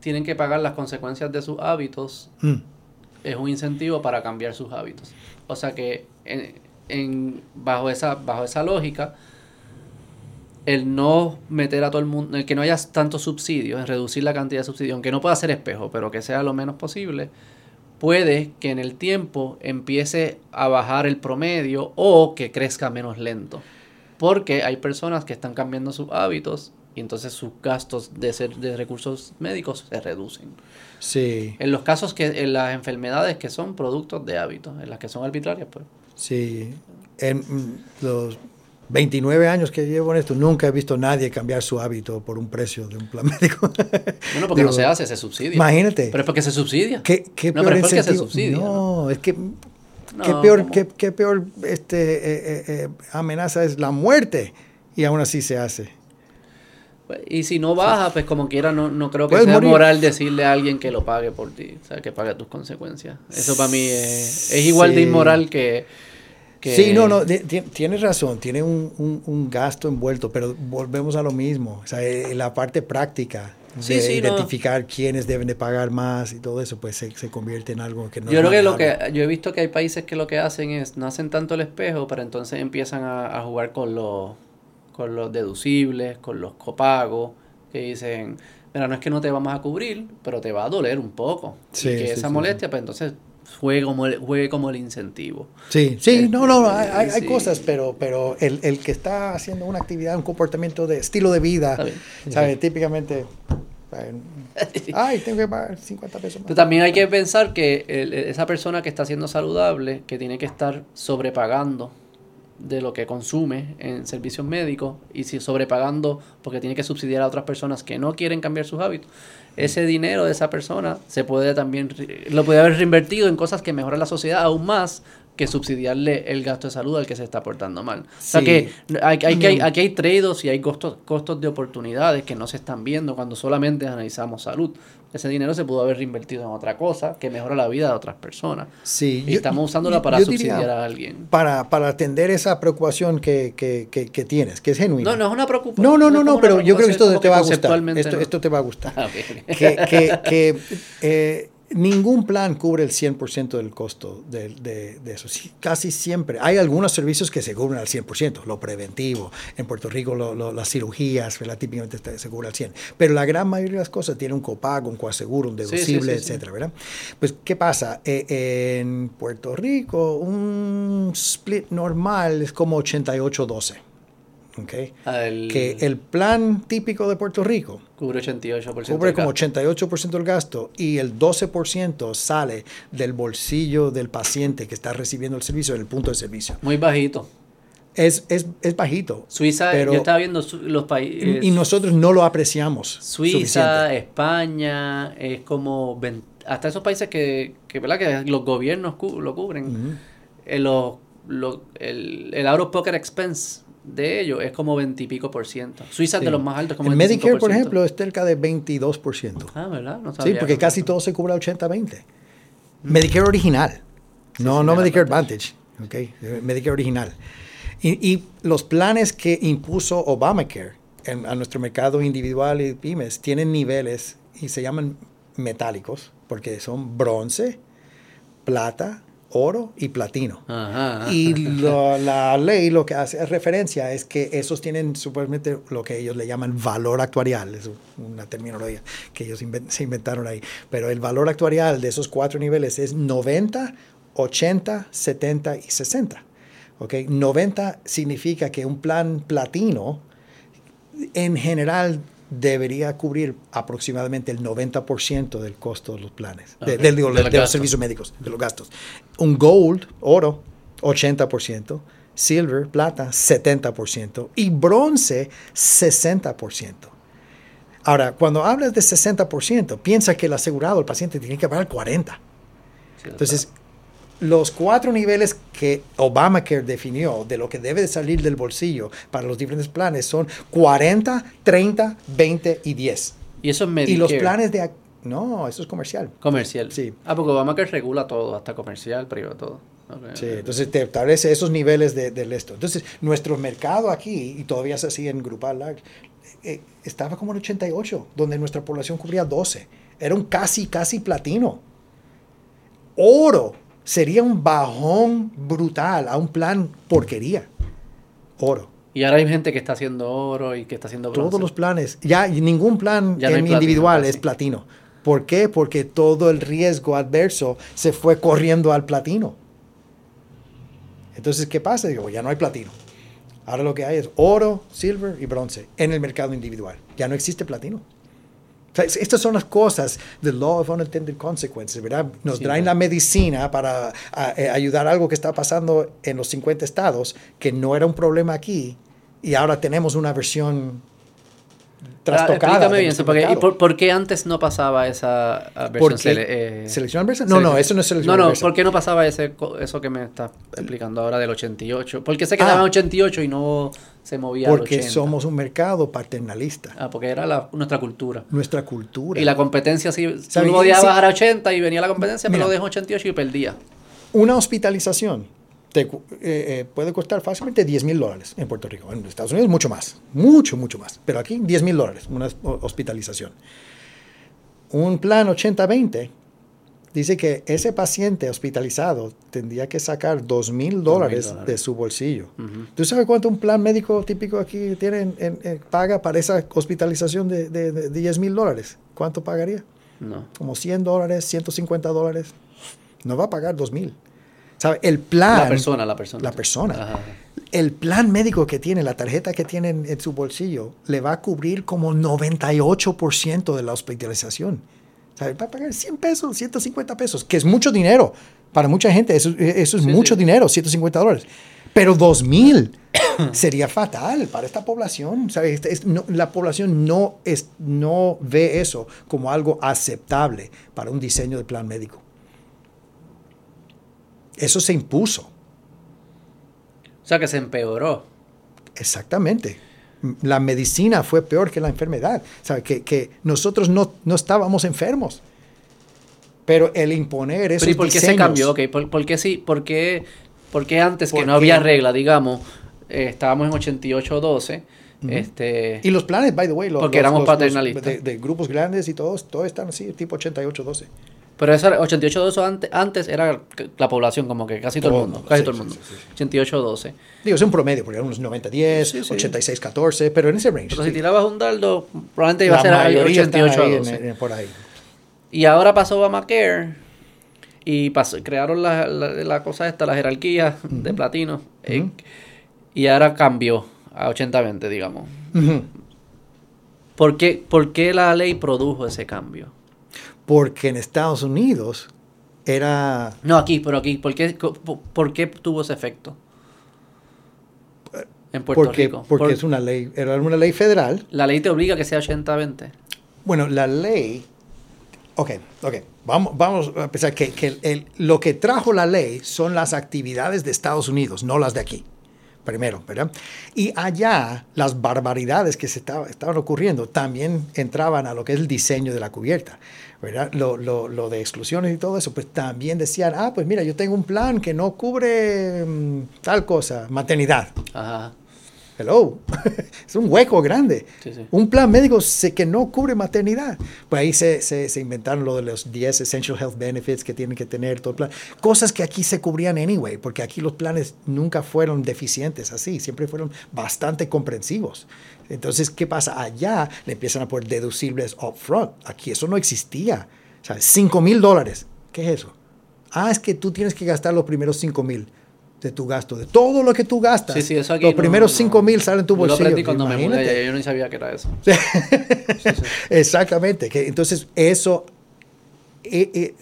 tienen que pagar las consecuencias de sus hábitos, mm es un incentivo para cambiar sus hábitos. O sea que en, bajo, esa, bajo esa lógica, el no meter a todo el mundo, el que no haya tantos subsidios, en reducir la cantidad de subsidios, aunque no pueda ser espejo, pero que sea lo menos posible, puede que en el tiempo empiece a bajar el promedio o que crezca menos lento. Porque hay personas que están cambiando sus hábitos y entonces sus gastos de, ser, de recursos médicos se reducen. Sí. En los casos que, en las enfermedades que son productos de hábitos, en las que son arbitrarias, pues. Sí. En mm, los 29 años que llevo en esto, nunca he visto a nadie cambiar su hábito por un precio de un plan [laughs] médico. Bueno, porque no se hace, se subsidia. Imagínate. Pero es porque se subsidia. ¿Qué, qué no, pero es porque se subsidia. No, es que qué peor, qué, qué, peor este, eh, eh, eh, amenaza es la muerte y aún así se hace. Pues, y si no baja, pues como quiera, no, no creo que sea moral decirle a alguien que lo pague por ti, o sea, que pague tus consecuencias. Eso para mí es, igual de inmoral que, Sí, no, no, tienes razón, tiene un, un, gasto envuelto, pero volvemos a lo mismo, o sea, eh, la parte práctica de identificar quiénes deben de pagar más y todo eso, pues se, se convierte en algo que no... Yo creo que lo que, yo he visto que hay países que lo que hacen es, no hacen tanto el espejo, pero entonces empiezan a, a jugar con los con los deducibles, con los copagos, que dicen, mira, no es que no te vamos a cubrir, pero te va a doler un poco. y que esa molestia, pues entonces juegue como el, juegue como el incentivo. Sí, sí, no, no, hay, hay cosas, pero, pero el, el, que está haciendo una actividad, un comportamiento de estilo de vida, ¿sabes? Típicamente... [laughs] Ay, tengo que pagar 50 pesos más. también hay que pensar que esa persona que está siendo saludable, que tiene que estar sobrepagando de lo que consume en servicios médicos y si sobrepagando porque tiene que subsidiar a otras personas que no quieren cambiar sus hábitos, ese dinero de esa persona se puede también, lo puede haber reinvertido en cosas que mejoran la sociedad aún más que subsidiarle el gasto de salud al que se está portando mal. O sea que hay, hay, aquí hay trade-offs y hay costos, costos de oportunidades que no se están viendo cuando solamente analizamos salud ese dinero se pudo haber reinvertido en otra cosa que mejora la vida de otras personas. Sí, y estamos usándola para subsidiar a alguien. Para, para atender esa preocupación que, que, que, tienes, que es genuina. No, no es una preocupación. No, no, no, no, pero yo creo que esto te va a gustar. Esto, esto te va a gustar. que, que, que eh, [laughs] Ningún plan cubre el 100% del costo de, de, de eso. Casi siempre. Hay algunos servicios que se cubren al 100%, lo preventivo. En Puerto Rico lo, lo, las cirugías típicamente se cubren al 100%. Pero la gran mayoría de las cosas tienen un copago, un coaseguro, un deducible, sí, sí, sí, etcétera, ¿verdad? Pues, ¿qué pasa? Eh, en Puerto Rico, un split normal es como 88-12. Okay. Que el plan típico de Puerto Rico cubre 88% cubre como 88% del gasto y el 12% sale del bolsillo del paciente que está recibiendo el servicio en el punto de servicio. Muy bajito. Es, es, es bajito. Suiza, pero, yo estaba viendo los países. Y nosotros no lo apreciamos. Suiza, suficiente. España, es como. Hasta esos países que, que, ¿verdad? que los gobiernos lo cubren. Uh -huh. eh, lo, lo, el, el out of pocket expense de ellos es como 20 y pico por ciento. Suiza es sí. de los más altos, como El Medicare, por ejemplo, es cerca de 22 por ciento. Ah, ¿verdad? No sabía sí, porque casi todo se cubre a 80-20. Mm. Medicare original, sí, no, sí, no Medicare Advantage. Advantage. Okay. Medicare original. Y, y, los planes que impuso Obamacare en, a nuestro mercado individual y pymes tienen niveles y se llaman metálicos porque son bronce, plata, oro y platino. Ajá. Y lo, la ley lo que hace referencia es que esos tienen supuestamente lo que ellos le llaman valor actuarial, es una terminología que ellos invent se inventaron ahí, pero el valor actuarial de esos cuatro niveles es 90, 80, 70 y 60. ¿Okay? 90 significa que un plan platino en general debería cubrir aproximadamente el 90% del costo de los planes, okay. de, de, de, de, de los servicios médicos, de los gastos. Un gold, oro, 80%, silver, plata, 70% y bronce, 60%. Ahora, cuando hablas de 60%, piensa que el asegurado, el paciente, tiene que pagar 40%. Sí, Entonces, los cuatro niveles que Obamacare definió de lo que debe de salir del bolsillo para los diferentes planes son 40, 30, 20 y 10. Y eso es Medicare. Y los planes de... No, eso es comercial. Comercial. Sí. Ah, porque Obamacare regula todo, hasta comercial, privado, todo. Okay. Sí, entonces te establece esos niveles de, de, esto. Entonces, nuestro mercado aquí, y todavía se sigue en Grupal Large, eh, estaba como en 88, donde nuestra población cubría 12. Era un casi, casi platino. Oro sería un bajón brutal a un plan porquería. Oro. Y ahora hay gente que está haciendo oro y que está haciendo bronce. Todos los planes. Ya ningún plan ya no individual platino, es platino. ¿Por qué? Porque todo el riesgo adverso se fue corriendo al platino. Entonces, ¿qué pasa? Digo, ya no hay platino. Ahora lo que hay es oro, silver y bronce en el mercado individual. Ya no existe platino. Estas son las cosas del law of unintended consequences, ¿verdad? Nos sí, traen la medicina para a, a eh, ayudar a algo que está pasando en los 50 estados, que no era un problema aquí, y ahora tenemos una versión trastocada. Ah, explícame bien, porque, ¿y por, por, qué antes no pasaba esa versión? Sele, eh, ¿Selección adversa? No, no, eso no es selección No, no, adversa. ¿por qué no pasaba ese, eso que me estás explicando ahora del 88? ¿Por qué se quedaba ah, en 88 y no se movía Porque al 80? somos un mercado paternalista. Ah, porque era la, nuestra cultura. Nuestra cultura. Y la competencia, si tú no podías sí. bajar a 80 y venía la competencia, Mira, pero lo dejó 88 y perdía. Una hospitalización te, eh, eh, puede costar fácilmente 10 mil dólares en Puerto Rico. En Estados Unidos mucho más, mucho, mucho más. Pero aquí 10 mil dólares, una hospitalización. Un plan 80-20 dice que ese paciente hospitalizado tendría que sacar 2 mil dólares de su bolsillo. Uh -huh. ¿Tú sabes cuánto un plan médico típico aquí tiene en, en, en, paga para esa hospitalización de, de, de 10 mil dólares? ¿Cuánto pagaría? No. Como 100 dólares, 150 dólares. No va a pagar 2 mil. ¿Sabe? El plan... La persona, la persona. La persona. Ajá. El plan médico que tiene, la tarjeta que tiene en, en su bolsillo, le va a cubrir como 98% de la hospitalización. Va a pagar 100 pesos, 150 pesos, que es mucho dinero. Para mucha gente eso, eso es sí, mucho sí. dinero, 150 dólares. Pero 2000 [coughs] sería fatal para esta población. ¿sabe? Es, no, la población no, es, no ve eso como algo aceptable para un diseño de plan médico. Eso se impuso. O sea que se empeoró. Exactamente. La medicina fue peor que la enfermedad. O sea, que, que nosotros no, no, estábamos enfermos. Pero el imponer esos ¿Pero ¿y por qué diseños, se cambió? Okay, ¿Por, por, qué sí? ¿Por qué, por qué antes que no había regla, digamos, eh, estábamos en 88-12? Uh -huh. este, y los planes, by the way, los, porque los, éramos los, paternalistas. De, de, grupos grandes y todos, todos están así, tipo 88-12. Pero esa 88-12 antes, antes era la población, como que casi todo, el mundo. Casi todo el mundo. 88-12. Digo, es un promedio, porque eran unos 90-10, 86-14, pero en ese range. Pero si tirabas un dardo, probablemente iba a ser 88-12. Por ahí. Y ahora pasó Obamacare y pasó, crearon la, la, cosa esta, la jerarquía de platino. Eh, y ahora cambió a 80-20, digamos. ¿Por, qué, ¿Por qué la ley produjo ese cambio? Porque en Estados Unidos era... No, aquí, pero aquí. ¿Por qué, por, qué tuvo ese efecto? En Puerto porque, Rico. Porque es una ley, era una ley federal. La ley te obliga a que sea 80-20. Bueno, la ley Ok, ok. Vamos, vamos a pensar que, que lo que trajo la ley son las actividades de Estados Unidos, no las de aquí. Primero, ¿verdad? Y allá las barbaridades que se estaban ocurriendo también entraban a lo que es el diseño de la cubierta. ¿Verdad? Lo, lo, lo, de exclusiones y todo eso, pues también decían, ah, pues mira, yo tengo un plan que no cubre mm, tal cosa, maternidad. Ajá hello, [laughs] es un hueco grande. Un plan médico que no cubre maternidad. Pues ahí se, se, inventaron lo de los 10 Essential Health Benefits que tienen que tener todo el plan. Cosas que aquí se cubrían anyway, porque aquí los planes nunca fueron deficientes así, siempre fueron bastante comprensivos. Entonces, ¿qué pasa? Allá le empiezan a poner deducibles upfront. Aquí eso no existía. O sea, 5 mil dólares. ¿Qué es eso? Ah, es que tú tienes que gastar los primeros 5 mil de tu gasto, de todo lo que tú gastas. Sí, sí, eso aquí los primeros 5 mil salen en tu bolsillo. Lo cuando me mudé, yo no sabía que era eso. [laughs] Exactamente, que entonces eso eh, eh,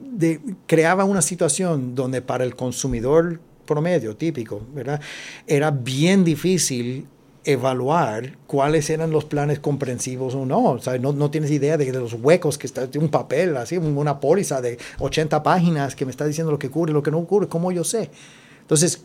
de, creaba una situación donde para el consumidor promedio, típico, ¿verdad? Era bien difícil evaluar cuáles eran los planes comprensivos o no. O sea, no, no, tienes idea de, los huecos que está, un papel, así, una póliza de 80 páginas que me está diciendo lo que cubre, lo que no cubre, ¿cómo yo sé? Entonces,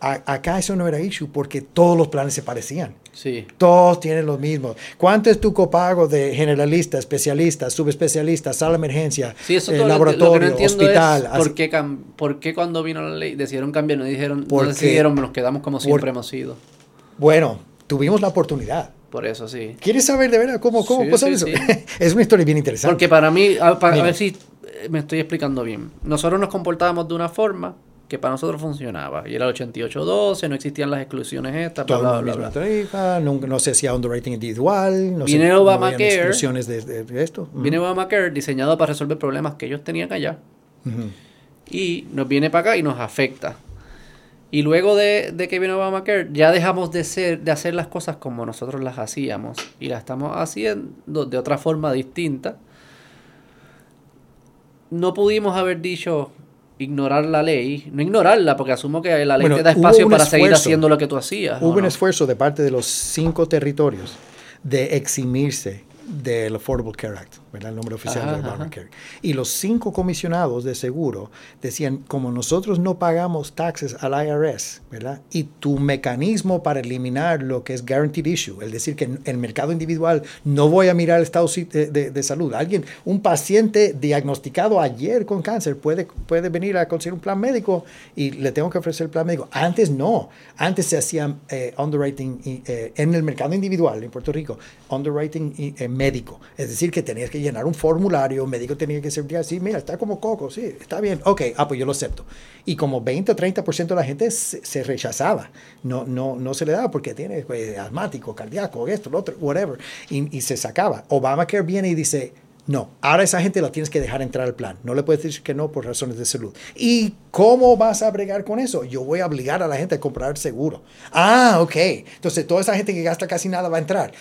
acá eso no era issue porque todos los planes se parecían. Sí. Todos tienen lo mismo. ¿Cuánto es tu copago de generalista, especialista, subespecialista, sala de emergencia, sí, eso eh, laboratorio, hospital? por, qué ¿Por qué cuando vino la ley decidieron cambiar? No dijeron, no decidieron, nos quedamos como siempre hemos sido. Bueno, tuvimos la oportunidad. Por eso, sí. ¿Quieres saber de verdad cómo, cómo pasa eso? [laughs] es una historia bien interesante. Porque para mí, para ver si me estoy explicando bien. Nosotros nos comportábamos de una forma que para nosotros funcionaba. Y era el 8812, no existían las exclusiones estas, bla, bla, bla, Tarifa, no, no, se hacía underwriting individual, no viene se, Obamacare, exclusiones de, de, esto. Viene Obamacare diseñado para resolver problemas que ellos tenían allá. Y nos viene para acá y nos afecta. Y luego de, de, que viene Obamacare, ya dejamos de, ser, de hacer las cosas como nosotros las hacíamos. Y las estamos haciendo de otra forma distinta. No pudimos haber dicho, ignorar la ley, no ignorarla, porque asumo que la ley te da espacio para seguir haciendo lo que tú hacías. Hubo un esfuerzo de parte de los cinco territorios de eximirse del Affordable Care Act, ¿verdad? el nombre oficial de Obamacare. Y los cinco comisionados de seguro decían, como nosotros no pagamos taxes al IRS, ¿verdad? y tu mecanismo para eliminar lo que es guaranteed issue, es decir, que el mercado individual no voy a mirar el estado de, de, salud. Alguien, un paciente diagnosticado ayer con cáncer puede, puede venir a conseguir un plan médico y le tengo que ofrecer el plan médico. Antes no, antes se hacía eh, underwriting eh, en el mercado individual en Puerto Rico, underwriting eh, médico. Es decir, que tenías que llenar un formulario, un médico tenía que ser así, mira, está como coco, sí, está bien, ok, ah, pues yo lo acepto. Y como 20 o 30% de la gente se, rechazaba, no, no, no se le daba porque tiene pues, asmático, cardíaco, esto, lo otro, whatever, y, y se sacaba. Obamacare viene y dice, no, ahora esa gente la tienes que dejar entrar al plan. No le puedes decir que no por razones de salud. ¿Y cómo vas a bregar con eso? Yo voy a obligar a la gente a comprar seguro. Ah, ok. Entonces toda esa gente que gasta casi nada va a entrar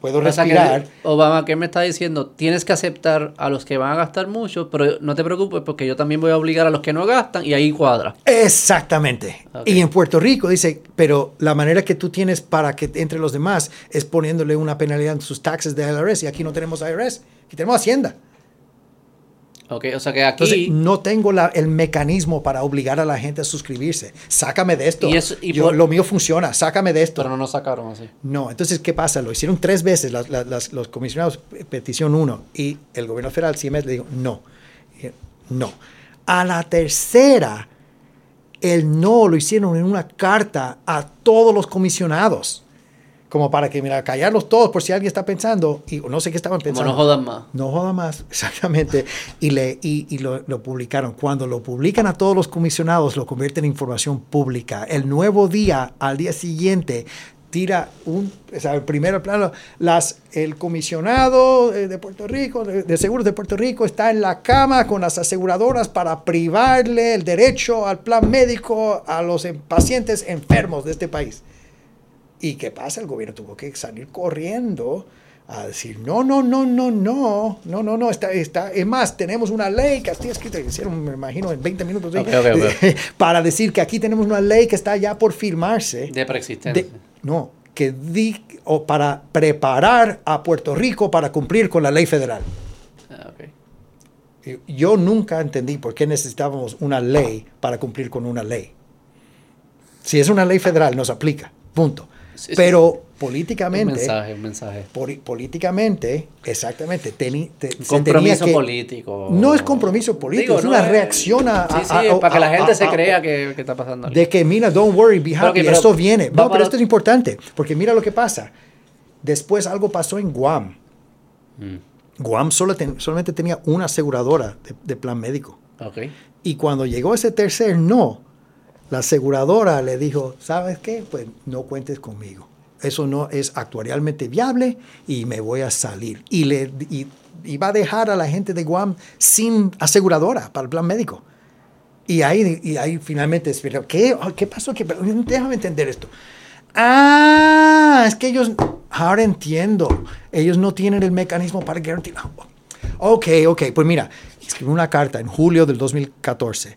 puedo respirar. Obama, ¿qué me está diciendo? Tienes que aceptar a los que van a gastar mucho, pero no te preocupes porque yo también voy a obligar a los que no gastan y ahí cuadra. Exactamente. Y en Puerto Rico dice, pero la manera que tú tienes para que entre los demás es poniéndole una penalidad en sus taxes de IRS y aquí no tenemos IRS, aquí tenemos Hacienda. Ok, o sea que aquí... no tengo el mecanismo para obligar a la gente a suscribirse. Sácame de esto. Y Lo mío funciona, sácame de esto. Pero no nos sacaron así. No, entonces, ¿qué pasa? Lo hicieron tres veces los comisionados, petición uno, y el gobierno federal, CMS, le dijo, no, no. A la tercera, el no lo hicieron en una carta a todos los comisionados como para que, mira, callarlos todos por si alguien está pensando, y no sé qué estaban pensando. Como no jodan más. No jodan más, [laughs] exactamente. Y, le, y, y lo, lo, publicaron. Cuando lo publican a todos los comisionados, lo convierten en información pública. El nuevo día, al día siguiente, tira un, o sea, el primer plano, las, el comisionado de Puerto Rico, de, de, Seguros de Puerto Rico, está en la cama con las aseguradoras para privarle el derecho al plan médico a los pacientes enfermos de este país. ¿Y qué pasa? El gobierno tuvo que salir corriendo a decir, no, no, no, no, no, no, no, no, está, está, es más, tenemos una ley que así escrita, hicieron, me imagino, en 20 minutos, okay, okay, okay. [laughs] para decir que aquí tenemos una ley que está ya por firmarse. De preexistencia. De, no, que di, o para preparar a Puerto Rico para cumplir con la ley federal. Ah, okay. Yo nunca entendí por qué necesitábamos una ley para cumplir con una ley. Si es una ley federal, nos aplica, punto. Sí, Pero sí. políticamente... Un mensaje, un mensaje. Por, políticamente, exactamente. Teni, te, un compromiso que, político. No es compromiso político, Digo, es una reacción a... Sí, sí, a, a, para que la gente se crea que, que, está pasando. De que, mira, don't worry, be happy, okay, esto viene. No, pero esto es importante, porque mira lo que pasa. Después algo pasó en Guam. Mm. Guam solo ten, solamente tenía una aseguradora de, de plan médico. Okay. Y cuando llegó ese tercer no, la aseguradora le dijo, ¿sabes qué? Pues no cuentes conmigo. Eso no es actuarialmente viable y me voy a salir. Y, le, y, va a dejar a la gente de Guam sin aseguradora para el plan médico. Y ahí, y ahí finalmente, ¿qué, ¿qué pasó? ¿Qué, déjame entender esto. Ah, es que ellos, ahora entiendo, ellos no tienen el mecanismo para garantizar. Ok, ok, pues mira, escribí una carta en julio del 2014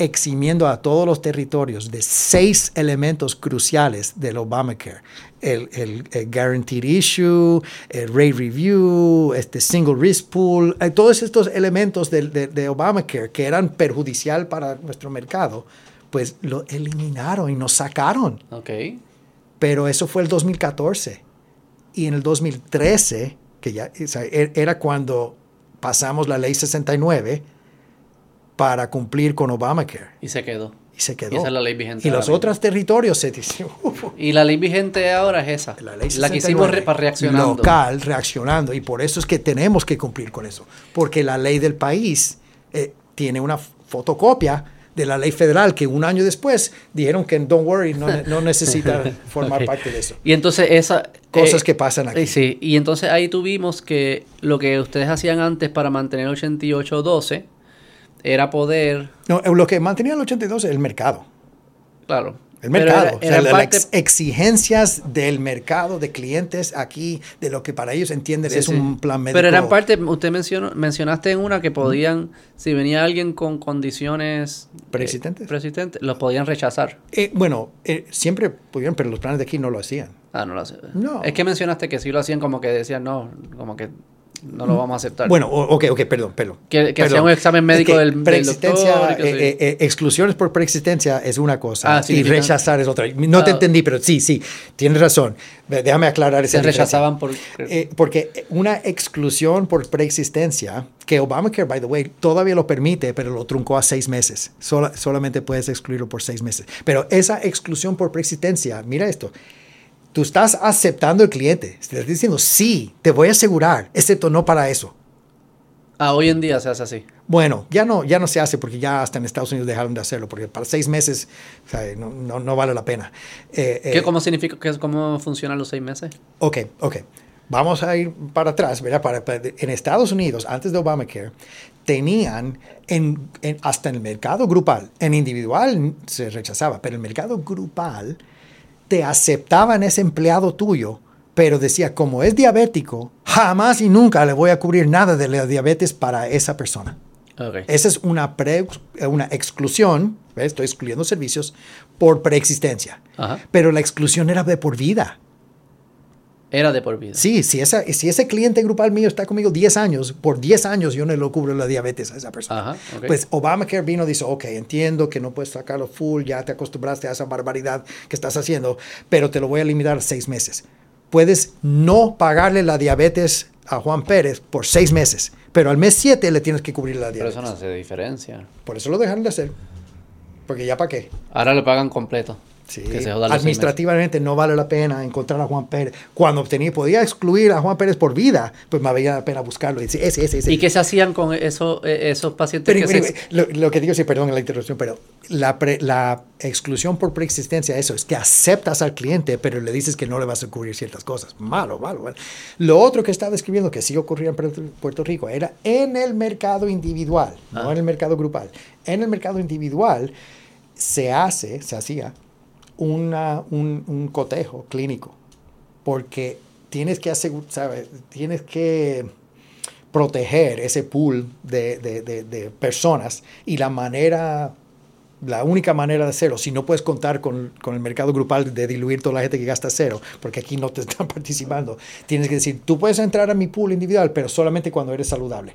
eximiendo a todos los territorios de seis elementos cruciales del Obamacare. El, el, el, Guaranteed Issue, el Rate Review, este Single Risk Pool, eh, todos estos elementos de, de, de, Obamacare que eran perjudicial para nuestro mercado, pues lo eliminaron y nos sacaron. Okay. Pero eso fue el 2014. Y en el 2013, que ya o sea, er, era cuando pasamos la ley 69, para cumplir con Obamacare. Y se quedó. Y se quedó. Y esa es la ley vigente. Y los otros territorios se dicen. [laughs] y la ley vigente ahora es esa. La, ley la que hicimos re, reaccionando. Local, reaccionando. Y por eso es que tenemos que cumplir con eso. Porque la ley del país eh, tiene una fotocopia de la ley federal que un año después dijeron que don't worry, no, no [laughs] necesita formar okay. parte de eso. Y entonces esa... Cosas eh, que pasan aquí. Sí, y entonces ahí tuvimos que lo que ustedes hacían antes para mantener 88-12 era poder... No, lo que mantenía el 82 es el mercado. Claro. El mercado, era, era o sea, parte... las exigencias del mercado de clientes aquí, de lo que para ellos entienden sí, es sí. un plan médico. Pero eran parte, usted mencionó, mencionaste en una que podían, si venía alguien con condiciones preexistentes, eh, preexistentes los podían rechazar. Eh, bueno, eh, siempre pudieron, pero los planes de aquí no lo hacían. Ah, no lo hacían. No. Es que mencionaste que sí lo hacían como que decían, no, como que no lo vamos a aceptar. Bueno, ok, ok, perdón, perdón. Que, que hacía un examen médico es que del, preexistencia, del doctor, eh, eh, exclusiones por preexistencia es una cosa ah, sí, y rechazar es otra. No ah. te entendí, pero sí, sí, tienes razón. Déjame aclarar esa Se rechazaban por... Eh, porque una exclusión por preexistencia, que Obamacare, by the way, todavía lo permite, pero lo truncó a seis meses. Sola, solamente puedes excluirlo por seis meses. Pero esa exclusión por preexistencia, mira esto, Tú estás aceptando el cliente. Estás diciendo, sí, te voy a asegurar, excepto no para eso. Ah, hoy en día se hace así. Bueno, ya no, ya no se hace porque ya hasta en Estados Unidos dejaron de hacerlo, porque para seis meses o sea, no, no, no, vale la pena. Eh, ¿Qué, eh, ¿Cómo significa, qué, cómo funcionan los seis meses? Ok, ok. Vamos a ir para atrás, ¿verdad? Para, para, en Estados Unidos, antes de Obamacare, tenían en, en, hasta en el mercado grupal, en individual se rechazaba, pero en el mercado grupal te aceptaban ese empleado tuyo, pero decía, como es diabético, jamás y nunca le voy a cubrir nada de la diabetes para esa persona. Okay. Esa es una, pre, una exclusión, ¿ves? estoy excluyendo servicios, por preexistencia. Ajá. Pero la exclusión era de por vida. Era de por vida. Sí, si, esa, si ese cliente grupal mío está conmigo 10 años, por 10 años yo no le cubro la diabetes a esa persona. Ajá, okay. Pues Obamacare vino y dice, ok, entiendo que no puedes sacarlo full, ya te acostumbraste a esa barbaridad que estás haciendo, pero te lo voy a limitar a 6 meses. Puedes no pagarle la diabetes a Juan Pérez por 6 meses, pero al mes 7 le tienes que cubrir la diabetes. Pero eso no hace diferencia. Por eso lo dejaron de hacer. Porque ya para qué. Ahora le pagan completo. Sí. Administrativamente no vale la pena encontrar a Juan Pérez. Cuando obtenía, podía excluir a Juan Pérez por vida, pues me valía la pena buscarlo. Y, ese, ese, ese. ¿Y qué se hacían con eso, eh, esos pacientes? que lo, que digo, sí, perdón la interrupción, pero la, la exclusión por preexistencia, eso es que aceptas al cliente, pero le dices que no le vas a cubrir ciertas cosas. Malo, malo, malo. Lo otro que estaba describiendo, que sí ocurría en Puerto Rico, era en el mercado individual, no ah. en el mercado grupal. En el mercado individual se hace, se hacía una, un, cotejo clínico, porque tienes que asegurar, tienes que proteger ese pool de, personas y la manera, la única manera de hacerlo, si no puedes contar con, con, el mercado grupal de diluir toda la gente que gasta cero, porque aquí no te están [laughs] participando, tienes que decir, tú puedes entrar a mi pool individual, pero solamente cuando eres saludable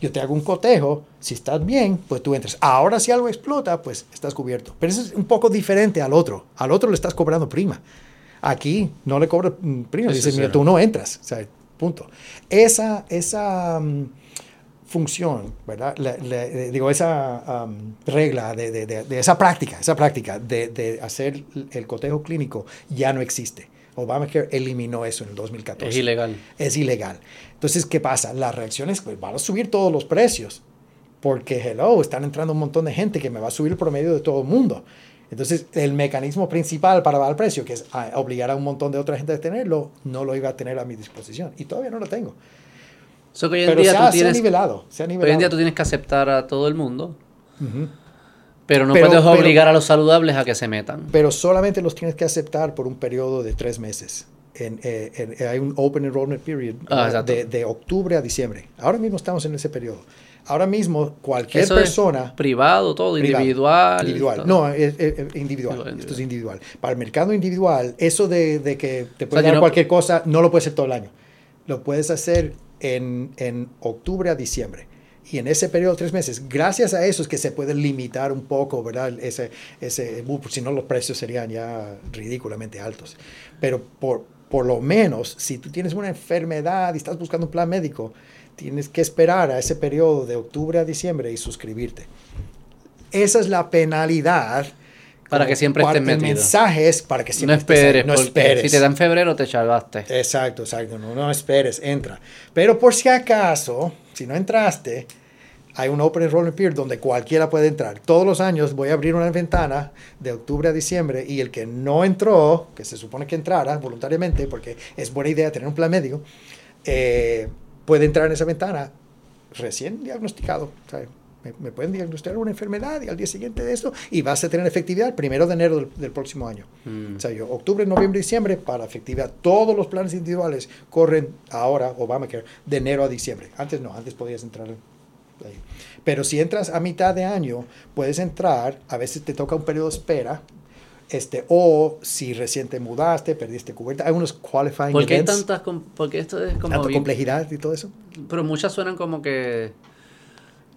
yo te hago un cotejo, si estás bien, pues tú entras. Ahora si algo explota, pues estás cubierto. Pero eso es un poco diferente al otro. Al otro le estás cobrando prima. Aquí no le cobras mm, prima. Mira, tú no entras. O sea, punto. Esa, esa mm, función, ¿verdad? Le, digo, esa regla de, de, de, esa práctica, esa práctica de, hacer el cotejo clínico ya no existe. Obamacare eliminó eso en el 2014. Es ilegal. Es ilegal. Entonces, ¿qué pasa? Las reacciones pues, van a subir todos los precios, porque, hello, están entrando un montón de gente que me va a subir el promedio de todo el mundo. Entonces, el mecanismo principal para bajar el precio, que es ah, obligar a un montón de otra gente a tenerlo, no lo iba a tener a mi disposición. Y todavía no lo tengo. Pero se, ha, nivelado, Hoy en día tú tienes que aceptar a todo el mundo. Pero no puedes obligar a los saludables a que se metan. Pero solamente los tienes que aceptar por un periodo de tres meses. En, eh, hay un Open Enrollment Period ah, de, de, octubre a diciembre. Ahora mismo estamos en ese periodo. Ahora mismo cualquier persona... privado, todo, individual. Individual. No, es, individual. Esto es individual. Para el mercado individual, eso de, de que te puede dar cualquier cosa, no lo puedes hacer todo el año. Lo puedes hacer en, en octubre a diciembre. Y en ese periodo de tres meses, gracias a eso es que se puede limitar un poco, ¿verdad? Ese, ese, si no los precios serían ya ridículamente altos. Pero por, por lo menos, si tú tienes una enfermedad y estás buscando un plan médico, tienes que esperar a ese periodo de octubre a diciembre y suscribirte. Esa es la penalidad. Para que siempre estés metido. El mensaje es para que siempre no esperes, no esperes. Si te dan febrero, te chavaste. Exacto, exacto. No, no esperes, entra. Pero por si acaso, si no entraste, hay un Open Enrollment Period donde cualquiera puede entrar. Todos los años voy a abrir una ventana de octubre a diciembre y el que no entró, que se supone que entrara voluntariamente, porque es buena idea tener un plan médico, eh, puede entrar en esa ventana recién diagnosticado. Me, pueden diagnosticar una enfermedad y al día siguiente de esto y vas a tener efectividad el primero de enero del, próximo año. Mm. O sea, yo, octubre, noviembre, diciembre para efectividad. Todos los planes individuales corren ahora, Obamacare, de enero a diciembre. Antes no, antes podías entrar pero si entras a mitad de año, puedes entrar, a veces te toca un periodo de espera, este, o si recién te mudaste, perdiste cubierta, hay unos qualifying ¿Por qué tantas, porque esto es como... Tanta complejidad y todo eso. Pero muchas suenan como que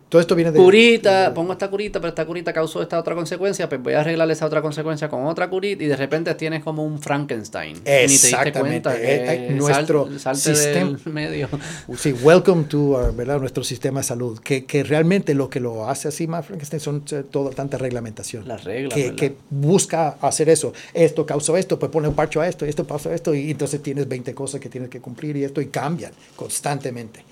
todo esto viene de... Curita, pongo esta curita, pero esta curita causó esta otra consecuencia, pues voy a arreglar esa otra consecuencia con otra curita y de repente tienes como un Frankenstein. Exactamente. Eh, eh, nuestro sistema... [laughs] medio. Sí, welcome to uh, ¿verdad? nuestro sistema de salud, que, que, realmente lo que lo hace así más Frankenstein son eh, toda tanta reglamentación. Las reglas. Que, que, busca hacer eso. Esto causó esto, pues pone un parcho a esto, y esto pasó esto, y entonces tienes 20 cosas que tienes que cumplir y esto, y cambian constantemente.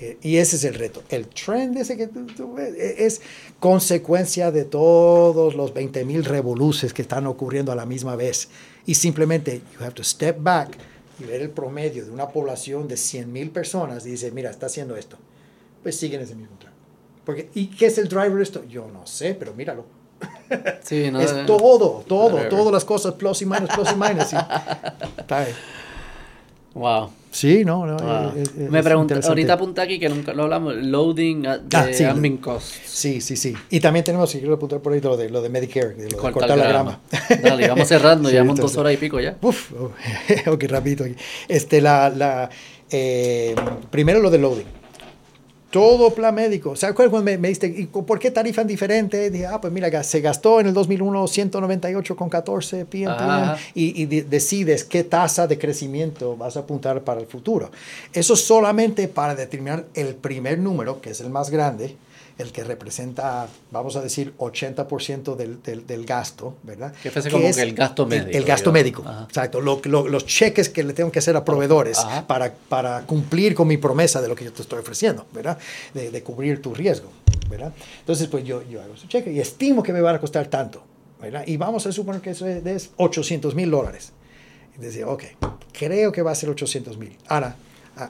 Eh, y ese es el reto. El trend ese que tú, ves e, es consecuencia de todos los 20.000 revoluces que están ocurriendo a la misma vez. Y simplemente, you have to step back y ver el promedio de una población de 100.000 personas y dice, mira, está haciendo esto. Pues siguen ese mismo track. Porque, ¿Y qué es el driver de esto? Yo no sé, pero míralo. [laughs] Sí, no, es todo, todo, todas las cosas, plus y minus, plus y minus. ¿sí? [laughs] Wow. Sí, no, no Me pregunto, ahorita apunta aquí que nunca lo hablamos, loading de ah, sí, admin costs. Sí, sí, sí. Y también tenemos, si quiero apuntar por ahí, lo de, lo de Medicare, de, lo de cortar la grama. [laughs] Dale, vamos cerrando, llevamos dos horas y pico ya. Uf, oh, [laughs] ok, rapidito aquí. Este, la, la, eh, primero lo de loading todo plan médico. ¿Sabes cuando me, me diste, ¿y por qué tarifan diferente? Dije, ah, pues mira, se gastó en el 2001 198,14 PMPM y, y decides qué tasa de crecimiento vas a apuntar para el futuro. Eso solamente para determinar el primer número, que es el más grande, el que representa, vamos a decir, 80% del, del, del, gasto, ¿verdad? Que fuese como que el gasto médico. El, gasto médico, exacto. los cheques que le tengo que hacer a proveedores para, para cumplir con mi promesa de lo que yo te estoy ofreciendo, ¿verdad? De, de cubrir tu riesgo, ¿verdad? Entonces, pues yo, yo hago su cheque y estimo que me va a costar tanto, ¿verdad? Y vamos a suponer que eso es 800 mil dólares. Y decía, ok, creo que va a ser 800 mil. Ahora,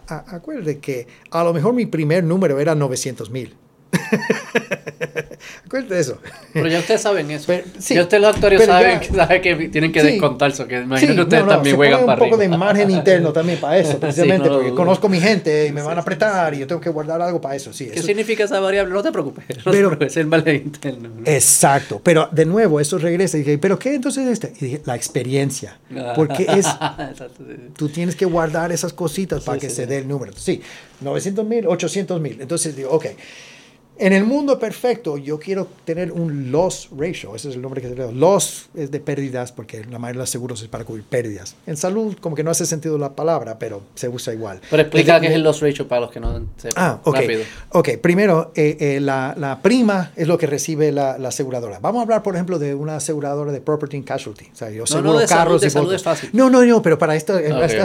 acuerde que a lo mejor mi primer número era 900 mil. [laughs] Acuérdate de eso. Pero ya ustedes saben eso. ya ustedes los actuarios saben, que tienen que descontar eso. Que imagino que ustedes también juegan para un poco de margen [laughs] interno también para eso, precisamente, porque conozco mi gente y me van a apretar y yo tengo que guardar algo para eso. Sí, ¿Qué significa esa variable? No te preocupes. [laughs] pero, es el margen interno. Exacto. Pero de nuevo, eso regresa y dije, ¿pero qué entonces este? Y dije, la experiencia. Porque es. tú tienes que guardar esas cositas para que se dé el número. Sí, 900 mil, 800 mil. Entonces digo, ok. En el mundo perfecto, yo quiero tener un loss ratio, ese es el nombre que se le da. Loss es de pérdidas, porque la mayoría de los seguros es para cubrir pérdidas. En salud, como que no hace sentido la palabra, pero se usa igual. Pero explica qué es el loss ratio para los que no sepan. Ah, ok. Ok, primero, eh, eh, la, la, prima es lo que recibe la, la, aseguradora. Vamos a hablar, por ejemplo, de una aseguradora de property and casualty. O sea, yo seguro no, no, carros salud, es fácil. No, no, no, pero para, esto,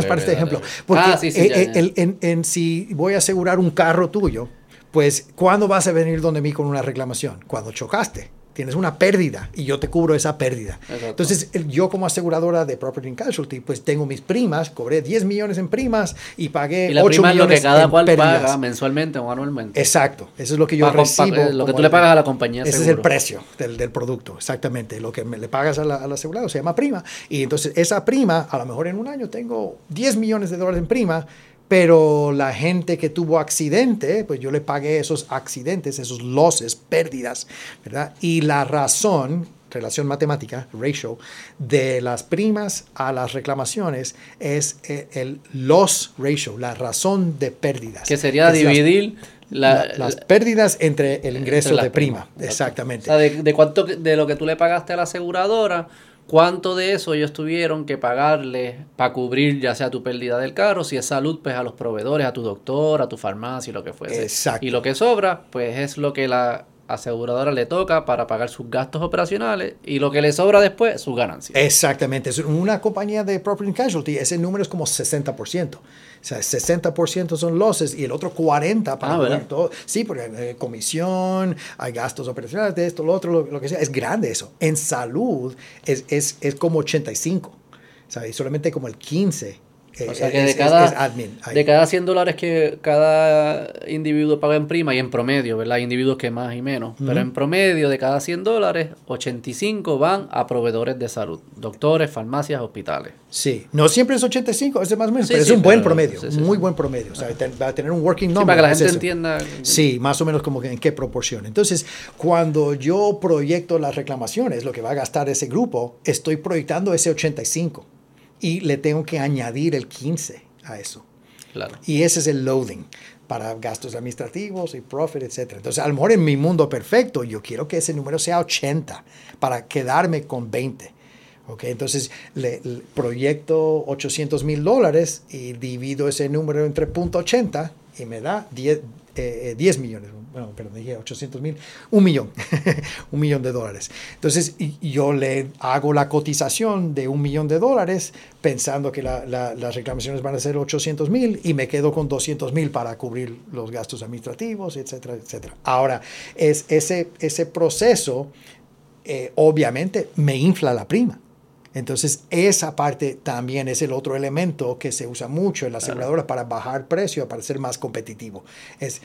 para este ejemplo. Porque ah, sí, sí, eh, El, en, en, si voy a asegurar un carro tuyo, pues, ¿cuándo vas a venir donde mí con una reclamación? Cuando chocaste. Tienes una pérdida y yo te cubro esa pérdida. Entonces, yo como aseguradora de Property and Casualty, pues tengo mis primas, cobré 10 millones en primas y pagué y la 8 prima millones es lo que cada cual paga mensualmente o anualmente. Exacto. Eso es lo que yo recibo. lo que tú le pagas a la compañía. Ese es el precio del, del, producto, exactamente. Lo que me, le pagas al asegurado se llama prima. Y entonces, esa prima, a lo mejor en un año tengo 10 millones de dólares en prima pero la gente que tuvo accidente, pues yo le pagué esos accidentes, esos losses, pérdidas, ¿verdad? Y la razón, relación matemática, ratio, de las primas a las reclamaciones es eh, el loss ratio, la razón de pérdidas. Que sería dividir... las pérdidas entre el ingreso de prima, exactamente. O sea, de, de, cuánto de lo que tú le pagaste a la aseguradora ¿Cuánto de eso ellos tuvieron que pagarle para cubrir ya sea tu pérdida del carro, si es salud, pues a los proveedores, a tu doctor, a tu farmacia, lo que fuese? Exacto. Y lo que sobra, pues es lo que la aseguradora le toca para pagar sus gastos operacionales y lo que le sobra después, sus ganancias. Exactamente. Una compañía de Property and Casualty, ese número es como 60%. O sea, 60% son losses y el otro 40% para ah, todo. Sí, porque eh, comisión, hay gastos operacionales de esto, lo otro, lo, que sea. Es grande eso. En salud es, es, es como 85. O sea, y solamente como el 15 o sea que de, cada, de cada 100 dólares que cada individuo paga en prima y en promedio, ¿verdad? Hay individuos que más y menos, pero en promedio de cada 100 dólares, 85 van a proveedores de salud, doctores, farmacias, hospitales. Sí, no siempre es 85, es más o menos, pero es un buen promedio, muy buen promedio. O sea, va a tener un working number. para que la gente entienda. Sí, más o menos como que en qué proporción. Entonces, cuando yo proyecto las reclamaciones, lo que va a gastar ese grupo, estoy proyectando ese 85 y le tengo que añadir el 15 a eso. Claro. Y ese es el loading para gastos administrativos y profit, etc. Entonces, a lo mejor en mi mundo perfecto, yo quiero que ese número sea 80 para quedarme con 20. Okay, entonces, le, proyecto 800 mil dólares y divido ese número entre .80 y me da 10, 10 eh, millones, bueno, perdón, dije 800 mil, un millón, [laughs] un millón de dólares. Entonces yo le hago la cotización de un millón de dólares pensando que las reclamaciones van a ser 800 mil y me quedo con 200 mil para cubrir los gastos administrativos, etcétera, etcétera. Ahora, es, ese, ese proceso eh, obviamente me infla la prima. Entonces, esa parte también es el otro elemento que se usa mucho en las aseguradoras para bajar precio, para ser más competitivo. Es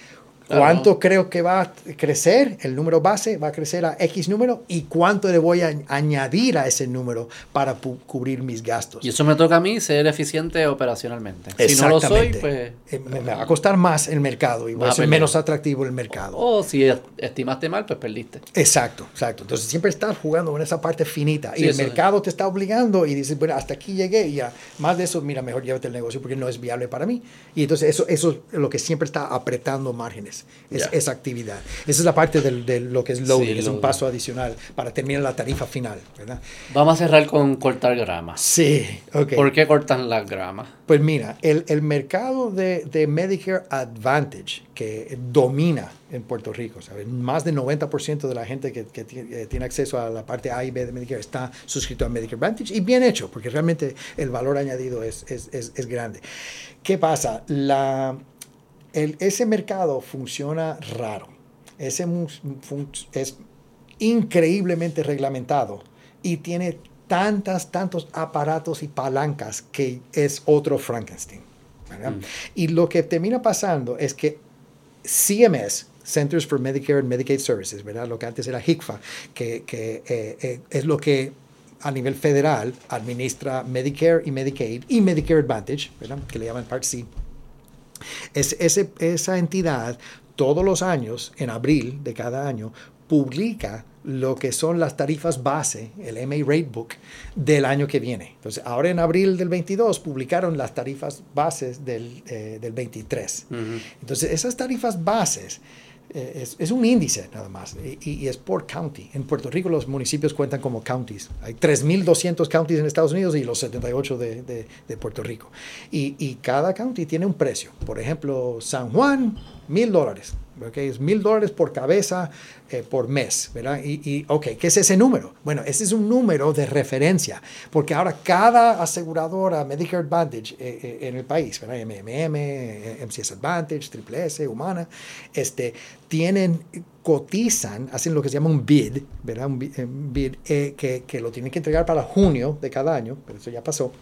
¿Cuánto creo que va a crecer? El número base va a crecer a X número y cuánto le voy a añadir a ese número para cubrir mis gastos. Y eso me toca a mí ser eficiente operacionalmente. Si no lo soy, pues... Eh, me, va a costar más el mercado y va a ser menos atractivo el mercado. O si estimaste mal, pues perdiste. Exacto, exacto. Entonces siempre estás jugando en esa parte finita y el mercado te está obligando y dices, bueno, hasta aquí llegué y ya, más de eso, mira, mejor llévate el negocio porque no es viable para mí. Y entonces eso, eso es lo que siempre está apretando márgenes. Mes esa actividad. Esa es la parte de lo que es loading, es un paso adicional para terminar la tarifa final, ¿verdad? Vamos a cerrar con cortar grama. Sí, ok. ¿Por qué cortan la grama? Pues mira, el, el mercado de, de, Medicare Advantage que domina en Puerto Rico, ¿sabes? más del 90% de la gente que, que, eh, tiene acceso a la parte A y B de Medicare está suscrito a Medicare Advantage y bien hecho, porque realmente el valor añadido es, es, es, es grande. ¿Qué pasa? La, ese mercado funciona raro. Ese es increíblemente reglamentado y tiene tantas, tantos aparatos y palancas que es otro Frankenstein. Mm. Y lo que termina pasando es que CMS, Centers for Medicare and Medicaid Services, ¿verdad? lo que antes era HICFA, que, que eh, eh, es lo que a nivel federal administra Medicare y Medicaid y Medicare Advantage, ¿verdad? que le llaman Part C es, esa entidad todos los años, en abril de cada año, publica lo que son las tarifas base, el MA Ratebook, del año que viene. Entonces, ahora en abril del 22 publicaron las tarifas bases del, eh, del 23. Entonces, esas tarifas bases eh, es, un índice nada más y, es por county. En Puerto Rico los municipios cuentan como counties. Hay 3.200 counties en Estados Unidos y los 78 de, de, de Puerto Rico. Y, y, cada county tiene un precio. Por ejemplo, San Juan, mil dólares. Okay, es mil dólares por cabeza eh, por mes, ¿verdad? Y, ok, ¿qué es ese número? Bueno, ese es un número de referencia, porque ahora cada aseguradora Medicare Advantage eh, eh, en el país, ¿verdad? MMM, MCS Advantage, Triple S, Humana, este, tienen, cotizan, hacen lo que se llama un bid, ¿verdad? Un bid, que lo tienen que entregar para junio de cada año, pero eso ya pasó,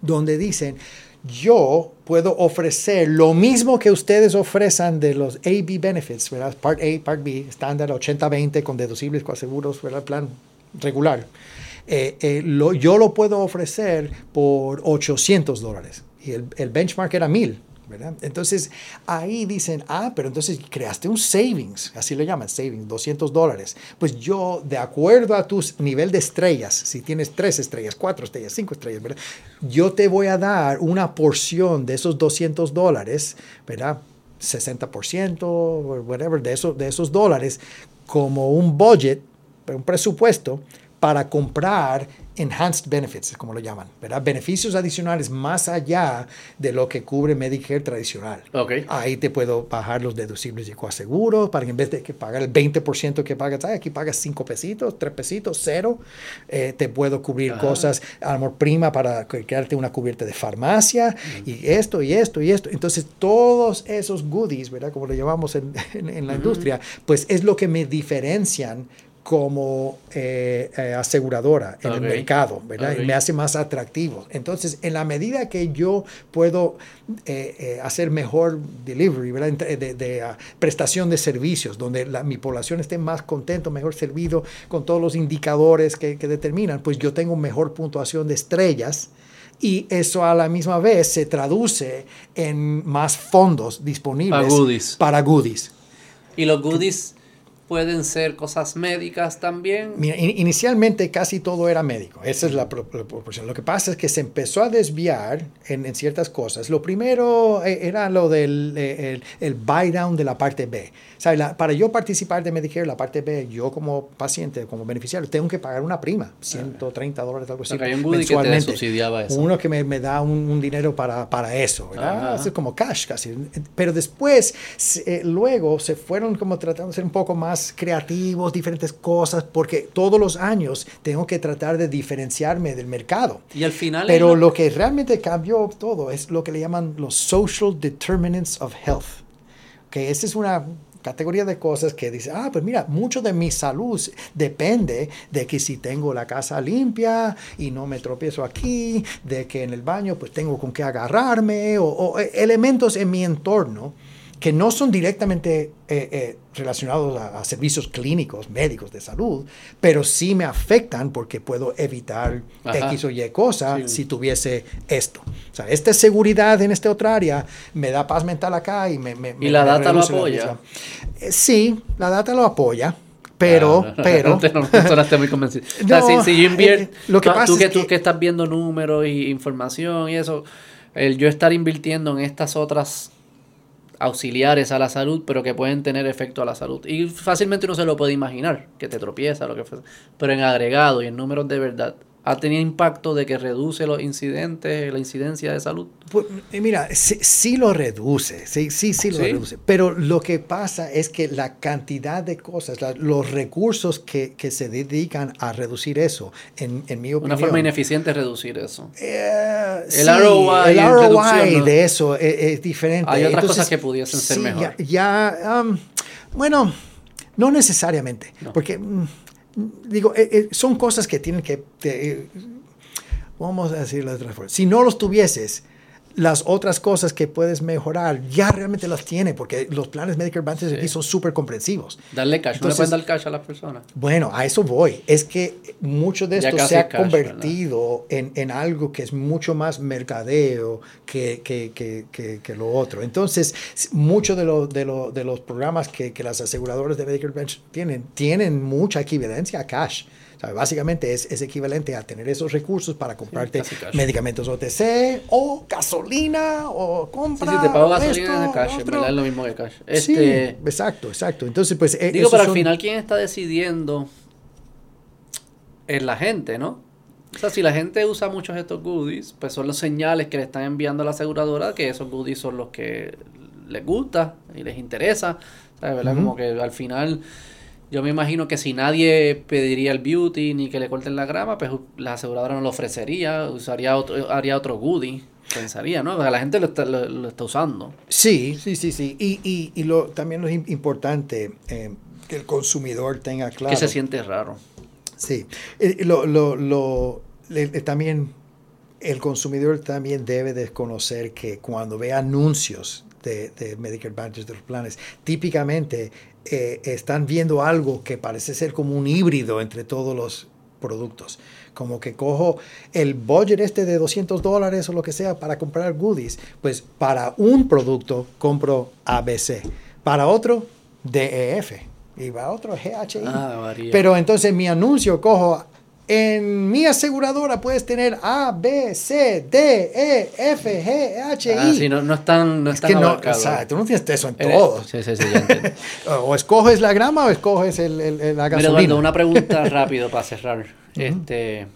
donde dicen, yo puedo ofrecer lo mismo que ustedes ofrecen de los AB benefits, ¿verdad? Part A, Part B, estándar 80-20 con deducibles, con seguros, ¿verdad? Plan regular. Eh, eh, yo lo puedo ofrecer por 800 dólares y el, el benchmark era 1000. Entonces ahí dicen, ah, pero entonces creaste un savings, así lo llaman, savings, 200 dólares. Pues yo, de acuerdo a tu nivel de estrellas, si tienes tres estrellas, cuatro estrellas, cinco estrellas. Yo te voy a dar una porción de esos 200 dólares, ¿verdad? 60%, whatever, de, eso, de esos dólares como un budget, un presupuesto para comprar enhanced benefits, como lo llaman, ¿verdad? Beneficios adicionales más allá de lo que cubre Medicare tradicional. Okay. Ahí te puedo bajar los deducibles y coaseguros para que en vez de que pagar el 20% que pagas, aquí pagas 5 pesitos, 3 pesitos, 0. Eh, te puedo cubrir cosas, amor prima para crearte una cubierta de farmacia y esto y esto y esto. Entonces, todos esos goodies, ¿verdad? Como lo llamamos en, la industria, pues es lo que me diferencian como eh, eh, aseguradora en el mercado, ¿verdad? Y me hace más atractivo. Entonces, en la medida que yo puedo eh, hacer mejor delivery, ¿verdad? De, ah, prestación de servicios, donde mi población esté más contento, mejor servido, con todos los indicadores que, determinan, pues yo tengo mejor puntuación de estrellas y eso a la misma vez se traduce en más fondos disponibles para goodies. Y los goodies pueden ser cosas médicas también. Mira, inicialmente casi todo era médico, esa es la, proporción. Lo que pasa es que se empezó a desviar en, ciertas cosas. Lo primero eh, era lo del eh, el, el buy down de la parte B. O para yo participar de Medicare, la parte B, yo como paciente, como beneficiario, tengo que pagar una prima, 130 dólares, algo así, hay un mensualmente. Que te subsidiaba eso. Uno que me, me da un, dinero para, para eso, ¿verdad? Es como cash casi. Pero después, eh, luego se fueron como tratando de ser un poco más creativos, diferentes cosas, porque todos los años tengo que tratar de diferenciarme del mercado. Y al final... Pero lo que realmente cambió todo es lo que le llaman los social determinants of health. Que esa es una categoría de cosas que dice, ah, pues mira, mucho de mi salud depende de que si tengo la casa limpia y no me tropiezo aquí, de que en el baño pues tengo con qué agarrarme, o, eh, elementos en mi entorno que no son directamente eh, eh, relacionados a, servicios clínicos, médicos de salud, pero sí me afectan porque puedo evitar X o Y cosa si tuviese esto. O sea, esta seguridad en esta otra área me da paz mental acá y me... me ¿Y la data lo apoya? Eh, sí, la data lo apoya. Pero, ah, pero. No, no, muy convencido. [laughs] si, yo invierto. lo que pasa tú, que, tú que estás viendo números y información y eso, el yo estar invirtiendo en estas otras auxiliares a la salud, pero que pueden tener efecto a la salud. Y fácilmente uno se lo puede imaginar, que te tropieza, lo que fuese. Pero en agregado y en números de verdad, ¿Ha tenido impacto de que reduce los incidentes, la incidencia de salud? Pues, eh, mira, sí, lo reduce, sí, sí, sí lo reduce. Pero lo que pasa es que la cantidad de cosas, los recursos que, que, se dedican a reducir eso, en, en mi opinión... Una forma ineficiente de reducir eso. Eh, el ROI, el ROI de eso es, diferente. Hay otras cosas que pudiesen ser mejor. Ya, um, bueno, no necesariamente, porque... Mm, digo, eh, eh, son cosas que tienen que, eh, vamos a decirlo de otra forma, si no los tuvieses, las otras cosas que puedes mejorar ya realmente las tiene, porque los planes Medicare Advantage aquí son súper comprensivos. Darle cash, no le pueden dar cash a las personas. Bueno, a eso voy. Es que mucho de esto se ha convertido en, en, algo que es mucho más mercadeo que, que, que, que lo otro. Entonces, muchos de, lo, de, lo, de los programas que, las aseguradoras de Medicare Advantage tienen, tienen mucha equivalencia a cash básicamente es, es, equivalente a tener esos recursos para comprarte medicamentos OTC o gasolina o compra. Sí, sí te pago gasolina de cash, ¿verdad? Es lo mismo que cash. Sí, este, exacto, exacto. Entonces, pues. E, digo, pero al final, ¿quién está decidiendo? Es la gente, ¿no? O sea, si la gente usa muchos estos goodies, pues son los señales que le están enviando a la aseguradora que esos goodies son los que les gusta y les interesa. ¿Sabes? ¿verdad? Como que al final yo me imagino que si nadie pediría el beauty ni que le corten la grama, pues la aseguradora no lo ofrecería, usaría otro, haría otro goodie. Pensaría, ¿no? la gente lo está, lo, está, usando. Sí, sí, sí, sí. Y, y, y lo, también lo es importante eh, que el consumidor tenga claro. Que se siente raro. Sí. Eh, lo, lo, lo también el consumidor también debe desconocer que cuando ve anuncios de, de Medicare Advantage de los planes, típicamente eh, están viendo algo que parece ser como un híbrido entre todos los productos. Como que cojo el budget este de 200 dólares o lo que sea para comprar goodies. Pues para un producto compro ABC. Para otro, DEF. Y para otro, GHI. Ah, Pero entonces mi anuncio cojo en mi aseguradora puedes tener A, B, C, D, E, F, G, H, I. Ah, sí, no, no están, no es que no, o tú no tienes eso en todo. Sí, sí, sí, [laughs] o escoges la grama o escoges el, el, la gasolina. Mira, una pregunta [laughs] rápido para cerrar. Este,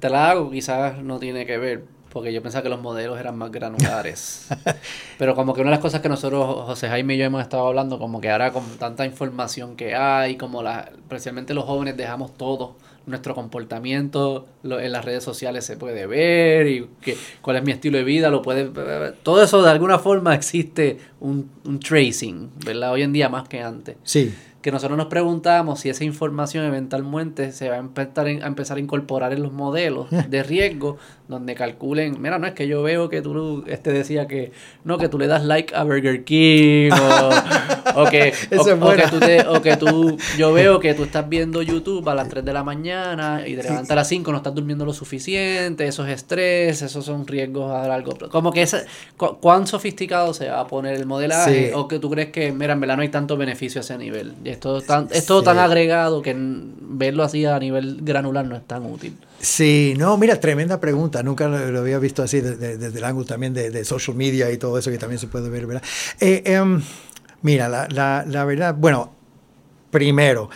te la hago, quizás no tiene que ver, porque yo pensaba que los modelos eran más granulares. [laughs] Pero como que una de las cosas que nosotros, José Jaime y yo hemos estado hablando, como que ahora con tanta información que hay, como la, especialmente los jóvenes dejamos todo, nuestro comportamiento en las redes sociales se puede ver y que, cuál es mi estilo de vida, lo puede todo eso de alguna forma existe un, un tracing, ¿verdad? Hoy en día más que antes. Sí que nosotros nos preguntamos si esa información eventualmente se va a empezar, a empezar a incorporar en los modelos [laughs] de riesgo donde calculen, mira, no es que yo veo que tú, este decía que, no, que tú le das like a Burger King o, [laughs] que, que tú te, o que tú, [laughs] yo veo que tú estás viendo YouTube a las 3 de la mañana y te levantas a las 5, no estás durmiendo lo suficiente, eso es estrés, esos son riesgos a largo plazo. Como que ese, cuán sofisticado se va a poner el modelaje o que tú crees que, mira, en verdad no hay tanto beneficio a ese nivel. Es todo tan, es todo tan agregado que verlo así a nivel granular no es tan útil. Sí, no, mira, tremenda pregunta. Nunca lo, había visto así desde, el ángulo también de, social media y todo eso que también se puede ver, ¿verdad? Eh, em, mira, la, la, la verdad, bueno, primero,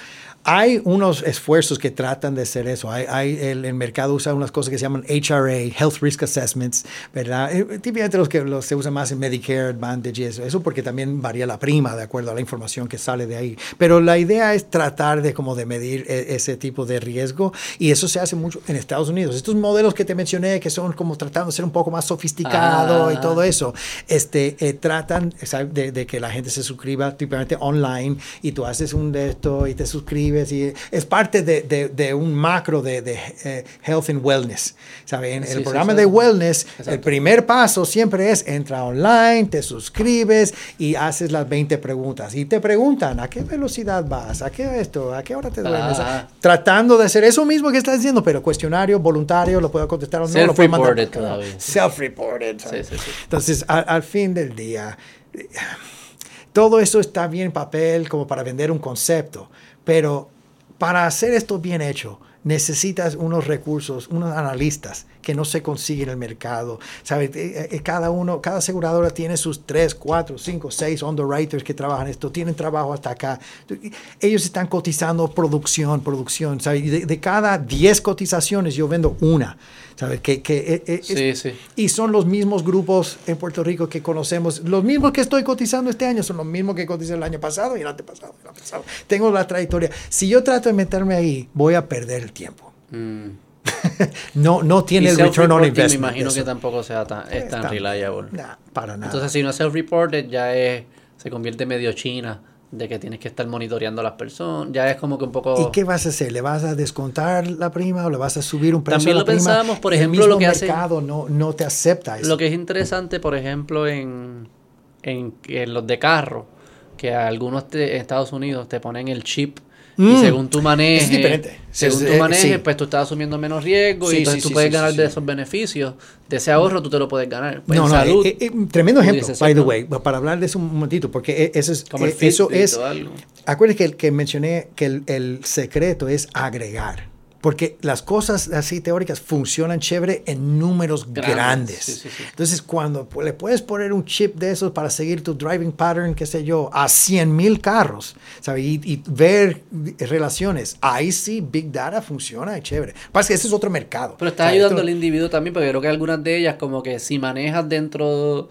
hay unos esfuerzos que tratan de hacer eso. Hay, hay el, mercado usa unas cosas que se llaman HRA, Health Risk Assessments, ¿verdad? Eh, típicamente los que los se usan más en Medicare Advantage y eso, eso porque también varía la prima de acuerdo a la información que sale de ahí. Pero la idea es tratar de como de medir e, ese tipo de riesgo y eso se hace mucho en Estados Unidos. Estos modelos que te mencioné que son como tratando de ser un poco más sofisticados y todo eso, este, eh, tratan de, de, que la gente se suscriba típicamente online y tú haces un de esto y te suscribes y es parte de, de, un macro de, de eh, health and wellness. ¿saben? En el programa de wellness, el primer paso siempre es entra online, te suscribes y haces las 20 preguntas. Y te preguntan, ¿a qué velocidad vas? ¿A qué esto? ¿A qué hora te duermes? Ah. Tratando de hacer eso mismo que estás diciendo, pero cuestionario voluntario, lo puedo contestar o no. Self-reported Self-reported. Entonces, al fin del día todo eso está bien en papel como para vender un concepto, pero para hacer esto bien hecho, necesitas unos recursos, unos analistas que no se consigue en el mercado. ¿Sabes? Eh, eh, cada uno, cada aseguradora tiene sus tres, cuatro, cinco, seis underwriters que trabajan esto, tienen trabajo hasta acá. Ellos están cotizando producción, producción. ¿sabes? De, cada 10 cotizaciones yo vendo una. ¿Sabes? Que, que eh, sí, sí. Y son los mismos grupos en Puerto Rico que conocemos. Los mismos que estoy cotizando este año son los mismos que coticé el año pasado y el antepasado. El pasado. Tengo la trayectoria. Si yo trato de meterme ahí, voy a perder el tiempo. Mm. [laughs] no, no tiene el return on investment. Me imagino que tampoco sea tan, es tan reliable. para nada. Entonces, si no es self-reported, ya es, se convierte medio china de que tienes que estar monitoreando a las personas. Ya es como que un poco. ¿Y qué vas a hacer? ¿Le vas a descontar la prima o le vas a subir un precio? También lo pensábamos, por ejemplo, lo que hace. El mercado no, no te acepta eso. Lo que es interesante, por ejemplo, en, en, en los de carro, que algunos de Estados Unidos te ponen el chip y mm. según tú manejes, es diferente. según tú manejes, pues tú estás asumiendo menos riesgo y entonces tú puedes ganar de esos beneficios. De ese ahorro tú te lo puedes ganar. Pues no, no, salud, eh, eh, tremendo ejemplo, by the way, para hablar de eso un momentito, porque e, eso es, Como eh, eso es, acuérdense que, que mencioné que el, el secreto es agregar. Porque las cosas así teóricas funcionan chévere en números grandes. Entonces, cuando le puedes poner un chip de esos para seguir tu driving pattern, qué sé yo, a 100 mil carros, ¿sabes? Y, ver relaciones, ahí sí Big Data funciona, es chévere. Pasa que ese es otro mercado. Pero está ayudando al individuo también, porque creo que algunas de ellas, como que si manejas dentro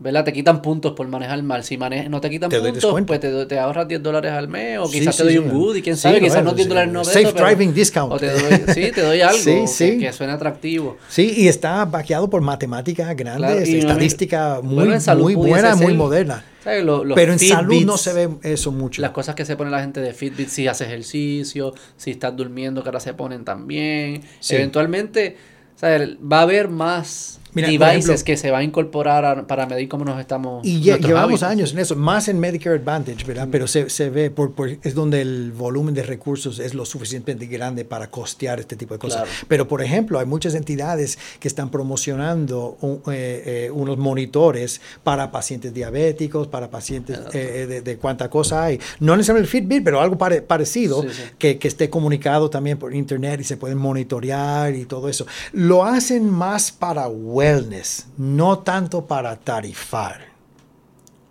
¿verdad? Te quitan puntos por manejar mal. Si no te quitan puntos, pues te, te, ahorras 10 dólares al mes o quizás te doy un good y quién sabe, quizás no 10 dólares no Safe driving discount. O te doy, [laughs] sí, te doy algo que, que, suene atractivo. Sí, y está vaqueado por matemáticas grandes, estadística muy, muy buena, muy moderna. Pero en salud no se ve eso mucho. Las cosas que se pone la gente de Fitbit, si haces ejercicio, si estás durmiendo, que ahora se ponen también. Eventualmente, va a haber más Mira, devices que se va a incorporar para medir cómo nos estamos. Y llevamos años en eso, más en Medicare Advantage, ¿verdad? Pero se, se ve, por, es donde el volumen de recursos es lo suficientemente grande para costear este tipo de cosas. Pero, por ejemplo, hay muchas entidades que están promocionando eh, eh, unos monitores para pacientes diabéticos, para pacientes eh, de, de, cuánta cosa hay. No necesariamente el Fitbit, pero algo parecido Que, que esté comunicado también por internet y se pueden monitorear y todo eso. Lo hacen más para wellness, no tanto para tarifar.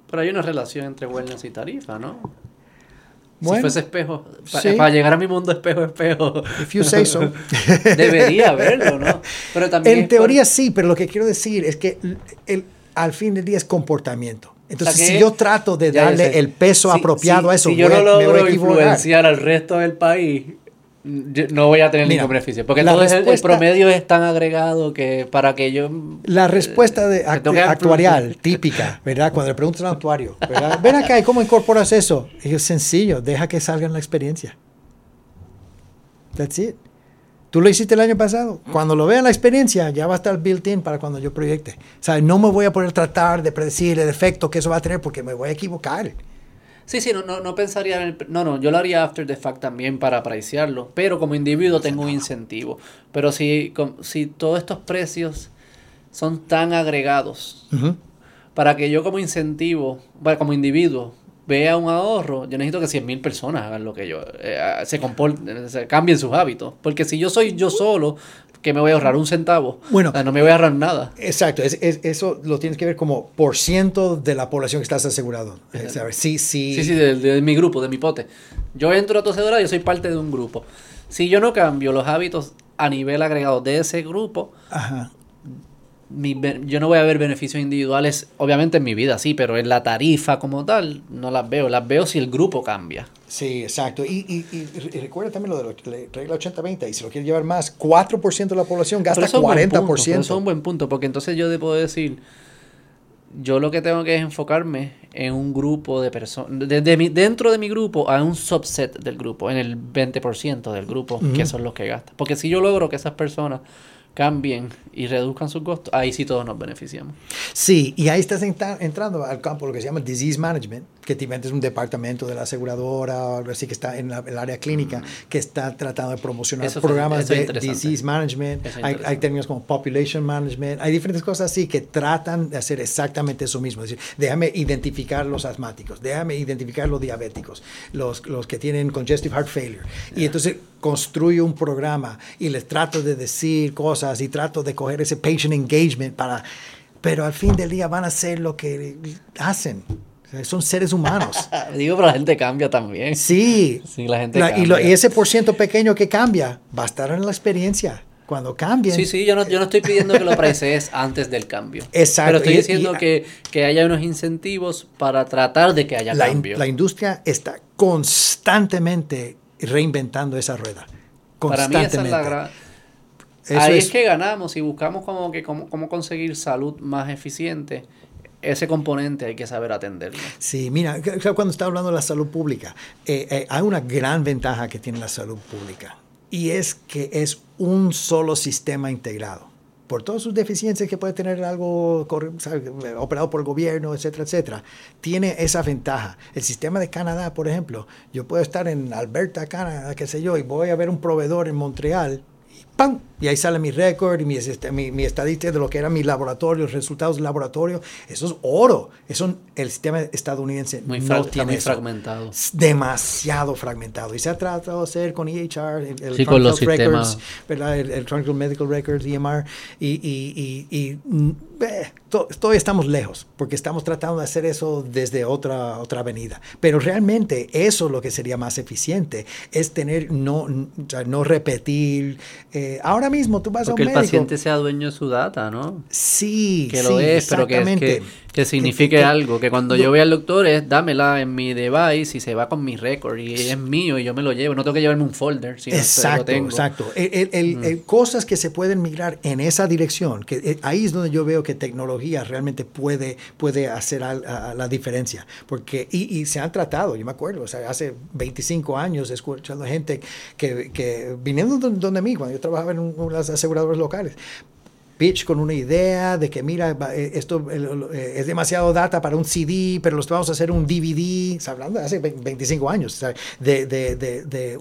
Pero hay una relación entre wellness y tarifa, ¿no? Bueno, si fuese espejo, para llegar a mi mundo espejo, espejo. If you say so. [laughs] Debería haberlo, ¿no? Pero también en teoría sí, pero lo que quiero decir es que el, al fin del día es comportamiento. Entonces, si yo trato de darle el peso apropiado a eso, si yo no logro influenciar al resto del país, no voy a tener ningún beneficio. Porque todo el, promedio es tan agregado que para que yo. La respuesta de actuarial típica, [laughs] ¿verdad? Cuando le preguntas a un actuario, ¿verdad? Ven acá, ¿y cómo incorporas eso? es sencillo, deja que salga en la experiencia. That's it. Tú lo hiciste el año pasado. Cuando lo vea en la experiencia, ya va a estar built-in para cuando yo proyecte. O sea, no me voy a poder tratar de predecir el efecto que eso va a tener porque me voy a equivocar. Sí, sí, no, no, no pensaría en el... No, no, yo lo haría after the fact también para apreciarlo, pero como individuo tengo un incentivo. Pero si, si todos estos precios son tan agregados, para que yo como incentivo, como individuo, vea un ahorro, yo necesito que 100.000 personas hagan lo que yo, eh, se comporten, se cambien sus hábitos. Porque si yo soy yo solo, que me voy a ahorrar un centavo. Bueno, no me voy a ahorrar nada. Exacto, es, eso lo tienes que ver como por ciento de la población que estás asegurado. sí, sí. Sí, sí, de, mi grupo, de mi pote. Yo entro a tu aseguradora, yo soy parte de un grupo. Si yo no cambio los hábitos a nivel agregado de ese grupo, Ajá yo no voy a ver beneficios individuales, obviamente en mi vida sí, pero en la tarifa como tal no las veo. Las veo si el grupo cambia. Sí, exacto. Y, y, recuerda también lo de la regla 80-20, y si lo quieres llevar más, 4% de la población gasta 40%. eso es un buen punto, porque entonces yo puedo decir, yo lo que tengo que es enfocarme en un grupo de personas, de, dentro de mi grupo a un subset del grupo, en el 20% del grupo, que son los que gastan. Porque si yo logro que esas personas cambien y reduzcan sus costos, ahí sí todos nos beneficiamos. Sí, y ahí estás entrando al campo, lo que se llama disease management, que te es un departamento de la aseguradora o algo así que está en el área clínica, mm. que está tratando de promocionar programas de disease management. Hay, hay, términos como population management, hay diferentes cosas así que tratan de hacer exactamente eso mismo. Es decir, déjame identificar los asmáticos, déjame identificar los diabéticos, los, los que tienen congestive heart failure. Y entonces construyo un programa y les trato de decir cosas y trato de coger ese patient engagement para... Pero al fin del día van a hacer lo que hacen. Son seres humanos. [laughs] Digo, pero la gente cambia también. Sí. Sí, la gente La- y, lo- cambia. y ese por ciento pequeño que cambia va a estar en la experiencia. Cuando cambien. Sí, sí, yo no, yo no estoy pidiendo que lo pricees [laughs] antes del cambio. Exacto, Pero estoy diciendo y- que, que haya unos incentivos para tratar de que haya la, in- cambio. la industria está constantemente reinventando esa rueda. Para mí esa es Constantemente. la gran... Eso Ahí es- es que ganamos y buscamos como que cómo, cómo conseguir salud más eficiente. Ese componente hay que saber atenderlo. Sí, mira, cuando está hablando de la salud pública, eh, eh, hay una gran ventaja que tiene la salud pública y es que es un solo sistema integrado. Por todas sus deficiencias que puede tener algo operado por el gobierno, etcétera, etcétera, tiene esa ventaja. El sistema de Canadá, por ejemplo, yo puedo estar en Alberta, Canadá, qué sé yo, y voy a ver un proveedor en Montreal y ¡pam! Y ahí sale mi récord y mi, este, mi, mi estadística de lo que era mi laboratorio, los resultados del laboratorio. Eso es oro. Eso el sistema estadounidense Muy, no tiene eso. fragmentado. Es demasiado fragmentado. Y se ha tratado de hacer con EHR, el, el Sí, con los Records. ¿verdad? El, el Medical Records, EMR, y, y, y, y, mm, eh, to- todavía estamos lejos, porque estamos tratando de hacer eso desde otra, otra avenida. Pero realmente eso lo que sería más eficiente, es tener, no, no repetir. eh, ahora mismo tú vas Porque a un el médico. paciente sea dueño de su data, ¿no? Sí, Que lo sí, es, pero que, es que, que signifique que- algo. Que cuando yo voy al doctor es dámela en mi device y se va con mi récord y es mío y yo me lo llevo. No tengo que llevarme un folder, si no Exacto, tengo. Mm. exacto. El- el- el- el- cosas que se pueden migrar en esa dirección, que eh, ahí es donde yo veo que tecnología realmente puede, puede hacer al- a- a la diferencia. Porque, y, y se han tratado, yo me acuerdo, o sea, hace 25 años escuchando gente que, que viniendo don- donde mí, cuando yo trabajaba en un- unas aseguradoras locales, pitch con una idea de que mira, eh, esto eh, es demasiado data para un CD, pero los vamos a hacer un DVD, hablando de hace ve- 25 años, de, de, de,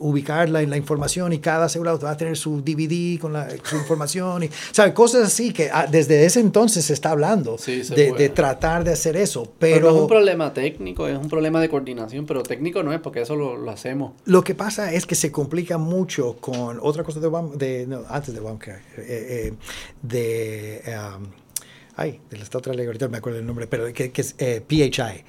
en la información y cada asegurado va a tener su DVD con la, su información, y, ¿sabe? Cosas así que ah, desde ese entonces se está hablando Sí, se de, tratar de hacer eso, Pero, pero... no es un problema técnico, es un problema de coordinación, pero técnico no es porque eso lo, lo hacemos. Lo que pasa es que se complica mucho con otra cosa de, Obama- no, antes de Obamacare, eh, eh, de, um, ay, de esta otra ley, ahorita no me acuerdo el nombre, pero que, que es eh, PHI,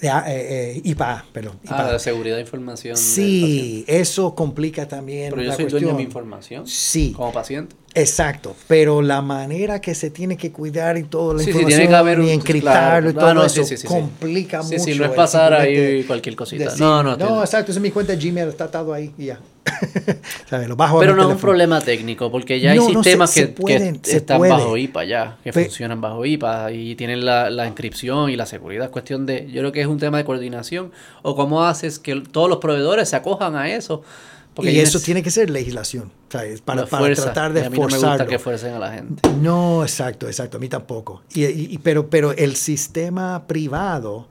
de, ah, eh, eh, IPA, perdón. Ah, IPA. de seguridad de información. sí, eso complica también. Pero yo la soy dueño de cuestión. mi información Sí. como paciente. Exacto, pero la manera que se tiene que cuidar y toda la Sí, sí, información tiene que haber un- y encriptarlo y todo Ah, no, eso sí, complica mucho. sí, no es pasar ahí cualquier cosita. decir, No, no, no, exacto, esa es mi cuenta de Gmail, está atado ahí y ya. [laughs] Lo bajo Pero no es un problema técnico, porque ya hay No, no, se- sistemas se que, pueden, que se están puede. bajo IPA ya, que funcionan bajo IPA y tienen la, la inscripción y la seguridad. Es cuestión de, yo creo que es un tema de coordinación o cómo haces que todos los proveedores se acojan a eso. Porque y eso es- tiene que ser legislación, ¿sabes? Para, la para fuerza, tratar y de a mí no me gusta que fuercen a la gente. No, exacto, exacto, a mí tampoco. Y, y- y- pero, pero el sistema privado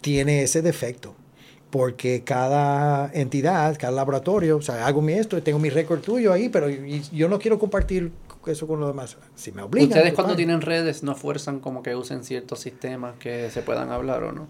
tiene ese defecto, porque cada entidad, cada laboratorio, o sea, hago mi esto, tengo mi récord tuyo ahí, pero y- yo no quiero compartir eso con los demás. Si me obligan. Ustedes pues, cuando tienen redes no fuerzan como que usen ciertos sistemas que se puedan hablar o no.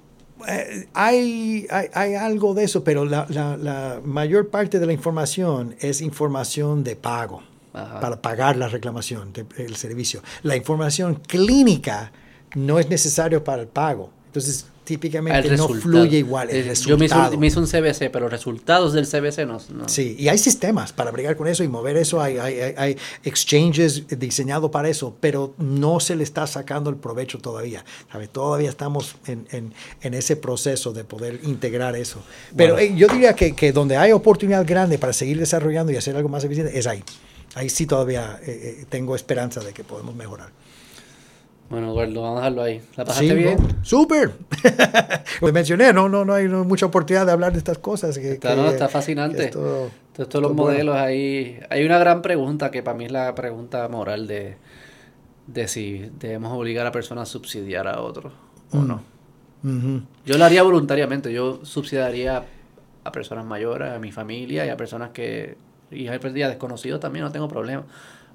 Eh, hay, hay, hay algo de eso, pero la, la- la mayor parte de la información es información de pago, Ajá. para pagar la reclamación del servicio. La información clínica no es necesario para el pago. Entonces, típicamente El no fluye igual el Eh, Yo me hice, un, me hice un CBC, pero resultados del CBC no. no. Sí, y hay sistemas para bregar con eso y mover eso, hay, hay, hay- hay exchanges diseñados para eso, pero no se le está sacando el provecho todavía. ¿sabe? Todavía estamos en, en- en ese proceso de poder integrar eso. Pero Bueno. eh, yo diría que, que donde hay oportunidad grande para seguir desarrollando y hacer algo más eficiente es ahí. Ahí sí todavía eh, eh, tengo esperanza de que podemos mejorar. Bueno, Eduardo, vamos a dejarlo ahí. ¿La pasaste Sí, bien? no, súper. [laughs] Como mencioné, no, no, no hay mucha oportunidad de hablar de estas cosas. Que, Está, que- no, está fascinante. esto- Entonces, todos los bueno. modelos ahí. Hay una gran pregunta que para mí es la pregunta moral de, de si debemos obligar a personas a subsidiar a otros o Mm. no. Yo lo haría voluntariamente. Yo subsidiaría a personas mayores, a mi familia y a personas que. Y a desconocidos también, no tengo problema.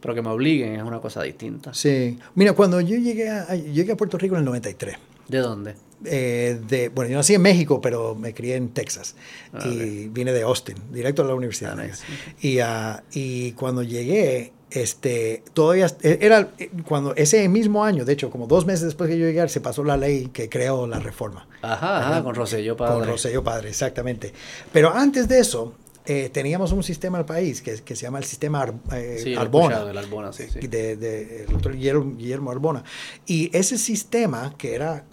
Pero que me obliguen es una cosa distinta. Sí. Mira, cuando yo llegué a, llegué a Puerto Rico en el 93, ¿De dónde? eh, de, bueno, yo nací en México, pero me crié en Texas. Ah, y vine de Austin, directo a la universidad. Ah, nice. y, ah, y cuando llegué, este, todavía era cuando ese mismo año, de hecho, como dos meses después que yo llegué, se pasó la ley que creó la reforma. Ajá, ajá con Rosselló Padre. Con Rosselló Padre, exactamente. Pero antes de eso, eh, teníamos un sistema en el país que, que se llama el sistema eh, Arbona, de, de, doctor Guillermo, Arbona. Y ese sistema, que era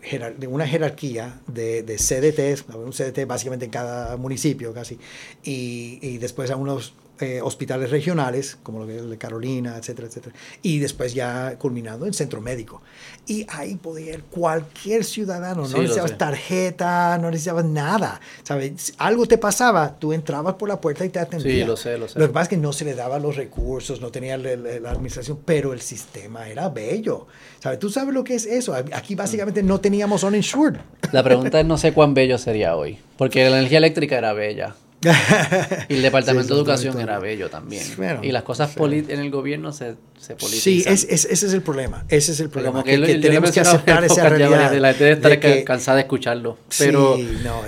una jerarquía de, de CDTs, un CDT básicamente en cada municipio casi, y, y después a unos eh, hospitales regionales, como lo que es el de Carolina, etcétera, etcétera, y después ya culminando en centro médico. Y ahí podía ir cualquier ciudadano, no necesitabas tarjeta, no necesitabas nada, ¿sabes? Algo te pasaba, tú entrabas por la puerta y te atendían. Sí, lo sé, lo sé. Lo que pasa es que no se le daban los recursos, no tenía la, administración, pero el sistema era bello, ¿sabes? Tú sabes lo que es eso, aquí básicamente no teníamos uninsured. La pregunta es no sé cuán bello sería hoy, porque la energía eléctrica era bella. [laughs] y el Departamento de Educación era bello también. y las cosas en el gobierno se, se politizan. Sí, ese es el problema. Ese es el problema. que, tenemos que aceptar [laughs] esa realidad. La gente debe estar cansada de escucharlo. Pero,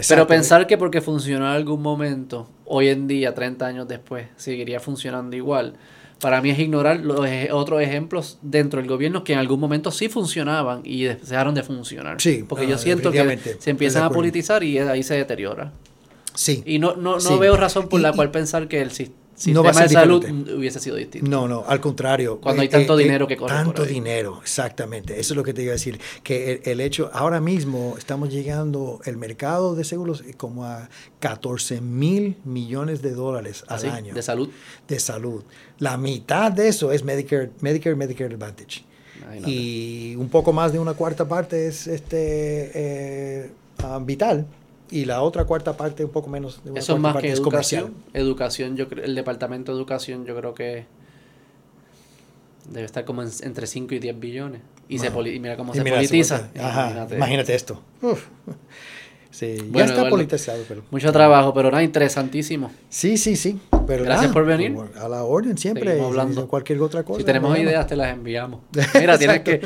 pero pensar que porque funcionó en algún momento, hoy en día, 30 años después, seguiría funcionando igual. Para mí es ignorar los otros ejemplos dentro del gobierno que en algún momento sí funcionaban y dejaron de funcionar. Sí, porque yo siento que se empiezan a politizar y ahí se deteriora. Sí. Y no, no, no veo razón por la cual pensar que el sistema de salud hubiese sido distinto. No, no, al contrario. Cuando hay tanto eh, dinero que corre Tanto dinero, exactamente. Eso es lo que te iba a decir. Que el, hecho, ahora mismo estamos llegando, el mercado de seguros como a 14 mil millones de dólares al ¿Ah, año. ¿De salud? De salud. La mitad de eso es Medicare, Medicare, Medicare Advantage. Y un poco más de una cuarta parte es este eh, ah, vital y la otra cuarta parte un poco menos de eso más que educación educación yo creo el departamento de educación yo creo que debe estar como entre 5 y 10 billones y, se mira cómo se politiza imagínate. esto [laughs] Sí, ya está politizado. Pero, mucho trabajo, pero nada, interesantísimo. Sí, sí, sí. Pero Gracias por venir. A la orden siempre. hablando. Cualquier otra cosa. Si tenemos ideas, te las enviamos. [laughs] Mira, tienes que.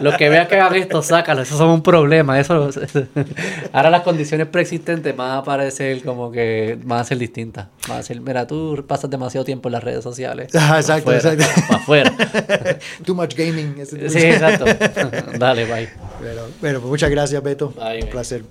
Lo que veas que hagan esto, sácalo. Eso es un problema. Eso, [laughs] ahora las condiciones preexistentes van a parecer como que van a ser distintas. Van a ser, mira, tú pasas demasiado tiempo en las redes sociales. [laughs] Ah, exacto, exacto. Para afuera. Too much gaming. Sí, exacto. Dale, bye. Pero, pero pues muchas gracias, Beto. un placer.